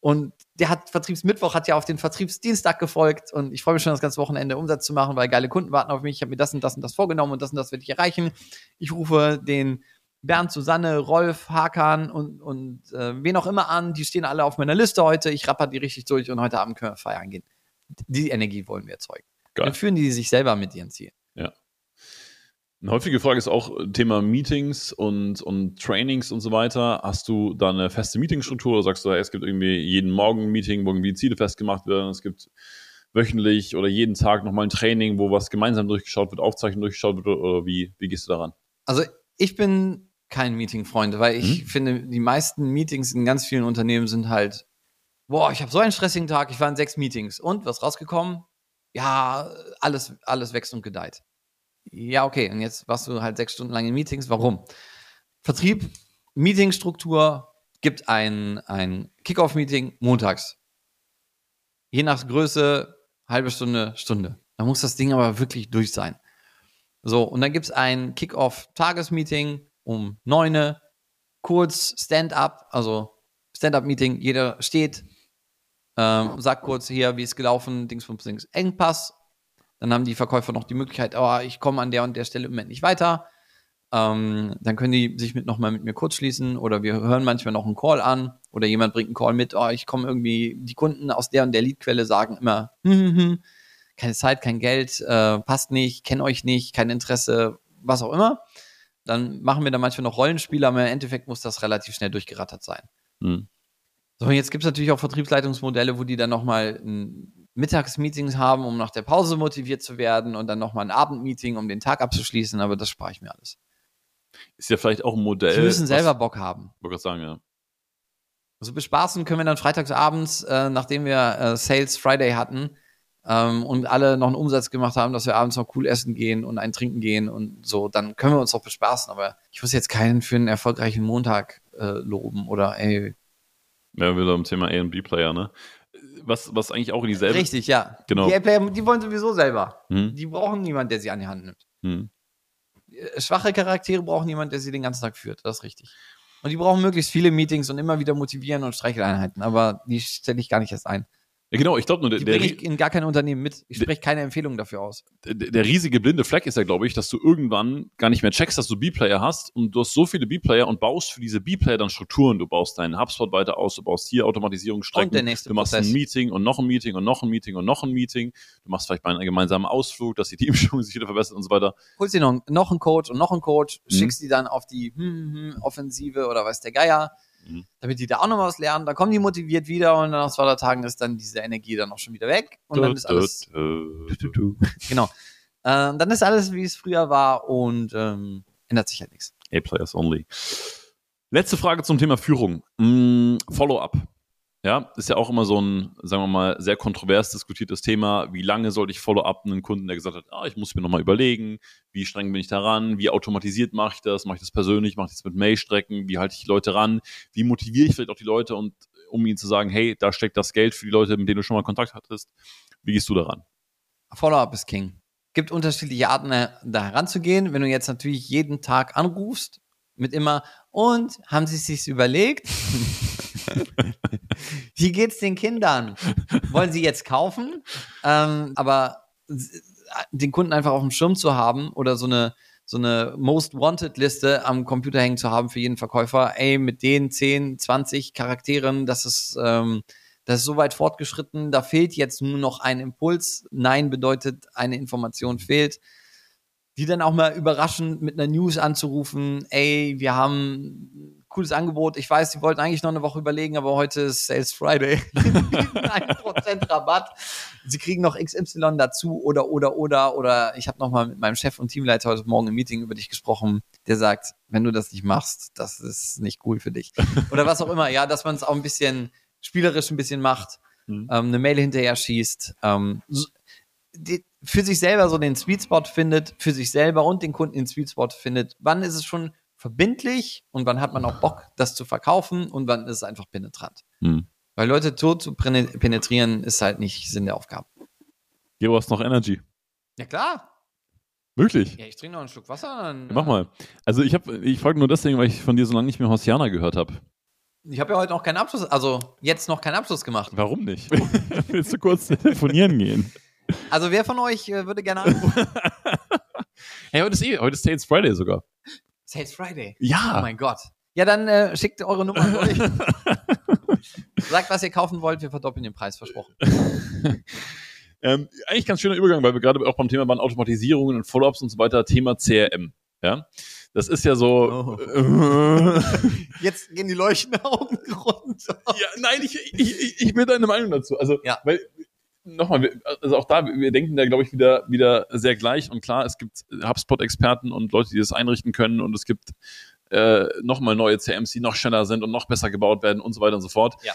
Und der hat Vertriebsmittwoch hat ja auf den Vertriebsdienstag gefolgt und ich freue mich schon das ganze Wochenende Umsatz zu machen, weil geile Kunden warten auf mich. Ich habe mir das und das und das vorgenommen und das und das werde ich erreichen. Ich rufe den Bernd, Susanne, Rolf, Hakan und, und äh, wen auch immer an. Die stehen alle auf meiner Liste heute. Ich rapper die richtig durch und heute Abend können wir feiern gehen. Die Energie wollen wir erzeugen. Geil. Dann führen die sich selber mit ihren Zielen. Eine häufige Frage ist auch äh, Thema Meetings und, und Trainings und so weiter. Hast du da eine feste Meetingstruktur oder sagst du, es gibt irgendwie jeden Morgen ein Meeting, wo irgendwie Ziele festgemacht werden? Es gibt wöchentlich oder jeden Tag nochmal ein Training, wo was gemeinsam durchgeschaut wird, Aufzeichnung durchgeschaut wird oder wie, wie gehst du daran? Also ich bin kein Meeting-Freund, weil ich hm? finde, die meisten Meetings in ganz vielen Unternehmen sind halt, boah, ich habe so einen stressigen Tag, ich war in sechs Meetings und was rausgekommen? Ja, alles, alles wächst und gedeiht. Ja, okay. Und jetzt warst du halt sechs Stunden lang in Meetings. Warum? Vertrieb, Meetingstruktur, gibt ein, ein Kickoff-Meeting montags. Je nach Größe, halbe Stunde, Stunde. Da muss das Ding aber wirklich durch sein. So, und dann gibt es ein Kickoff-Tagesmeeting um neune, kurz Stand-up, also Stand-up-Meeting, jeder steht, ähm, sagt kurz hier, wie ist gelaufen, Dingsbums, Dings, Engpass, dann haben die Verkäufer noch die Möglichkeit, oh, ich komme an der und der Stelle im Moment nicht weiter. Ähm, dann können die sich mit nochmal mit mir kurz schließen oder wir hören manchmal noch einen Call an oder jemand bringt einen Call mit, oh, ich komme irgendwie, die Kunden aus der und der Leadquelle sagen immer, hm, hm, hm, keine Zeit, kein Geld, äh, passt nicht, kenne euch nicht, kein Interesse, was auch immer. Dann machen wir da manchmal noch Rollenspiele, aber im Endeffekt muss das relativ schnell durchgerattert sein. Hm. So, jetzt gibt es natürlich auch Vertriebsleitungsmodelle, wo die dann nochmal ein Mittagsmeetings haben, um nach der Pause motiviert zu werden und dann nochmal ein Abendmeeting, um den Tag abzuschließen, aber das spare ich mir alles. Ist ja vielleicht auch ein Modell. Sie müssen selber was, Bock haben. Wollte sagen, ja. Also bespaßen können wir dann freitagsabends, äh, nachdem wir äh, Sales Friday hatten ähm, und alle noch einen Umsatz gemacht haben, dass wir abends noch cool essen gehen und ein Trinken gehen und so, dann können wir uns auch bespaßen. Aber ich muss jetzt keinen für einen erfolgreichen Montag äh, loben oder ey. Ja, wieder im Thema A und B-Player, ne? Was, was eigentlich auch in dieselbe. Richtig, ja. Genau. Die Player, die wollen sowieso selber. Hm. Die brauchen niemanden, der sie an die Hand nimmt. Hm. Äh, schwache Charaktere brauchen niemanden, der sie den ganzen Tag führt. Das ist richtig. Und die brauchen möglichst viele Meetings und immer wieder motivieren und Streicheleinheiten. Aber die stelle ich gar nicht erst ein. Ja, genau, ich glaube nur, der, Die bringe ich in gar kein Unternehmen mit. Ich spreche keine Empfehlung dafür aus. der, der riesige blinde Fleck ist ja, glaube ich, dass du irgendwann gar nicht mehr checkst, dass du B-Player hast und du hast so viele B-Player und baust für diese B-Player dann Strukturen. Du baust deinen HubSpot weiter aus, du baust hier Automatisierungsstrecken, Und der nächste du machst Prozess. ein Meeting und noch ein Meeting und noch ein Meeting und noch ein Meeting. Du machst vielleicht mal einen gemeinsamen Ausflug, dass die Teamstimmung *laughs* sich wieder verbessert und so weiter. Holst dir noch, noch einen Coach und noch einen Coach, Mhm. schickst die dann auf die hm, hm, Offensive oder weiß der Geier, Mhm. damit die da auch noch was lernen. Dann kommen die motiviert wieder und nach zwei drei Tagen ist dann diese Energie dann auch schon wieder weg. Und dann ist alles, *laughs* genau. Äh, dann ist alles, wie es früher war und ähm, ändert sich halt nichts. A-Players only. Letzte Frage zum Thema Führung. Mm, Follow-up. Ja, ist ja auch immer so ein, sagen wir mal, sehr kontrovers diskutiertes Thema. Wie lange sollte ich Follow-up einen Kunden, der gesagt hat, ah, ich muss mir nochmal überlegen, wie streng bin ich daran, wie automatisiert mache ich das, mache ich das persönlich, mache ich das mit Mail-Strecken, wie halte ich die Leute ran, wie motiviere ich vielleicht auch die Leute und um ihnen zu sagen, hey, da steckt das Geld für die Leute, mit denen du schon mal Kontakt hattest. Wie gehst du daran? Follow-up ist King. Gibt unterschiedliche Arten, äh, da heranzugehen. Wenn du jetzt natürlich jeden Tag anrufst, mit immer, und haben sie es sich überlegt? *laughs* *laughs* Wie geht's den Kindern? Wollen sie jetzt kaufen? Ähm, aber s- den Kunden einfach auf dem Schirm zu haben oder so eine so eine Most Wanted Liste am Computer hängen zu haben für jeden Verkäufer, ey, mit den 10, 20 Charakteren, das ist, ähm, das ist so weit fortgeschritten, da fehlt jetzt nur noch ein Impuls. Nein bedeutet, eine Information fehlt. Die dann auch mal überraschend mit einer News anzurufen, ey, wir haben cooles Angebot. Ich weiß, Sie wollten eigentlich noch eine Woche überlegen, aber heute ist Sales Friday. *laughs* *laughs* Ein Prozent Rabatt. Sie kriegen noch XY dazu oder, oder, oder, oder ich habe noch mal mit meinem Chef und Teamleiter heute Morgen im Meeting über dich gesprochen, der sagt, wenn du das nicht machst, das ist nicht cool für dich. Oder was auch immer, ja, dass man es auch ein bisschen spielerisch ein bisschen macht, Mhm. ähm, eine Mail hinterher schießt, ähm, so- die, für sich selber so den Sweet Spot findet, für sich selber und den Kunden den Sweet Spot findet. Wann ist es schon verbindlich und wann hat man auch Bock, das zu verkaufen und wann ist es einfach penetrant. Hm. Weil Leute tot zu penetrieren ist halt nicht Sinn der Aufgabe. Gero, hast noch Energy. Ja klar. Wirklich? Ja, ich trinke noch einen Schluck Wasser. Dann, Mach mal. Also ich habe, ich frage nur deswegen, weil ich von dir so lange nicht mehr Hosiana gehört habe. Ich habe ja heute noch keinen Abschluss, also jetzt noch keinen Abschluss gemacht. Warum nicht? *laughs* Willst du kurz telefonieren gehen? Also wer von euch äh, würde gerne anrufen? *laughs* Hey, heute ist eh, heute ist Sales Friday sogar. Sales Friday. Oh Ja. mein Gott. Ja, dann äh, schickt eure Nummer durch. *laughs* Sagt, was ihr kaufen wollt, wir verdoppeln den Preis, versprochen. *laughs* Ähm, eigentlich ganz schöner Übergang, weil wir gerade auch beim Thema waren Automatisierungen und Follow-ups und so weiter, Thema CRM. Ja, das ist ja so. Oh. *laughs* Jetzt gehen die leuchtenden Augen runter. ja, nein, ich, ich, ich, ich will deine Meinung dazu. Also, Ja. weil nochmal, also auch da, wir denken da, glaube ich, wieder, wieder sehr gleich. Und klar, es gibt HubSpot-Experten und Leute, die das einrichten können. Und es gibt äh, nochmal neue CMs, die noch schneller sind und noch besser gebaut werden und so weiter und so fort. Ja.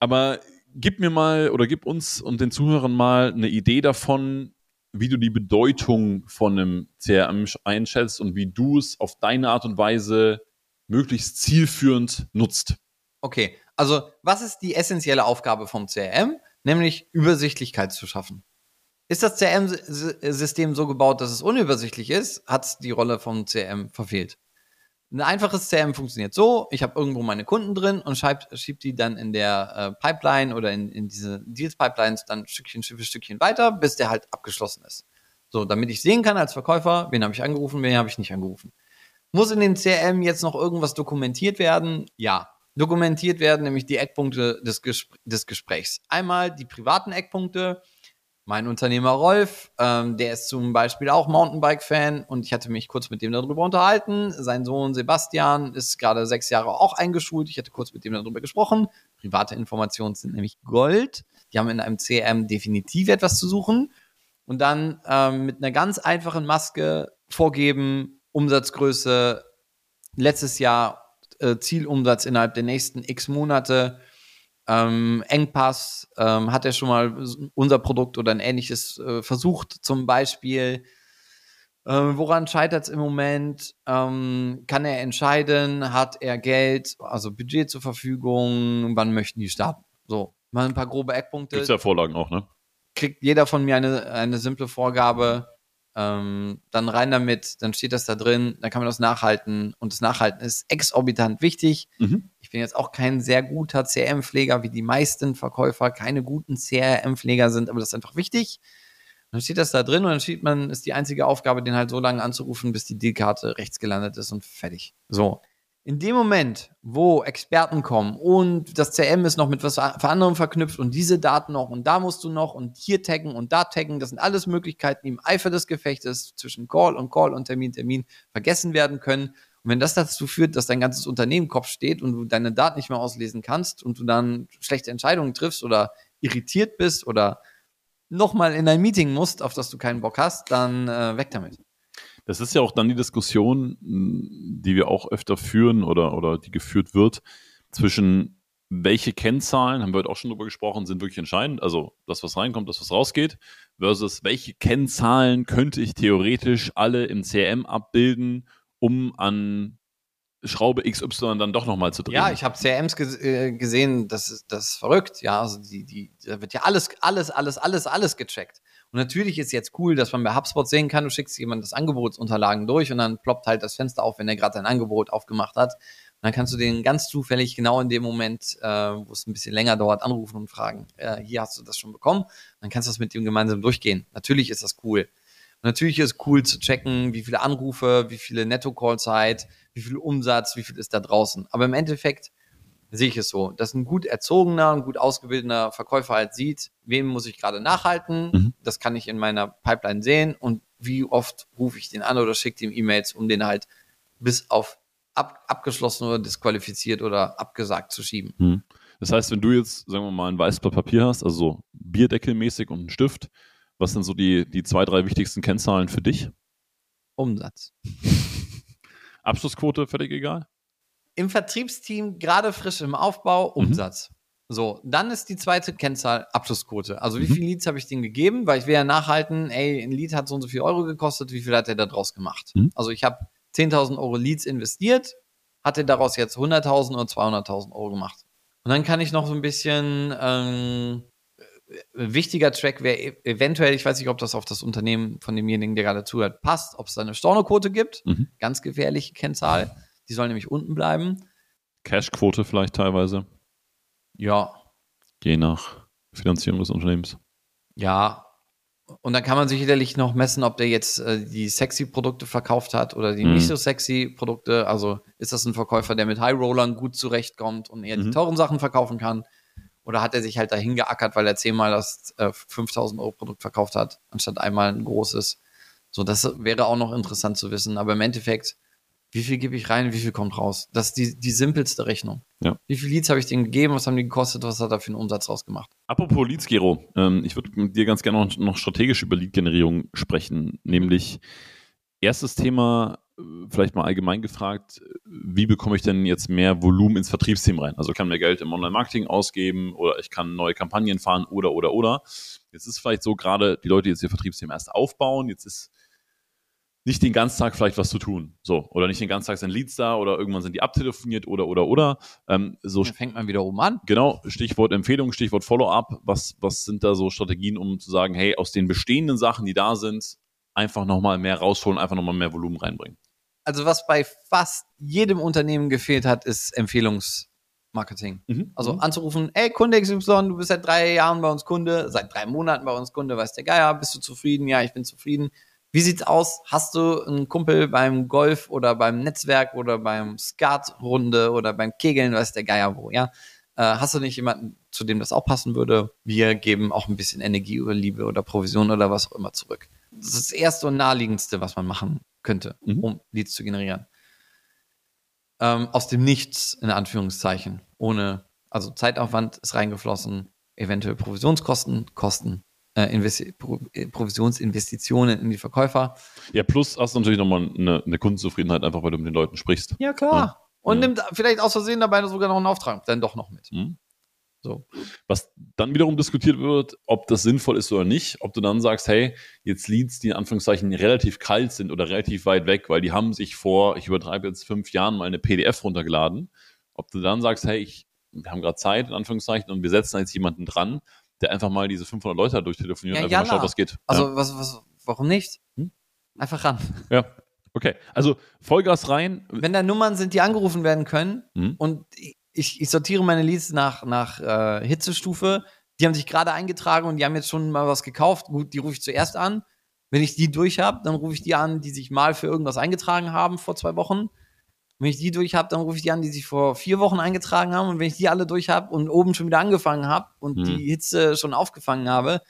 Aber gib mir mal oder gib uns und den Zuhörern mal eine Idee davon, wie du die Bedeutung von einem CRM einschätzt und wie du es auf deine Art und Weise möglichst zielführend nutzt. Okay, also was ist die essentielle Aufgabe vom CRM? Nämlich Übersichtlichkeit zu schaffen. Ist das CRM-System so gebaut, dass es unübersichtlich ist, hat es die Rolle vom CRM verfehlt. Ein einfaches CRM funktioniert so, ich habe irgendwo meine Kunden drin und schieb, schieb die dann in der äh, Pipeline oder in, in diese Deals-Pipelines dann Stückchen für Stückchen weiter, bis der halt abgeschlossen ist. So, damit ich sehen kann als Verkäufer, wen habe ich angerufen, wen habe ich nicht angerufen. Muss in den CRM jetzt noch irgendwas dokumentiert werden? Ja. Dokumentiert werden nämlich die Eckpunkte des, Gespr des Gesprächs. Einmal die privaten Eckpunkte. Mein Unternehmer Rolf, ähm, der ist zum Beispiel auch Mountainbike-Fan und ich hatte mich kurz mit dem darüber unterhalten. Sein Sohn Sebastian ist gerade sechs Jahre auch eingeschult. Ich hatte kurz mit dem darüber gesprochen. Private Informationen sind nämlich Gold. Die haben in einem CRM definitiv etwas zu suchen. Und dann ähm, mit einer ganz einfachen Maske vorgeben, Umsatzgröße, letztes Jahr äh, Zielumsatz innerhalb der nächsten x Monate, ähm, Engpass, ähm, hat er schon mal unser Produkt oder ein ähnliches äh, versucht, zum Beispiel. Ähm, woran scheitert es im Moment? Ähm, kann er entscheiden? Hat er Geld, also Budget zur Verfügung? Wann möchten die starten? So, mal ein paar grobe Eckpunkte Gibt ja Vorlagen auch, ne? kriegt jeder von mir eine, eine simple Vorgabe, ähm, dann rein damit, dann steht das da drin, dann kann man das nachhalten und das Nachhalten ist exorbitant wichtig. Mhm. Ich bin jetzt auch kein sehr guter CRM-Pfleger, wie die meisten Verkäufer keine guten CRM-Pfleger sind, aber das ist einfach wichtig. dann steht das da drin und dann steht man, ist die einzige Aufgabe, den halt so lange anzurufen, bis die Dealkarte rechts gelandet ist und fertig. So. In dem Moment, wo Experten kommen und das CRM ist noch mit was anderem verknüpft und diese Daten noch und da musst du noch und hier taggen und da taggen, das sind alles Möglichkeiten, die im Eifer des Gefechtes zwischen Call und Call und Termin, Termin vergessen werden können. Und wenn das dazu führt, dass dein ganzes Unternehmen Kopf steht und du deine Daten nicht mehr auslesen kannst und du dann schlechte Entscheidungen triffst oder irritiert bist oder nochmal in ein Meeting musst, auf das du keinen Bock hast, dann äh, weg damit. Das ist ja auch dann die Diskussion, die wir auch öfter führen oder, oder die geführt wird, zwischen welche Kennzahlen, haben wir heute auch schon drüber gesprochen, sind wirklich entscheidend, also das, was reinkommt, das, was rausgeht, versus welche Kennzahlen könnte ich theoretisch alle im CRM abbilden, um an Schraube XY dann doch nochmal zu drehen. Ja, ich habe CRMs ge äh, gesehen, das ist, das ist verrückt, ja, also die, die, da wird ja alles, alles, alles, alles, alles gecheckt. Und natürlich ist jetzt cool, dass man bei HubSpot sehen kann, du schickst jemand das Angebotsunterlagen durch und dann ploppt halt das Fenster auf, wenn er gerade ein Angebot aufgemacht hat. Und dann kannst du den ganz zufällig genau in dem Moment, äh, wo es ein bisschen länger dauert, anrufen und fragen, äh, hier hast du das schon bekommen. Dann kannst du das mit ihm gemeinsam durchgehen. Natürlich ist das cool. Und natürlich ist cool zu checken, wie viele Anrufe, wie viele Netto-Call-Zeit, wie viel Umsatz, wie viel ist da draußen. Aber im Endeffekt sehe ich es so, dass ein gut erzogener, ein gut ausgebildeter Verkäufer halt sieht, wem muss ich gerade nachhalten, mhm. das kann ich in meiner Pipeline sehen und wie oft rufe ich den an oder schicke ihm E-Mails, um den halt bis auf ab, abgeschlossen oder disqualifiziert oder abgesagt zu schieben. Mhm. Das heißt, wenn du jetzt, sagen wir mal, ein weißes Blatt Papier hast, also so Bierdeckelmäßig und einen Stift, was sind so die, die zwei, drei wichtigsten Kennzahlen für dich? Umsatz. *laughs* Abschlussquote, völlig egal? Im Vertriebsteam gerade frisch im Aufbau mhm. Umsatz. Mhm. So, dann ist die zweite Kennzahl Abschlussquote. Also wie mhm. viele Leads habe ich denen gegeben? Weil ich will ja nachhalten, ey, ein Lead hat so und so viel Euro gekostet, wie viel hat er da draus gemacht? Mhm. Also ich habe 10.000 Euro Leads investiert, hat er daraus jetzt 100.000 oder 200.000 Euro gemacht. Und dann kann ich noch so ein bisschen, ähm, wichtiger Track wäre e-, eventuell, ich weiß nicht, ob das auf das Unternehmen von demjenigen, der gerade zuhört, passt, ob es da eine Stornoquote gibt. Mhm. Ganz gefährliche Kennzahl. Die soll nämlich unten bleiben. Cashquote vielleicht teilweise. Ja. Je nach Finanzierung des Unternehmens. Ja. Und dann kann man sicherlich noch messen, ob der jetzt äh, die sexy Produkte verkauft hat oder die mhm. nicht so sexy Produkte. Also ist das ein Verkäufer, der mit High Rollern gut zurechtkommt und eher mhm. die teuren Sachen verkaufen kann? Oder hat er sich halt dahin geackert, weil er zehnmal das äh, 5000 Euro Produkt verkauft hat, anstatt einmal ein großes? So, das wäre auch noch interessant zu wissen. Aber im Endeffekt wie viel gebe ich rein, wie viel kommt raus. Das ist die, die simpelste Rechnung. Ja. Wie viele Leads habe ich denen gegeben, was haben die gekostet, was hat er für einen Umsatz rausgemacht? Apropos Leads, Gero, ähm, ich würde mit dir ganz gerne noch, noch strategisch über Lead-Generierung sprechen, nämlich erstes Thema, äh, vielleicht mal allgemein gefragt, wie bekomme ich denn jetzt mehr Volumen ins Vertriebsteam rein? Also kann mir Geld im Online-Marketing ausgeben oder ich kann neue Kampagnen fahren oder, oder, oder. Jetzt ist vielleicht so gerade die Leute, die jetzt ihr Vertriebsteam erst aufbauen, jetzt ist nicht den ganzen Tag vielleicht was zu tun. So. Oder nicht den ganzen Tag sind Leads da oder irgendwann sind die abtelefoniert oder, oder, oder. Ähm, so Dann fängt man wieder oben an. Genau. Stichwort Empfehlung, Stichwort Follow-up. Was, was sind da so Strategien, um zu sagen, hey, aus den bestehenden Sachen, die da sind, einfach nochmal mehr rausholen, einfach nochmal mehr Volumen reinbringen? Also, was bei fast jedem Unternehmen gefehlt hat, ist Empfehlungsmarketing. Mhm. Also mhm. anzurufen, ey, Kunde XY, du bist seit drei Jahren bei uns Kunde, seit drei Monaten bei uns Kunde, weiß der Geier, bist du zufrieden? Ja, ich bin zufrieden wie sieht's aus? Hast du einen Kumpel beim Golf oder beim Netzwerk oder beim Skatrunde oder beim Kegeln, weiß der Geier wo, ja? Äh, hast du nicht jemanden, zu dem das auch passen würde? Wir geben auch ein bisschen Energie oder Liebe oder Provision oder was auch immer zurück. Das ist das erste und naheliegendste, was man machen könnte, mhm. um Leads zu generieren. Ähm, aus dem Nichts, in Anführungszeichen, ohne, also Zeitaufwand ist reingeflossen, eventuell Provisionskosten, Kosten äh, äh, Provisionsinvestitionen in die Verkäufer. Ja, plus hast du natürlich nochmal eine, eine Kundenzufriedenheit, einfach weil du mit den Leuten sprichst. Ja, klar. Ja. Und ja. nimmt vielleicht aus Versehen dabei sogar noch einen Auftrag, dann doch noch mit. Mhm. So. Was dann wiederum diskutiert wird, ob das sinnvoll ist oder nicht, ob du dann sagst, hey, jetzt Leads, die in Anführungszeichen relativ kalt sind oder relativ weit weg, weil die haben sich vor, ich übertreibe jetzt fünf Jahren mal eine PDF runtergeladen, ob du dann sagst, hey, ich, wir haben gerade Zeit, in Anführungszeichen, und wir setzen jetzt jemanden dran, der einfach mal diese 500 Leute durchtelefoniert ja, und einfach mal schaut, was geht. Also, ja. was, was, warum nicht? Hm? Einfach ran. Ja. Okay, also Vollgas rein. Wenn da Nummern sind, die angerufen werden können hm? und ich, ich sortiere meine Leads nach, nach äh, Hitzestufe. Die haben sich gerade eingetragen und die haben jetzt schon mal was gekauft. Gut, die rufe ich zuerst an. Wenn ich die durch habe, dann rufe ich die an, die sich mal für irgendwas eingetragen haben vor zwei Wochen. Wenn ich die durch habe, dann rufe ich die an, die sich vor vier Wochen eingetragen haben. Und wenn ich die alle durch habe und oben schon wieder angefangen habe und Hm. die Hitze schon aufgefangen habe,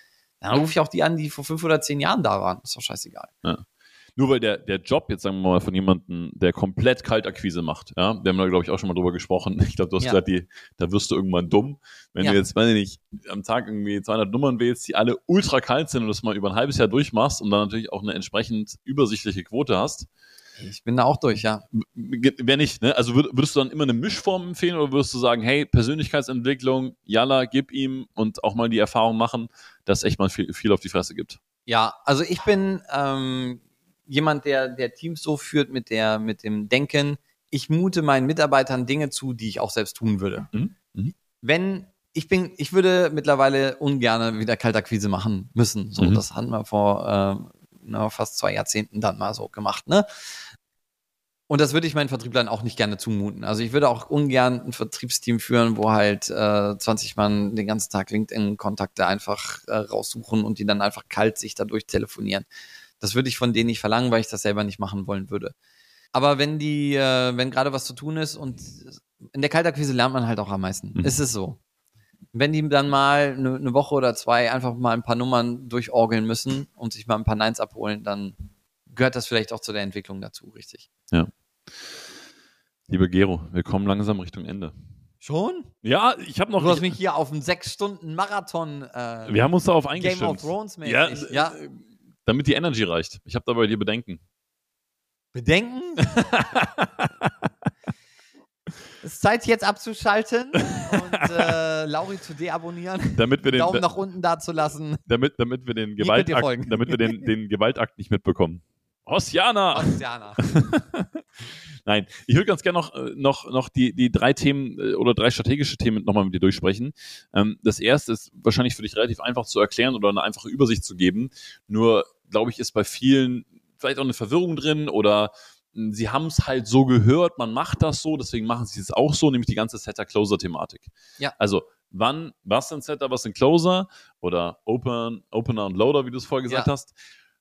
dann rufe ich auch die an, die vor fünf oder zehn Jahren da waren. Ist doch scheißegal. Nur weil der, der Job jetzt, sagen wir mal, von jemandem, der komplett Kaltakquise macht, ja, wir haben da, glaube ich, auch schon mal drüber gesprochen. Ich glaube, du hast Ja. gesagt, die, da wirst du irgendwann dumm. Wenn Ja. du jetzt, weiß ich nicht, am Tag irgendwie 200 Nummern wählst, die alle ultra kalt sind und das mal über ein halbes Jahr durchmachst und dann natürlich auch eine entsprechend übersichtliche Quote hast, Ich bin da auch durch, ja. Wer nicht, ne? Also würd, würdest du dann immer eine Mischform empfehlen oder würdest du sagen, hey, Persönlichkeitsentwicklung, Yalla, gib ihm und auch mal die Erfahrung machen, dass echt mal viel, viel auf die Fresse gibt? Ja, also ich bin ähm, jemand, der, der Teams so führt mit der, mit dem Denken, ich mute meinen Mitarbeitern Dinge zu, die ich auch selbst tun würde. Mhm. Mhm. Wenn, ich bin, ich würde mittlerweile ungern wieder Kaltakquise machen müssen. So, Mhm. das hatten wir vor ähm, na, fast zwei Jahrzehnten dann mal so gemacht, ne? Und das würde ich meinen Vertrieblern auch nicht gerne zumuten. Also ich würde auch ungern ein Vertriebsteam führen, wo halt äh, 20 Mann den ganzen Tag LinkedIn-Kontakte einfach äh, raussuchen und die dann einfach kalt sich dadurch telefonieren. Das würde ich von denen nicht verlangen, weil ich das selber nicht machen wollen würde. Aber wenn die, äh, wenn gerade was zu tun ist und in der Kaltakquise lernt man halt auch am meisten. Mhm. Ist es so. Wenn die dann mal eine ne Woche oder zwei einfach mal ein paar Nummern durchorgeln müssen und sich mal ein paar Neins abholen, dann gehört das vielleicht auch zu der Entwicklung dazu, richtig. Lieber Gero, wir kommen langsam Richtung Ende. Schon? Ja, ich habe noch. Du hast ich, mich hier auf einen sechs Stunden Marathon äh, wir haben uns darauf Game eingestimmt. of Thrones ja, mäßig. ja, damit die Energy reicht. Ich habe dabei dir Bedenken. Bedenken? *laughs* es ist Zeit jetzt abzuschalten und *laughs* äh, Lauri zu deabonnieren. Damit wir den, Daumen nach unten da zu lassen. damit, damit wir den Gewaltakt, folgen. damit wir den, den Gewaltakt nicht mitbekommen. Hosiana! Ostiana. *laughs* Nein, ich würde ganz gerne noch, äh, noch, noch die, die drei Themen äh, oder drei strategische Themen nochmal mit dir durchsprechen. Ähm, das erste ist wahrscheinlich für dich relativ einfach zu erklären oder eine einfache Übersicht zu geben. Nur, glaube ich, ist bei vielen vielleicht auch eine Verwirrung drin oder sie haben es halt so gehört, man macht das so, deswegen machen sie es auch so, nämlich die ganze Setter-Closer-Thematik. Ja. Also, wann, was sind Setter, was sind Closer oder Open, Opener und Loader, wie du es vorher gesagt Ja. hast.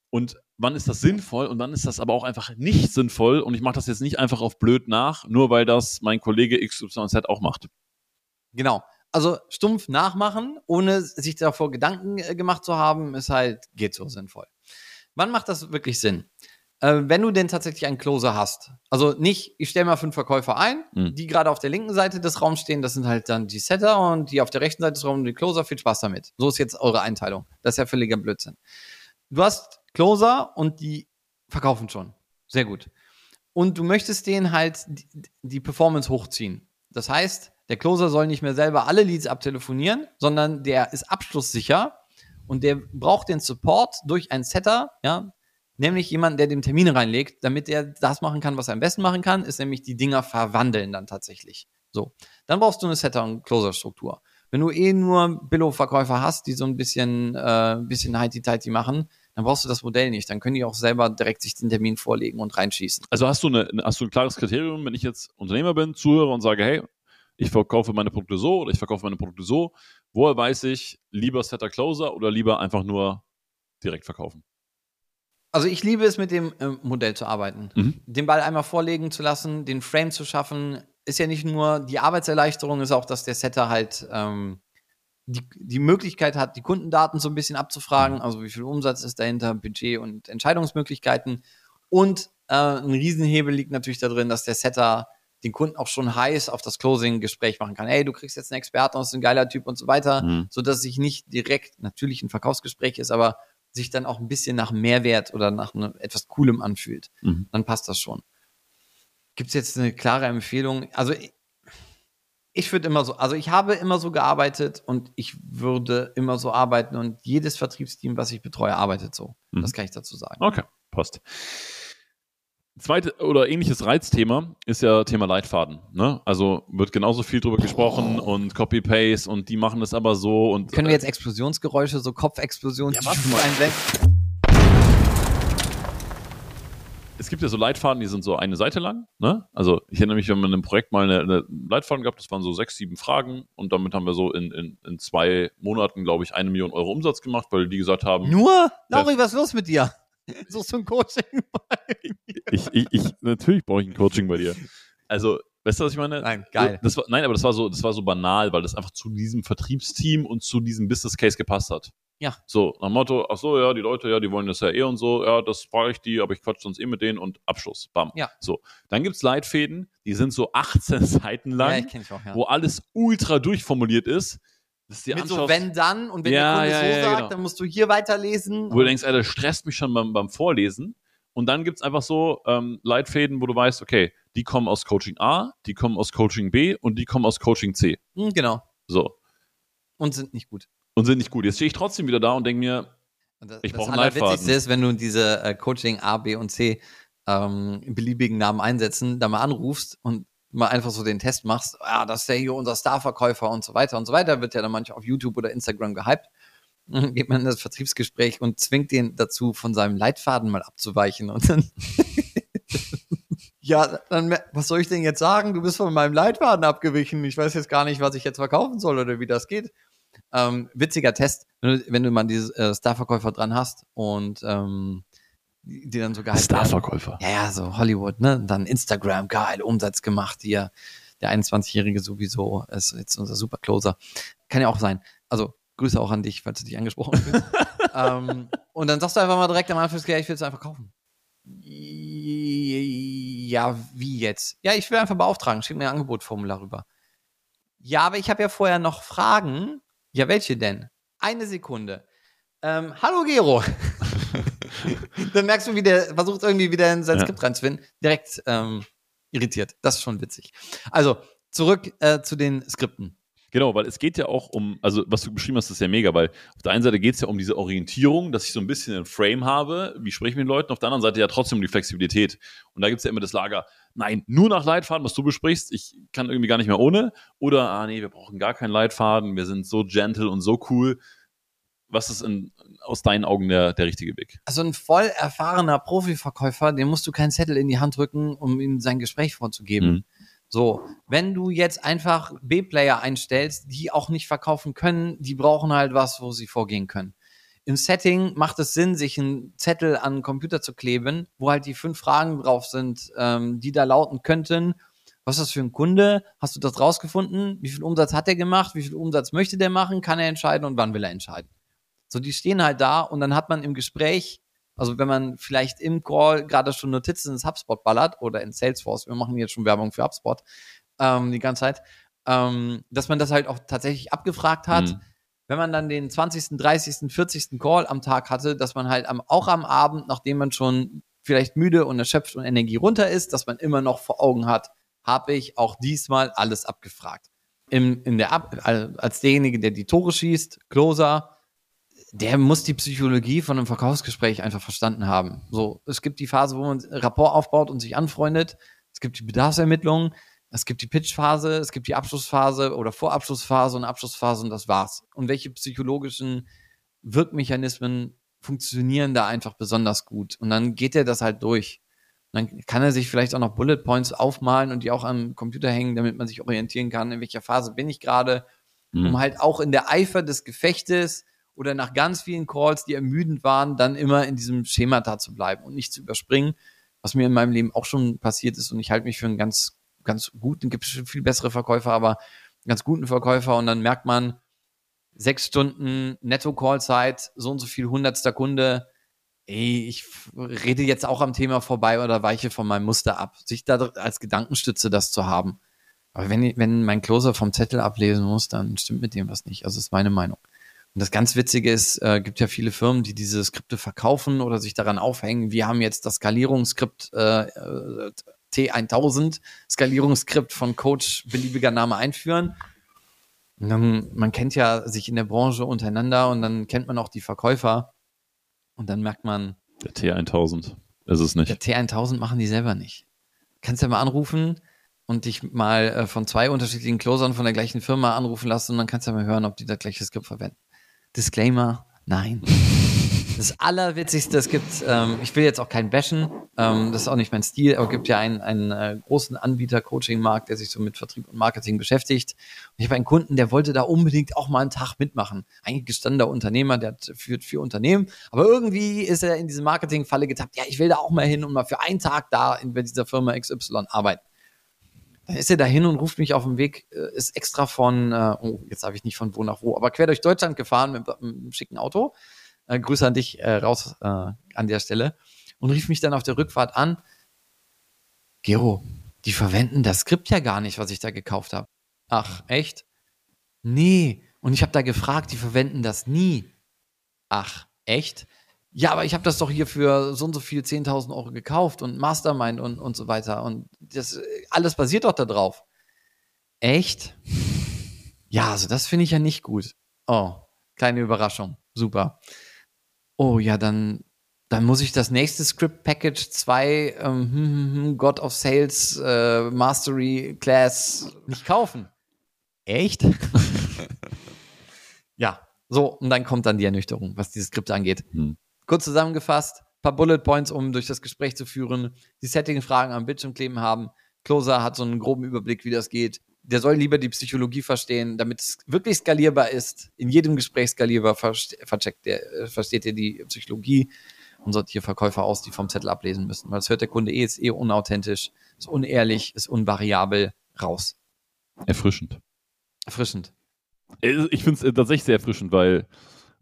Und wann ist das sinnvoll und wann ist das aber auch einfach nicht sinnvoll und ich mache das jetzt nicht einfach auf blöd nach, nur weil das mein Kollege XYZ auch macht. Genau. Also stumpf nachmachen, ohne sich davor Gedanken äh, gemacht zu haben, ist halt, geht so sinnvoll. Wann macht das wirklich Sinn? Äh, wenn du denn tatsächlich einen Closer hast. Also nicht, ich stelle mal fünf Verkäufer ein, Mhm. die gerade auf der linken Seite des Raums stehen, das sind halt dann die Setter und die auf der rechten Seite des Raums die Closer, viel Spaß damit. So ist jetzt eure Einteilung. Das ist ja völliger Blödsinn. Du hast Closer und die verkaufen schon. Sehr gut. Und du möchtest denen halt die, die Performance hochziehen. Das heißt, der Closer soll nicht mehr selber alle Leads abtelefonieren, sondern der ist abschlusssicher und der braucht den Support durch einen Setter, ja, nämlich jemanden, der dem Termine reinlegt, damit er das machen kann, was er am besten machen kann, ist nämlich die Dinger verwandeln dann tatsächlich. So, dann brauchst du eine Setter- und Closer-Struktur. Wenn du eh nur Billo-Verkäufer hast, die so ein bisschen, äh, bisschen heiti-teiti machen, dann brauchst du das Modell nicht. Dann können die auch selber direkt sich den Termin vorlegen und reinschießen. Also hast du, eine, hast du ein klares Kriterium, wenn ich jetzt Unternehmer bin, zuhöre und sage, hey, ich verkaufe meine Produkte so oder ich verkaufe meine Produkte so, woher weiß ich, lieber Setter Closer oder lieber einfach nur direkt verkaufen? Also ich liebe es, mit dem äh, Modell zu arbeiten. Mhm. Den Ball einmal vorlegen zu lassen, den Frame zu schaffen, ist ja nicht nur die Arbeitserleichterung, ist auch, dass der Setter halt ähm, die, die Möglichkeit hat, die Kundendaten so ein bisschen abzufragen, also wie viel Umsatz ist dahinter, Budget und Entscheidungsmöglichkeiten. Und äh, ein Riesenhebel liegt natürlich darin, dass der Setter den Kunden auch schon heiß auf das Closing-Gespräch machen kann. Hey, du kriegst jetzt einen Experten, das ist ein geiler Typ und so weiter, Mhm. so dass sich nicht direkt natürlich ein Verkaufsgespräch ist, aber sich dann auch ein bisschen nach Mehrwert oder nach einem, etwas Coolem anfühlt. Mhm. Dann passt das schon. Gibt es jetzt eine klare Empfehlung? Also ich, ich würde immer so, also ich habe immer so gearbeitet und ich würde immer so arbeiten und jedes Vertriebsteam, was ich betreue, arbeitet so. Mhm. Das kann ich dazu sagen. Okay, passt. Zweite oder ähnliches Reizthema ist ja Thema Leitfaden. Ne? Also wird genauso viel drüber gesprochen und Copy-Paste und die machen das aber so und Können wir jetzt Explosionsgeräusche, so Kopfexplosionen Ja, es gibt ja so Leitfaden, die sind so eine Seite lang. Ne? Also ich erinnere mich, wir haben in einem Projekt mal eine, eine Leitfaden gehabt, das waren so sechs, sieben Fragen und damit haben wir so in, in, in zwei Monaten, glaube ich, eine Million Euro Umsatz gemacht, weil die gesagt haben, Nur? Lauri, was ist los mit dir? *laughs* Suchst du ein Coaching? ich, ich, ich, natürlich brauche ich ein Coaching bei dir. Also, weißt du, was ich meine? Nein, geil. Das war, nein, aber das war so, das war so banal, weil das einfach zu diesem Vertriebsteam und zu diesem Business Case gepasst hat. Ja. So, nach dem Motto, ach so, ja, die Leute, ja, die wollen das ja eh und so, ja, das frage ich die, aber ich quatsch sonst eh mit denen und Abschluss. Bam. Ja. So. Dann gibt's Leitfäden, die sind so *laughs* 18 Seiten Ja, lang, kenn ich auch, ja. wo alles ultra durchformuliert ist. Das ist dir Mit so wenn dann und wenn Ja, der Kunde ja, so ja, sagt, genau. dann musst du hier weiterlesen. wo du denkst, ey, das stresst mich schon beim, beim Vorlesen. Und dann gibt's einfach so ähm, Leitfäden, wo du weißt, okay, die kommen aus Coaching A, die kommen aus Coaching B und die kommen aus Coaching C. Hm, genau. So. Und sind nicht gut. Und sind nicht gut. Jetzt stehe ich trotzdem wieder da und denke mir, das, Ich das brauch einen Leitfaden. Allerwitzigste ist, wenn du diese äh, Coaching A, B und C ähm, in beliebigen Namen einsetzen, da mal anrufst und mal einfach so den Test machst, ja, das ist ja hier unser Starverkäufer und so weiter und so weiter, wird ja dann manchmal auf YouTube oder Instagram gehypt. Dann geht man in das Vertriebsgespräch und zwingt den dazu, von seinem Leitfaden mal abzuweichen. Und dann, *laughs* ja, dann, was soll ich denn jetzt sagen? Du bist von meinem Leitfaden abgewichen. Ich weiß jetzt gar nicht, was ich jetzt verkaufen soll oder wie das geht. Ähm, witziger Test, wenn du, wenn du mal diese äh, Starverkäufer dran hast und ähm, die, dann so gehypt werden. Starverkäufer. Ja, ja, so Hollywood, ne? Und Dann Instagram, geil, Umsatz gemacht hier. Der 21-Jährige sowieso ist jetzt unser Supercloser. Kann ja auch sein. Also Grüße auch an dich, falls du dich angesprochen fühlst. *laughs* ähm, und dann sagst du einfach mal direkt am Anfang, ja, ich will es einfach kaufen. Ja, wie jetzt? Ja, ich will einfach beauftragen. Schick mir ein Angebotformular rüber. Ja, aber ich habe ja vorher noch Fragen. Ja, welche denn? Eine Sekunde. Ähm, hallo Gero. *laughs* *laughs* Dann merkst du, wie der versucht irgendwie wieder in sein Ja. Skript reinzufinden. Direkt ähm, irritiert. Das ist schon witzig. Also, zurück äh, zu den Skripten. Genau, weil es geht ja auch um, also was du beschrieben hast, ist ja mega, weil auf der einen Seite geht es ja um diese Orientierung, dass ich so ein bisschen einen Frame habe, wie spreche ich mit den Leuten, auf der anderen Seite ja trotzdem um die Flexibilität. Und da gibt es ja immer das Lager, nein, nur nach Leitfaden, was du besprichst, ich kann irgendwie gar nicht mehr ohne. Oder, ah nee, wir brauchen gar keinen Leitfaden, wir sind so gentle und so cool. Was ist in, aus deinen Augen der, der richtige Weg? Also ein voll erfahrener Profiverkäufer, dem musst du keinen Zettel in die Hand drücken, um ihm sein Gespräch vorzugeben. Mhm. So, wenn du jetzt einfach B-Player einstellst, die auch nicht verkaufen können, die brauchen halt was, wo sie vorgehen können. Im Setting macht es Sinn, sich einen Zettel an den Computer zu kleben, wo halt die fünf Fragen drauf sind, ähm, die da lauten könnten. Was ist das für ein Kunde? Hast du das rausgefunden? Wie viel Umsatz hat er gemacht? Wie viel Umsatz möchte der machen? Kann er entscheiden und wann will er entscheiden? So, die stehen halt da und dann hat man im Gespräch, also wenn man vielleicht im Call gerade schon Notizen ins HubSpot ballert oder in Salesforce, wir machen jetzt schon Werbung für HubSpot ähm, die ganze Zeit, ähm, dass man das halt auch tatsächlich abgefragt hat. Mhm. Wenn man dann den 20., 30., 40. Call am Tag hatte, dass man halt am, auch am Abend, nachdem man schon vielleicht müde und erschöpft und Energie runter ist, dass man immer noch vor Augen hat, habe ich auch diesmal alles abgefragt. Im, in der Ab als derjenige, der die Tore schießt, Closer, der muss die Psychologie von einem Verkaufsgespräch einfach verstanden haben. So, es gibt die Phase, wo man Rapport aufbaut und sich anfreundet. Es gibt die Bedarfsermittlung. Es gibt die Pitchphase, es gibt die Abschlussphase oder Vorabschlussphase und Abschlussphase und das war's. Und welche psychologischen Wirkmechanismen funktionieren da einfach besonders gut? Und dann geht er das halt durch. Und dann kann er sich vielleicht auch noch Bullet Points aufmalen und die auch am Computer hängen, damit man sich orientieren kann, in welcher Phase bin ich gerade, Mhm. um halt auch in der Eifer des Gefechtes oder nach ganz vielen Calls, die ermüdend waren, dann immer in diesem Schemata zu bleiben und nicht zu überspringen, was mir in meinem Leben auch schon passiert ist und ich halte mich für einen ganz, ganz guten, gibt viel bessere Verkäufer, aber einen ganz guten Verkäufer und dann merkt man, sechs Stunden Netto-Call-Zeit, so und so viel hundertster Kunde, ey, ich rede jetzt auch am Thema vorbei oder weiche von meinem Muster ab. Sich da als Gedankenstütze das zu haben. Aber wenn, wenn mein Closer vom Zettel ablesen muss, dann stimmt mit dem was nicht. Also ist meine Meinung. Und das ganz Witzige ist, äh, gibt ja viele Firmen, die diese Skripte verkaufen oder sich daran aufhängen. Wir haben jetzt das Skalierungsskript äh, äh, T1000, Skalierungsskript von Coach beliebiger Name einführen. Und dann, man kennt ja sich in der Branche untereinander und dann kennt man auch die Verkäufer. Und dann merkt man, Der T1000 ist es der nicht. T1000 machen die selber nicht. Kannst ja mal anrufen und dich mal äh, von zwei unterschiedlichen Closern von der gleichen Firma anrufen lassen und dann kannst du ja mal hören, ob die das gleiche Skript verwenden. Disclaimer, nein. *laughs* Das Allerwitzigste, es gibt, ähm, ich will jetzt auch keinen bashen, ähm, das ist auch nicht mein Stil, aber es gibt ja einen, einen äh, großen Anbieter-Coaching-Markt, der sich so mit Vertrieb und Marketing beschäftigt. Und ich habe einen Kunden, der wollte da unbedingt auch mal einen Tag mitmachen. Eigentlich gestandener Unternehmer, der hat, führt vier Unternehmen, aber irgendwie ist er in diese Marketing-Falle getappt. Ja, ich will da auch mal hin und mal für einen Tag da in, bei dieser Firma XY arbeiten. Dann ist er dahin und ruft mich auf dem Weg, äh, ist extra von, äh, oh, jetzt habe ich nicht von wo nach wo, aber quer durch Deutschland gefahren mit, mit einem schicken Auto. Äh, Grüße an dich äh, raus äh, an der Stelle. Und rief mich dann auf der Rückfahrt an. Gero, die verwenden das Skript ja gar nicht, was ich da gekauft habe. Ach, echt? Nee. Und ich habe da gefragt, die verwenden das nie. Ach, echt? Ja, aber ich habe das doch hier für so und so viel 10.000 Euro gekauft und Mastermind und, und so weiter. Und das alles basiert doch da drauf. Echt? Ja, also das finde ich ja nicht gut. Oh, kleine Überraschung. Super. Oh ja, dann, dann muss ich das nächste Script Package 2 ähm, hm, hm, hm, God of Sales äh, Mastery Class nicht kaufen. Echt? *laughs* ja, so, und dann kommt dann die Ernüchterung, was dieses Skript angeht. Hm. Kurz zusammengefasst, paar Bullet Points, um durch das Gespräch zu führen, die Setting-Fragen am Bildschirm kleben haben. Closer hat so einen groben Überblick, wie das geht. Der soll lieber die Psychologie verstehen, damit es wirklich skalierbar ist. In jedem Gespräch skalierbar vercheckt der, äh, versteht er die Psychologie und sortiert Verkäufer aus, die vom Zettel ablesen müssen. Weil das hört der Kunde eh, ist eh unauthentisch, ist unehrlich, ist unvariabel, raus. Erfrischend. Erfrischend. Äh, Ich finde es tatsächlich sehr erfrischend, weil,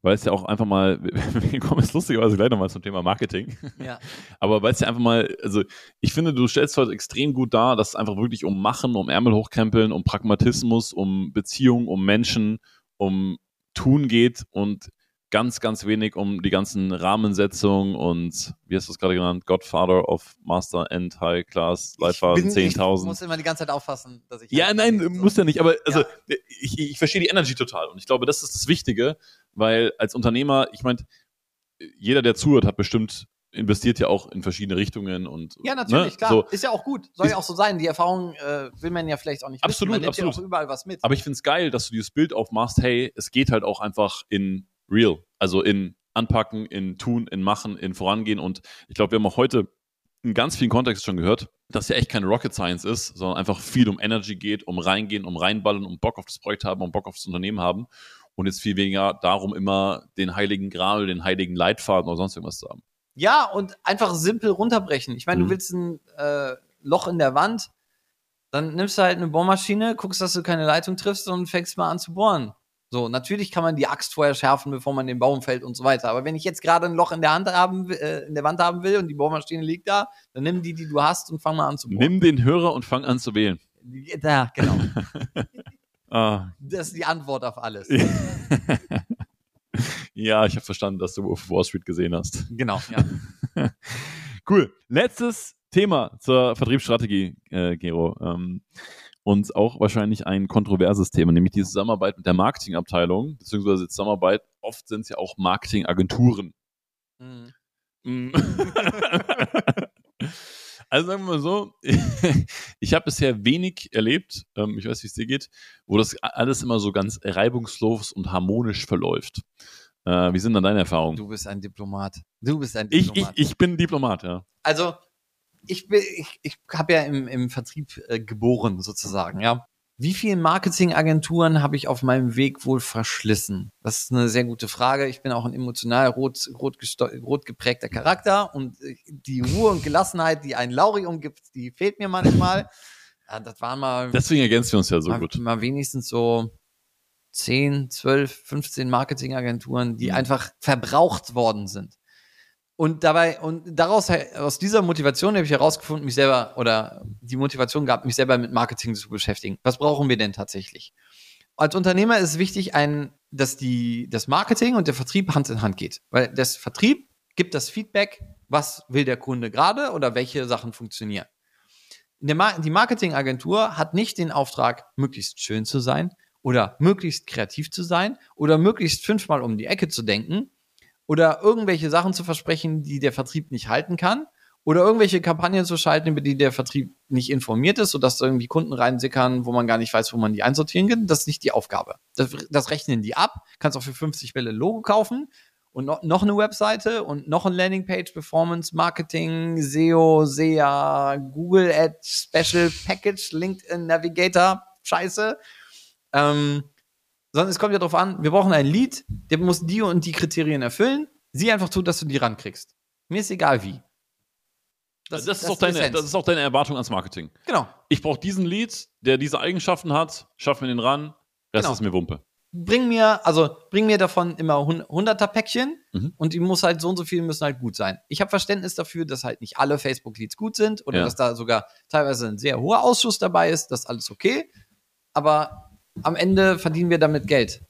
weil es ja auch einfach mal, *laughs* wir kommen jetzt lustigerweise gleich nochmal zum Thema Marketing. Ja. *laughs* Aber weil es ja einfach mal, also ich finde, du stellst heute extrem gut dar, dass es einfach wirklich um Machen, um Ärmel hochkrempeln, um Pragmatismus, um Beziehungen, um Menschen, um Tun geht und ganz, ganz wenig um die ganzen Rahmensetzungen und, wie hast du es gerade genannt, Godfather of Master and High Class, Leitfaden Ich bin- Ich 10.000. muss immer die ganze Zeit aufpassen, dass ich. Ja, nein, muss ja nicht, aber also Ja. ich, ich verstehe die Energy total und ich glaube, das ist das Wichtige, weil als Unternehmer, ich meine, jeder, der zuhört, hat bestimmt investiert ja auch in verschiedene Richtungen und Ja, natürlich, ne, klar. So. Ist ja auch gut. Soll Ist- ja auch so sein. Die Erfahrung äh, will man ja vielleicht auch nicht Absolut, wissen. Man nimmt absolut. ja auch überall was mit. Aber ich finde es geil, dass du dieses Bild aufmachst, hey, es geht halt auch einfach in real, also in anpacken, in tun, in machen, in vorangehen und ich glaube, wir haben auch heute in ganz vielen Kontext schon gehört, dass ja echt keine Rocket Science ist, sondern einfach viel um Energy geht, um reingehen, um reinballen, um Bock auf das Projekt haben, um Bock aufs Unternehmen haben und jetzt viel weniger darum, immer den heiligen Gral, den heiligen Leitfaden oder sonst irgendwas zu haben. Ja, und einfach simpel runterbrechen. Ich meine, Mhm. du willst ein äh, Loch in der Wand, dann nimmst du halt eine Bohrmaschine, guckst, dass du keine Leitung triffst und fängst mal an zu bohren. So, natürlich kann man die Axt vorher schärfen, bevor man den Baum fällt und so weiter. Aber wenn ich jetzt gerade ein Loch in der Hand haben, äh, in der Wand haben will und die Bohrmaschine liegt da, dann nimm die, die du hast und fang mal an zu bohren. Nimm den Hörer und fang an zu wählen. Da, genau. *laughs* Ah, Das ist die Antwort auf alles. *laughs* ja, ich habe verstanden, dass du of Wall Street gesehen hast. Genau, ja. *laughs* Cool. Letztes Thema zur Vertriebsstrategie, äh, Gero. Ähm, und auch wahrscheinlich ein kontroverses Thema, nämlich die Zusammenarbeit mit der Marketingabteilung, beziehungsweise Zusammenarbeit, oft sind es ja auch Marketingagenturen. Mhm. Mm. *laughs* also sagen wir mal so, *laughs* ich habe bisher wenig erlebt, ähm, ich weiß, wie es dir geht, wo das alles immer so ganz reibungslos und harmonisch verläuft. Äh, wie sind dann deine Erfahrungen? Du bist ein Diplomat. Du bist ein Ich, Diplomat. ich, ich bin Diplomat, ja. also ich, bin- ich, ich habe ja im, im Vertrieb äh, geboren sozusagen, ja. Wie viele Marketingagenturen habe ich auf meinem Weg wohl verschlissen? Das ist eine sehr gute Frage. Ich bin auch ein emotional rot, rot, rot geprägter Charakter und äh, die Ruhe und Gelassenheit, die ein Lauri umgibt, die fehlt mir manchmal. Ja, das waren mal, Deswegen ergänzen wir uns ja so mal, gut. mal wenigstens so 10, 12, 15 Marketingagenturen, die Mhm. einfach verbraucht worden sind. Und dabei, und daraus, aus dieser Motivation habe ich herausgefunden, mich selber, oder die Motivation gab, mich selber mit Marketing zu beschäftigen. Was brauchen wir denn tatsächlich? Als Unternehmer ist es wichtig, ein, dass die, das Marketing und der Vertrieb Hand in Hand geht. Weil das Vertrieb gibt das Feedback, was will der Kunde gerade oder welche Sachen funktionieren. Mar die Marketingagentur hat nicht den Auftrag, möglichst schön zu sein oder möglichst kreativ zu sein oder möglichst fünfmal um die Ecke zu denken oder irgendwelche Sachen zu versprechen, die der Vertrieb nicht halten kann oder irgendwelche Kampagnen zu schalten, über die der Vertrieb nicht informiert ist, sodass da irgendwie Kunden reinsickern, wo man gar nicht weiß, wo man die einsortieren kann. Das ist nicht die Aufgabe. Das, das rechnen die ab. Kannst auch für 50 Bälle Logo kaufen und noch, noch eine Webseite und noch ein Landingpage, Performance Marketing, SEO, SEA, Google Ads, Special Package, LinkedIn Navigator, Scheiße. Ähm, sondern es kommt ja darauf an, wir brauchen ein Lead, der muss die und die Kriterien erfüllen. Sieh einfach zu, dass du die rankriegst. Mir ist egal wie. Das, das, ist auch deine, das ist auch deine Erwartung ans Marketing. Genau. Ich brauche diesen Lead, der diese Eigenschaften hat, schaff mir den ran, Rest Genau. ist mir Wumpe. Bring mir, also bring mir davon immer 100er Päckchen Mhm. und die muss halt so und so viel müssen halt gut sein. Ich habe Verständnis dafür, dass halt nicht alle Facebook-Leads gut sind oder Ja. dass da sogar teilweise ein sehr hoher Ausschuss dabei ist. Das ist alles okay. Aber am Ende verdienen wir damit Geld.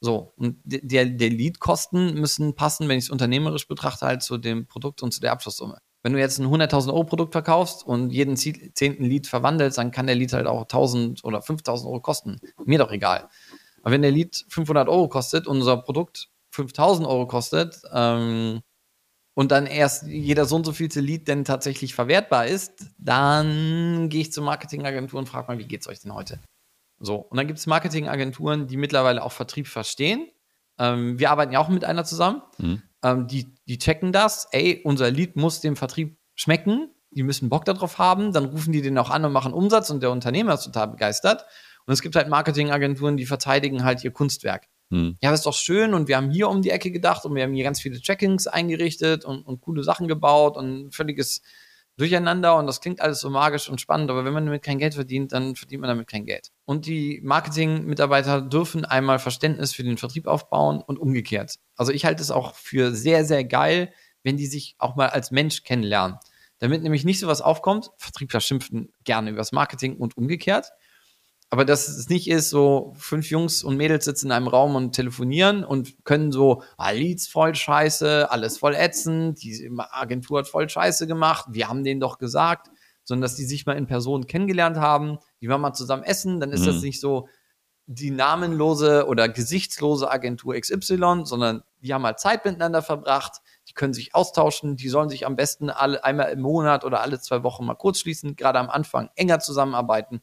So, und der, der Lead-Kosten müssen passen, wenn ich es unternehmerisch betrachte, halt zu dem Produkt und zu der Abschlusssumme. Wenn du jetzt ein 100.000 Euro Produkt verkaufst und jeden zehnten Lead verwandelst, dann kann der Lead halt auch 1.000 oder 5.000 Euro kosten. Mir doch egal. Aber wenn der Lead 500 Euro kostet und unser Produkt 5.000 Euro kostet ähm, und dann erst jeder so und so vielte Lead denn tatsächlich verwertbar ist, dann gehe ich zur Marketingagentur und frage mal, wie geht's euch denn heute? So, und dann gibt es Marketingagenturen, die mittlerweile auch Vertrieb verstehen. Ähm, wir arbeiten ja auch mit einer zusammen. Mhm. Ähm, die, die checken das. Ey, unser Lied muss dem Vertrieb schmecken. Die müssen Bock darauf haben. Dann rufen die den auch an und machen Umsatz und der Unternehmer ist total begeistert. Und es gibt halt Marketingagenturen, die verteidigen halt ihr Kunstwerk. Hm. Ja, das ist doch schön und wir haben hier um die Ecke gedacht und wir haben hier ganz viele Checkings eingerichtet und, und coole Sachen gebaut und völliges Durcheinander und das klingt alles so magisch und spannend, aber wenn man damit kein Geld verdient, dann verdient man damit kein Geld. Und die Marketing-Mitarbeiter dürfen einmal Verständnis für den Vertrieb aufbauen und umgekehrt. Also ich halte es auch für sehr, sehr geil, wenn die sich auch mal als Mensch kennenlernen. Damit nämlich nicht sowas aufkommt, Vertriebler schimpfen gerne übers Marketing und umgekehrt, aber dass es nicht ist, so fünf Jungs und Mädels sitzen in einem Raum und telefonieren und können so, ah, Leads voll scheiße, alles voll ätzend, die Agentur hat voll scheiße gemacht, wir haben denen doch gesagt, sondern dass die sich mal in Person kennengelernt haben, die waren mal zusammen essen, dann ist Mhm. das nicht so die namenlose oder gesichtslose Agentur XY, sondern die haben halt Zeit miteinander verbracht, die können sich austauschen, die sollen sich am besten alle, einmal im Monat oder alle zwei Wochen mal kurz schließen, gerade am Anfang enger zusammenarbeiten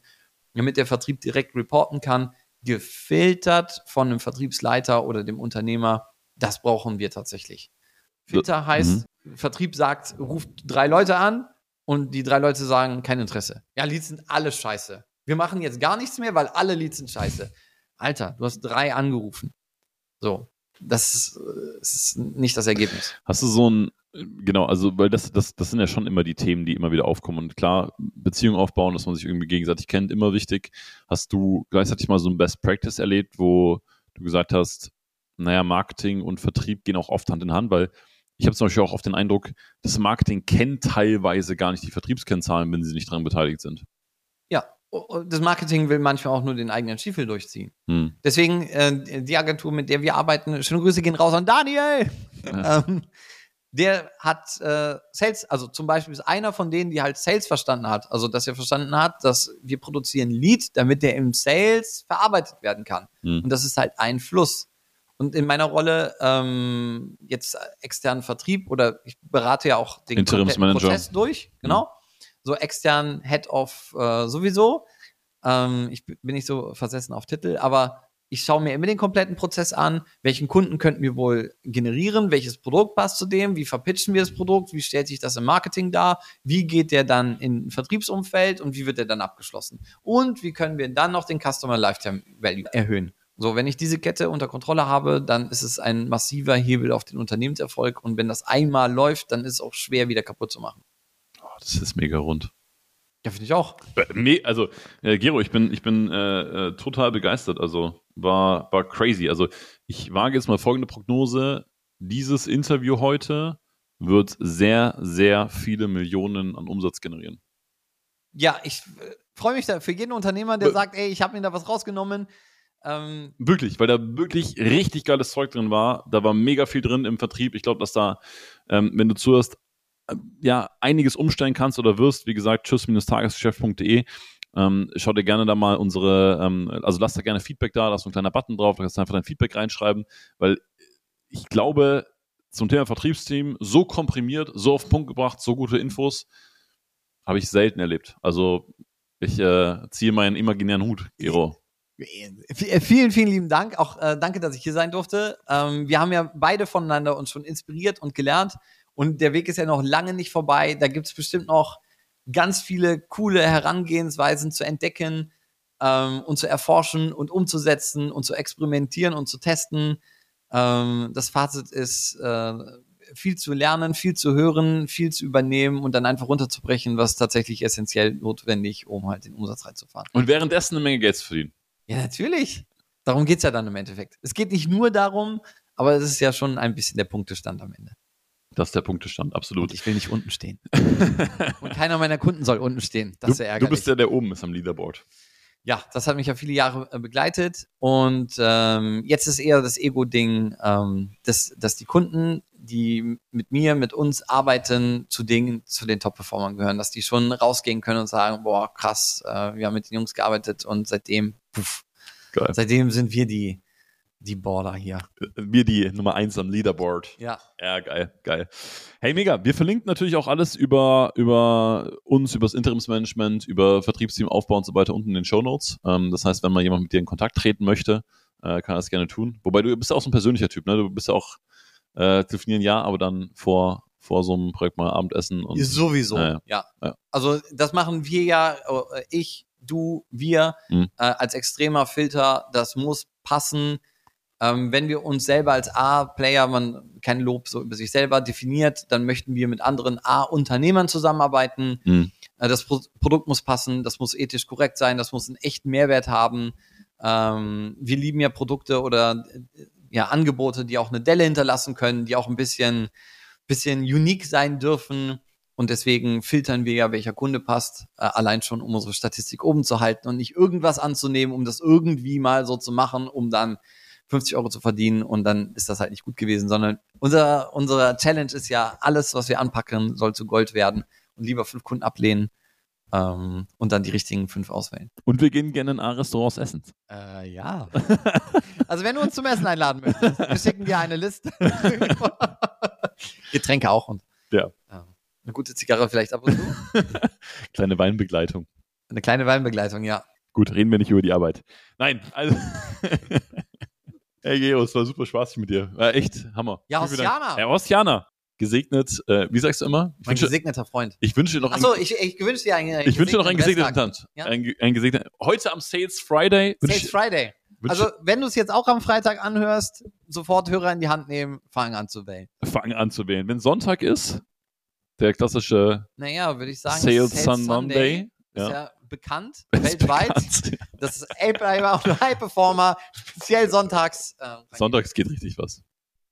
damit der Vertrieb direkt reporten kann, gefiltert von einem Vertriebsleiter oder dem Unternehmer. Das brauchen wir tatsächlich. Filter heißt, Vertrieb sagt, ruft drei Leute an und die drei Leute sagen kein Interesse. Ja, Leads sind alle scheiße. Wir machen jetzt gar nichts mehr, weil alle Leads sind scheiße. Alter, du hast drei angerufen. So, das ist, ist nicht das Ergebnis. Hast du so ein, genau, also, weil das, das, das sind ja schon immer die Themen, die immer wieder aufkommen. Und klar, Beziehungen aufbauen, dass man sich irgendwie gegenseitig kennt, immer wichtig. Hast du gleichzeitig mal so ein Best Practice erlebt, wo du gesagt hast, naja, Marketing und Vertrieb gehen auch oft Hand in Hand, weil ich habe zum Beispiel auch oft den Eindruck, das Marketing kennt teilweise gar nicht die Vertriebskennzahlen, wenn sie nicht daran beteiligt sind. Ja, das Marketing will manchmal auch nur den eigenen Stiefel durchziehen. Hm. Deswegen, äh, die Agentur, mit der wir arbeiten, schöne Grüße gehen raus an Daniel. Ähm, der hat äh, Sales, also zum Beispiel ist einer von denen, die halt Sales verstanden hat. Also, dass er verstanden hat, dass wir produzieren Lead, damit der im Sales verarbeitet werden kann. Hm. Und das ist halt ein Fluss. Und in meiner Rolle ähm, jetzt externen Vertrieb oder ich berate ja auch den. Prozess durch, genau. So extern Head of äh, sowieso. Ähm, ich bin nicht so versessen auf Titel, aber ich schaue mir immer den kompletten Prozess an. Welchen Kunden könnten wir wohl generieren? Welches Produkt passt zu dem? Wie verpitchen wir das Produkt? Wie stellt sich das im Marketing dar? Wie geht der dann in ein Vertriebsumfeld und wie wird der dann abgeschlossen? Und wie können wir dann noch den Customer Lifetime Value erhöhen? So, wenn ich diese Kette unter Kontrolle habe, dann ist es ein massiver Hebel auf den Unternehmenserfolg. Und wenn das einmal läuft, dann ist es auch schwer wieder kaputt zu machen. Oh, das ist mega rund. Ja, finde ich auch. Äh, Nee, also äh, Gero, ich bin, ich bin äh, äh, total begeistert. Also war, war crazy. Also ich wage jetzt mal folgende Prognose. Dieses Interview heute wird sehr, sehr viele Millionen an Umsatz generieren. Ja, ich äh, freue mich da für jeden Unternehmer, der Be- sagt, ey, ich habe mir da was rausgenommen. Ähm, Wirklich, weil da wirklich richtig geiles Zeug drin war. Da war mega viel drin im Vertrieb. Ich glaube, dass da, ähm, wenn du zuhörst, ja, einiges umstellen kannst oder wirst. Wie gesagt, tschüss-tagesgeschäft.de. Ähm, schau dir gerne da mal unsere, ähm, also lass da gerne Feedback da, ist so ein kleiner Button drauf, da kannst du einfach dein Feedback reinschreiben, weil ich glaube, zum Thema Vertriebsteam so komprimiert, so auf den Punkt gebracht, so gute Infos, habe ich selten erlebt. Also ich äh, ziehe meinen imaginären Hut, Gero. Vielen, vielen lieben Dank. Auch äh, danke, dass ich hier sein durfte. Ähm, wir haben ja beide voneinander uns schon inspiriert und gelernt. Und der Weg ist ja noch lange nicht vorbei. Da gibt es bestimmt noch ganz viele coole Herangehensweisen zu entdecken ähm, und zu erforschen und umzusetzen und zu experimentieren und zu testen. Ähm, das Fazit ist, äh, viel zu lernen, viel zu hören, viel zu übernehmen und dann einfach runterzubrechen, was tatsächlich essentiell notwendig, um halt den Umsatz reinzufahren. Und währenddessen eine Menge Geld zu verdienen. Ja, natürlich. Darum geht's ja dann im Endeffekt. Es geht nicht nur darum, aber es ist ja schon ein bisschen der Punktestand am Ende. Das ist der Punktestand, absolut. Und ich will nicht unten stehen. *laughs* und keiner meiner Kunden soll unten stehen. Das du, ist ja ärgerlich. Du bist der, der oben ist am Leaderboard. Ja, das hat mich ja viele Jahre äh, begleitet. Und ähm, jetzt ist eher das Ego-Ding, ähm, dass, dass die Kunden, die mit mir, mit uns arbeiten, zu den, zu den Top-Performern gehören, dass die schon rausgehen können und sagen, boah, krass, äh, wir haben mit den Jungs gearbeitet und seitdem, puff, Geil. seitdem sind wir die, die Border hier. Wir die Nummer eins am Leaderboard. Ja. Ja, geil, geil. Hey, mega. Wir verlinken natürlich auch alles über, über uns, über das Interimsmanagement, über Vertriebsteam Aufbau und so weiter unten in den Show Notes. Ähm, das heißt, wenn mal jemand mit dir in Kontakt treten möchte, äh, kann er das gerne tun. Wobei du bist ja auch so ein persönlicher Typ, ne? Du bist ja auch äh, telefonieren ja, aber dann vor, vor so einem Projekt mal Abendessen und. Sowieso, Ja, ja. Ja. Also das machen wir ja, äh, ich, du, wir Mhm. äh, als extremer Filter. Das muss passen. Ähm, wenn wir uns selber als A-Player, man kein Lob so über sich selber definiert, dann möchten wir mit anderen A-Unternehmern zusammenarbeiten. Mhm. Äh, das Pro Produkt muss passen, das muss ethisch korrekt sein, das muss einen echten Mehrwert haben. Ähm, wir lieben ja Produkte oder äh, ja Angebote, die auch eine Delle hinterlassen können, die auch ein bisschen, bisschen unique sein dürfen. Und deswegen filtern wir ja, welcher Kunde passt, äh, allein schon, um unsere Statistik oben zu halten und nicht irgendwas anzunehmen, um das irgendwie mal so zu machen, um dann 50 Euro zu verdienen und dann ist das halt nicht gut gewesen, sondern unser, unsere Challenge ist ja, alles, was wir anpacken, soll zu Gold werden und lieber fünf Kunden ablehnen ähm, und dann die richtigen fünf auswählen. Und wir gehen gerne in A-Restaurants essen. Äh, ja. *laughs* also wenn du uns zum Essen einladen möchtest, wir schicken dir eine Liste. *laughs* Getränke auch und Ja. eine gute Zigarre vielleicht ab und zu. *laughs* Kleine Weinbegleitung. Eine kleine Weinbegleitung, ja. Gut, reden wir nicht über die Arbeit. Nein, also. Hey Gero, es war super spaßig mit dir. War echt Hammer. Ja. Haustianer. Ja, Haustianer. Gesegnet, äh, wie sagst du immer? Ich Mein wünsche, gesegneter Freund. ich wünsche dir noch Achso, einen, ich, ich wünsche dir einen, ich wünsche dir noch einen gesegneten. Tanz. Ja. Ein, ein gesegneten, heute am Sales Friday. Sales Friday. Also, wenn du es jetzt auch am Freitag anhörst, sofort Hörer in die Hand nehmen, fang an zu wählen. fangen an zu wählen. Wenn Sonntag ist, der klassische Naja, würde ich sagen, Sales, Sunday, ist ja. ja bekannt, *laughs* ist weltweit. bekannt. Das ist A-Player und High Performer, speziell sonntags. Äh, Sonntags geht richtig was.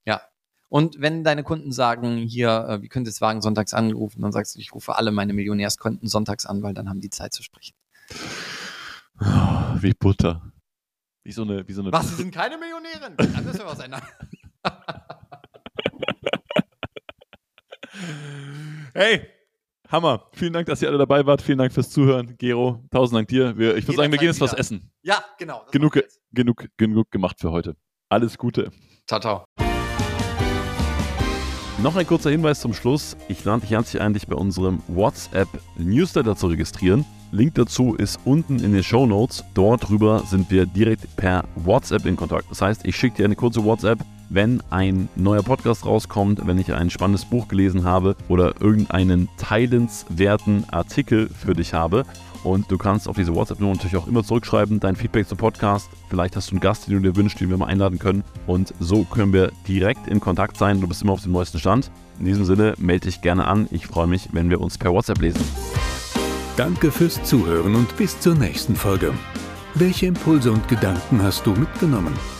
Ja. Und wenn deine Kunden sagen, hier, äh, wie könnt ihr es wagen, sonntags anrufen, dann sagst du, ich rufe alle meine Millionärskonten sonntags an, weil dann haben die Zeit zu sprechen. Wie Butter. Wie so eine, wie so eine. Was, sie sind keine Millionärin? *laughs* Dann müssen wir was ändern. *laughs* Hey, Hammer. Vielen Dank, dass ihr alle dabei wart. Vielen Dank fürs Zuhören. Gero, tausend Dank dir. Wir, ich würde sagen, wir gehen jetzt was essen. Ja, genau. Genug, genug, genug gemacht für heute. Alles Gute. Ciao, ciao. Noch ein kurzer Hinweis zum Schluss. Ich lade dich herzlich ein, dich bei unserem WhatsApp-Newsletter zu registrieren. Link dazu ist unten in den Show Notes. Dort drüber sind wir direkt per WhatsApp in Kontakt. Das heißt, ich schicke dir eine kurze WhatsApp, wenn ein neuer Podcast rauskommt, wenn ich ein spannendes Buch gelesen habe oder irgendeinen teilenswerten Artikel für dich habe. Und du kannst auf diese WhatsApp-Nummer natürlich auch immer zurückschreiben, dein Feedback zum Podcast. Vielleicht hast du einen Gast, den du dir wünschst, den wir mal einladen können. Und so können wir direkt in Kontakt sein. Du bist immer auf dem neuesten Stand. In diesem Sinne, melde dich gerne an. Ich freue mich, wenn wir uns per WhatsApp lesen. Danke fürs Zuhören und bis zur nächsten Folge. Welche Impulse und Gedanken hast du mitgenommen?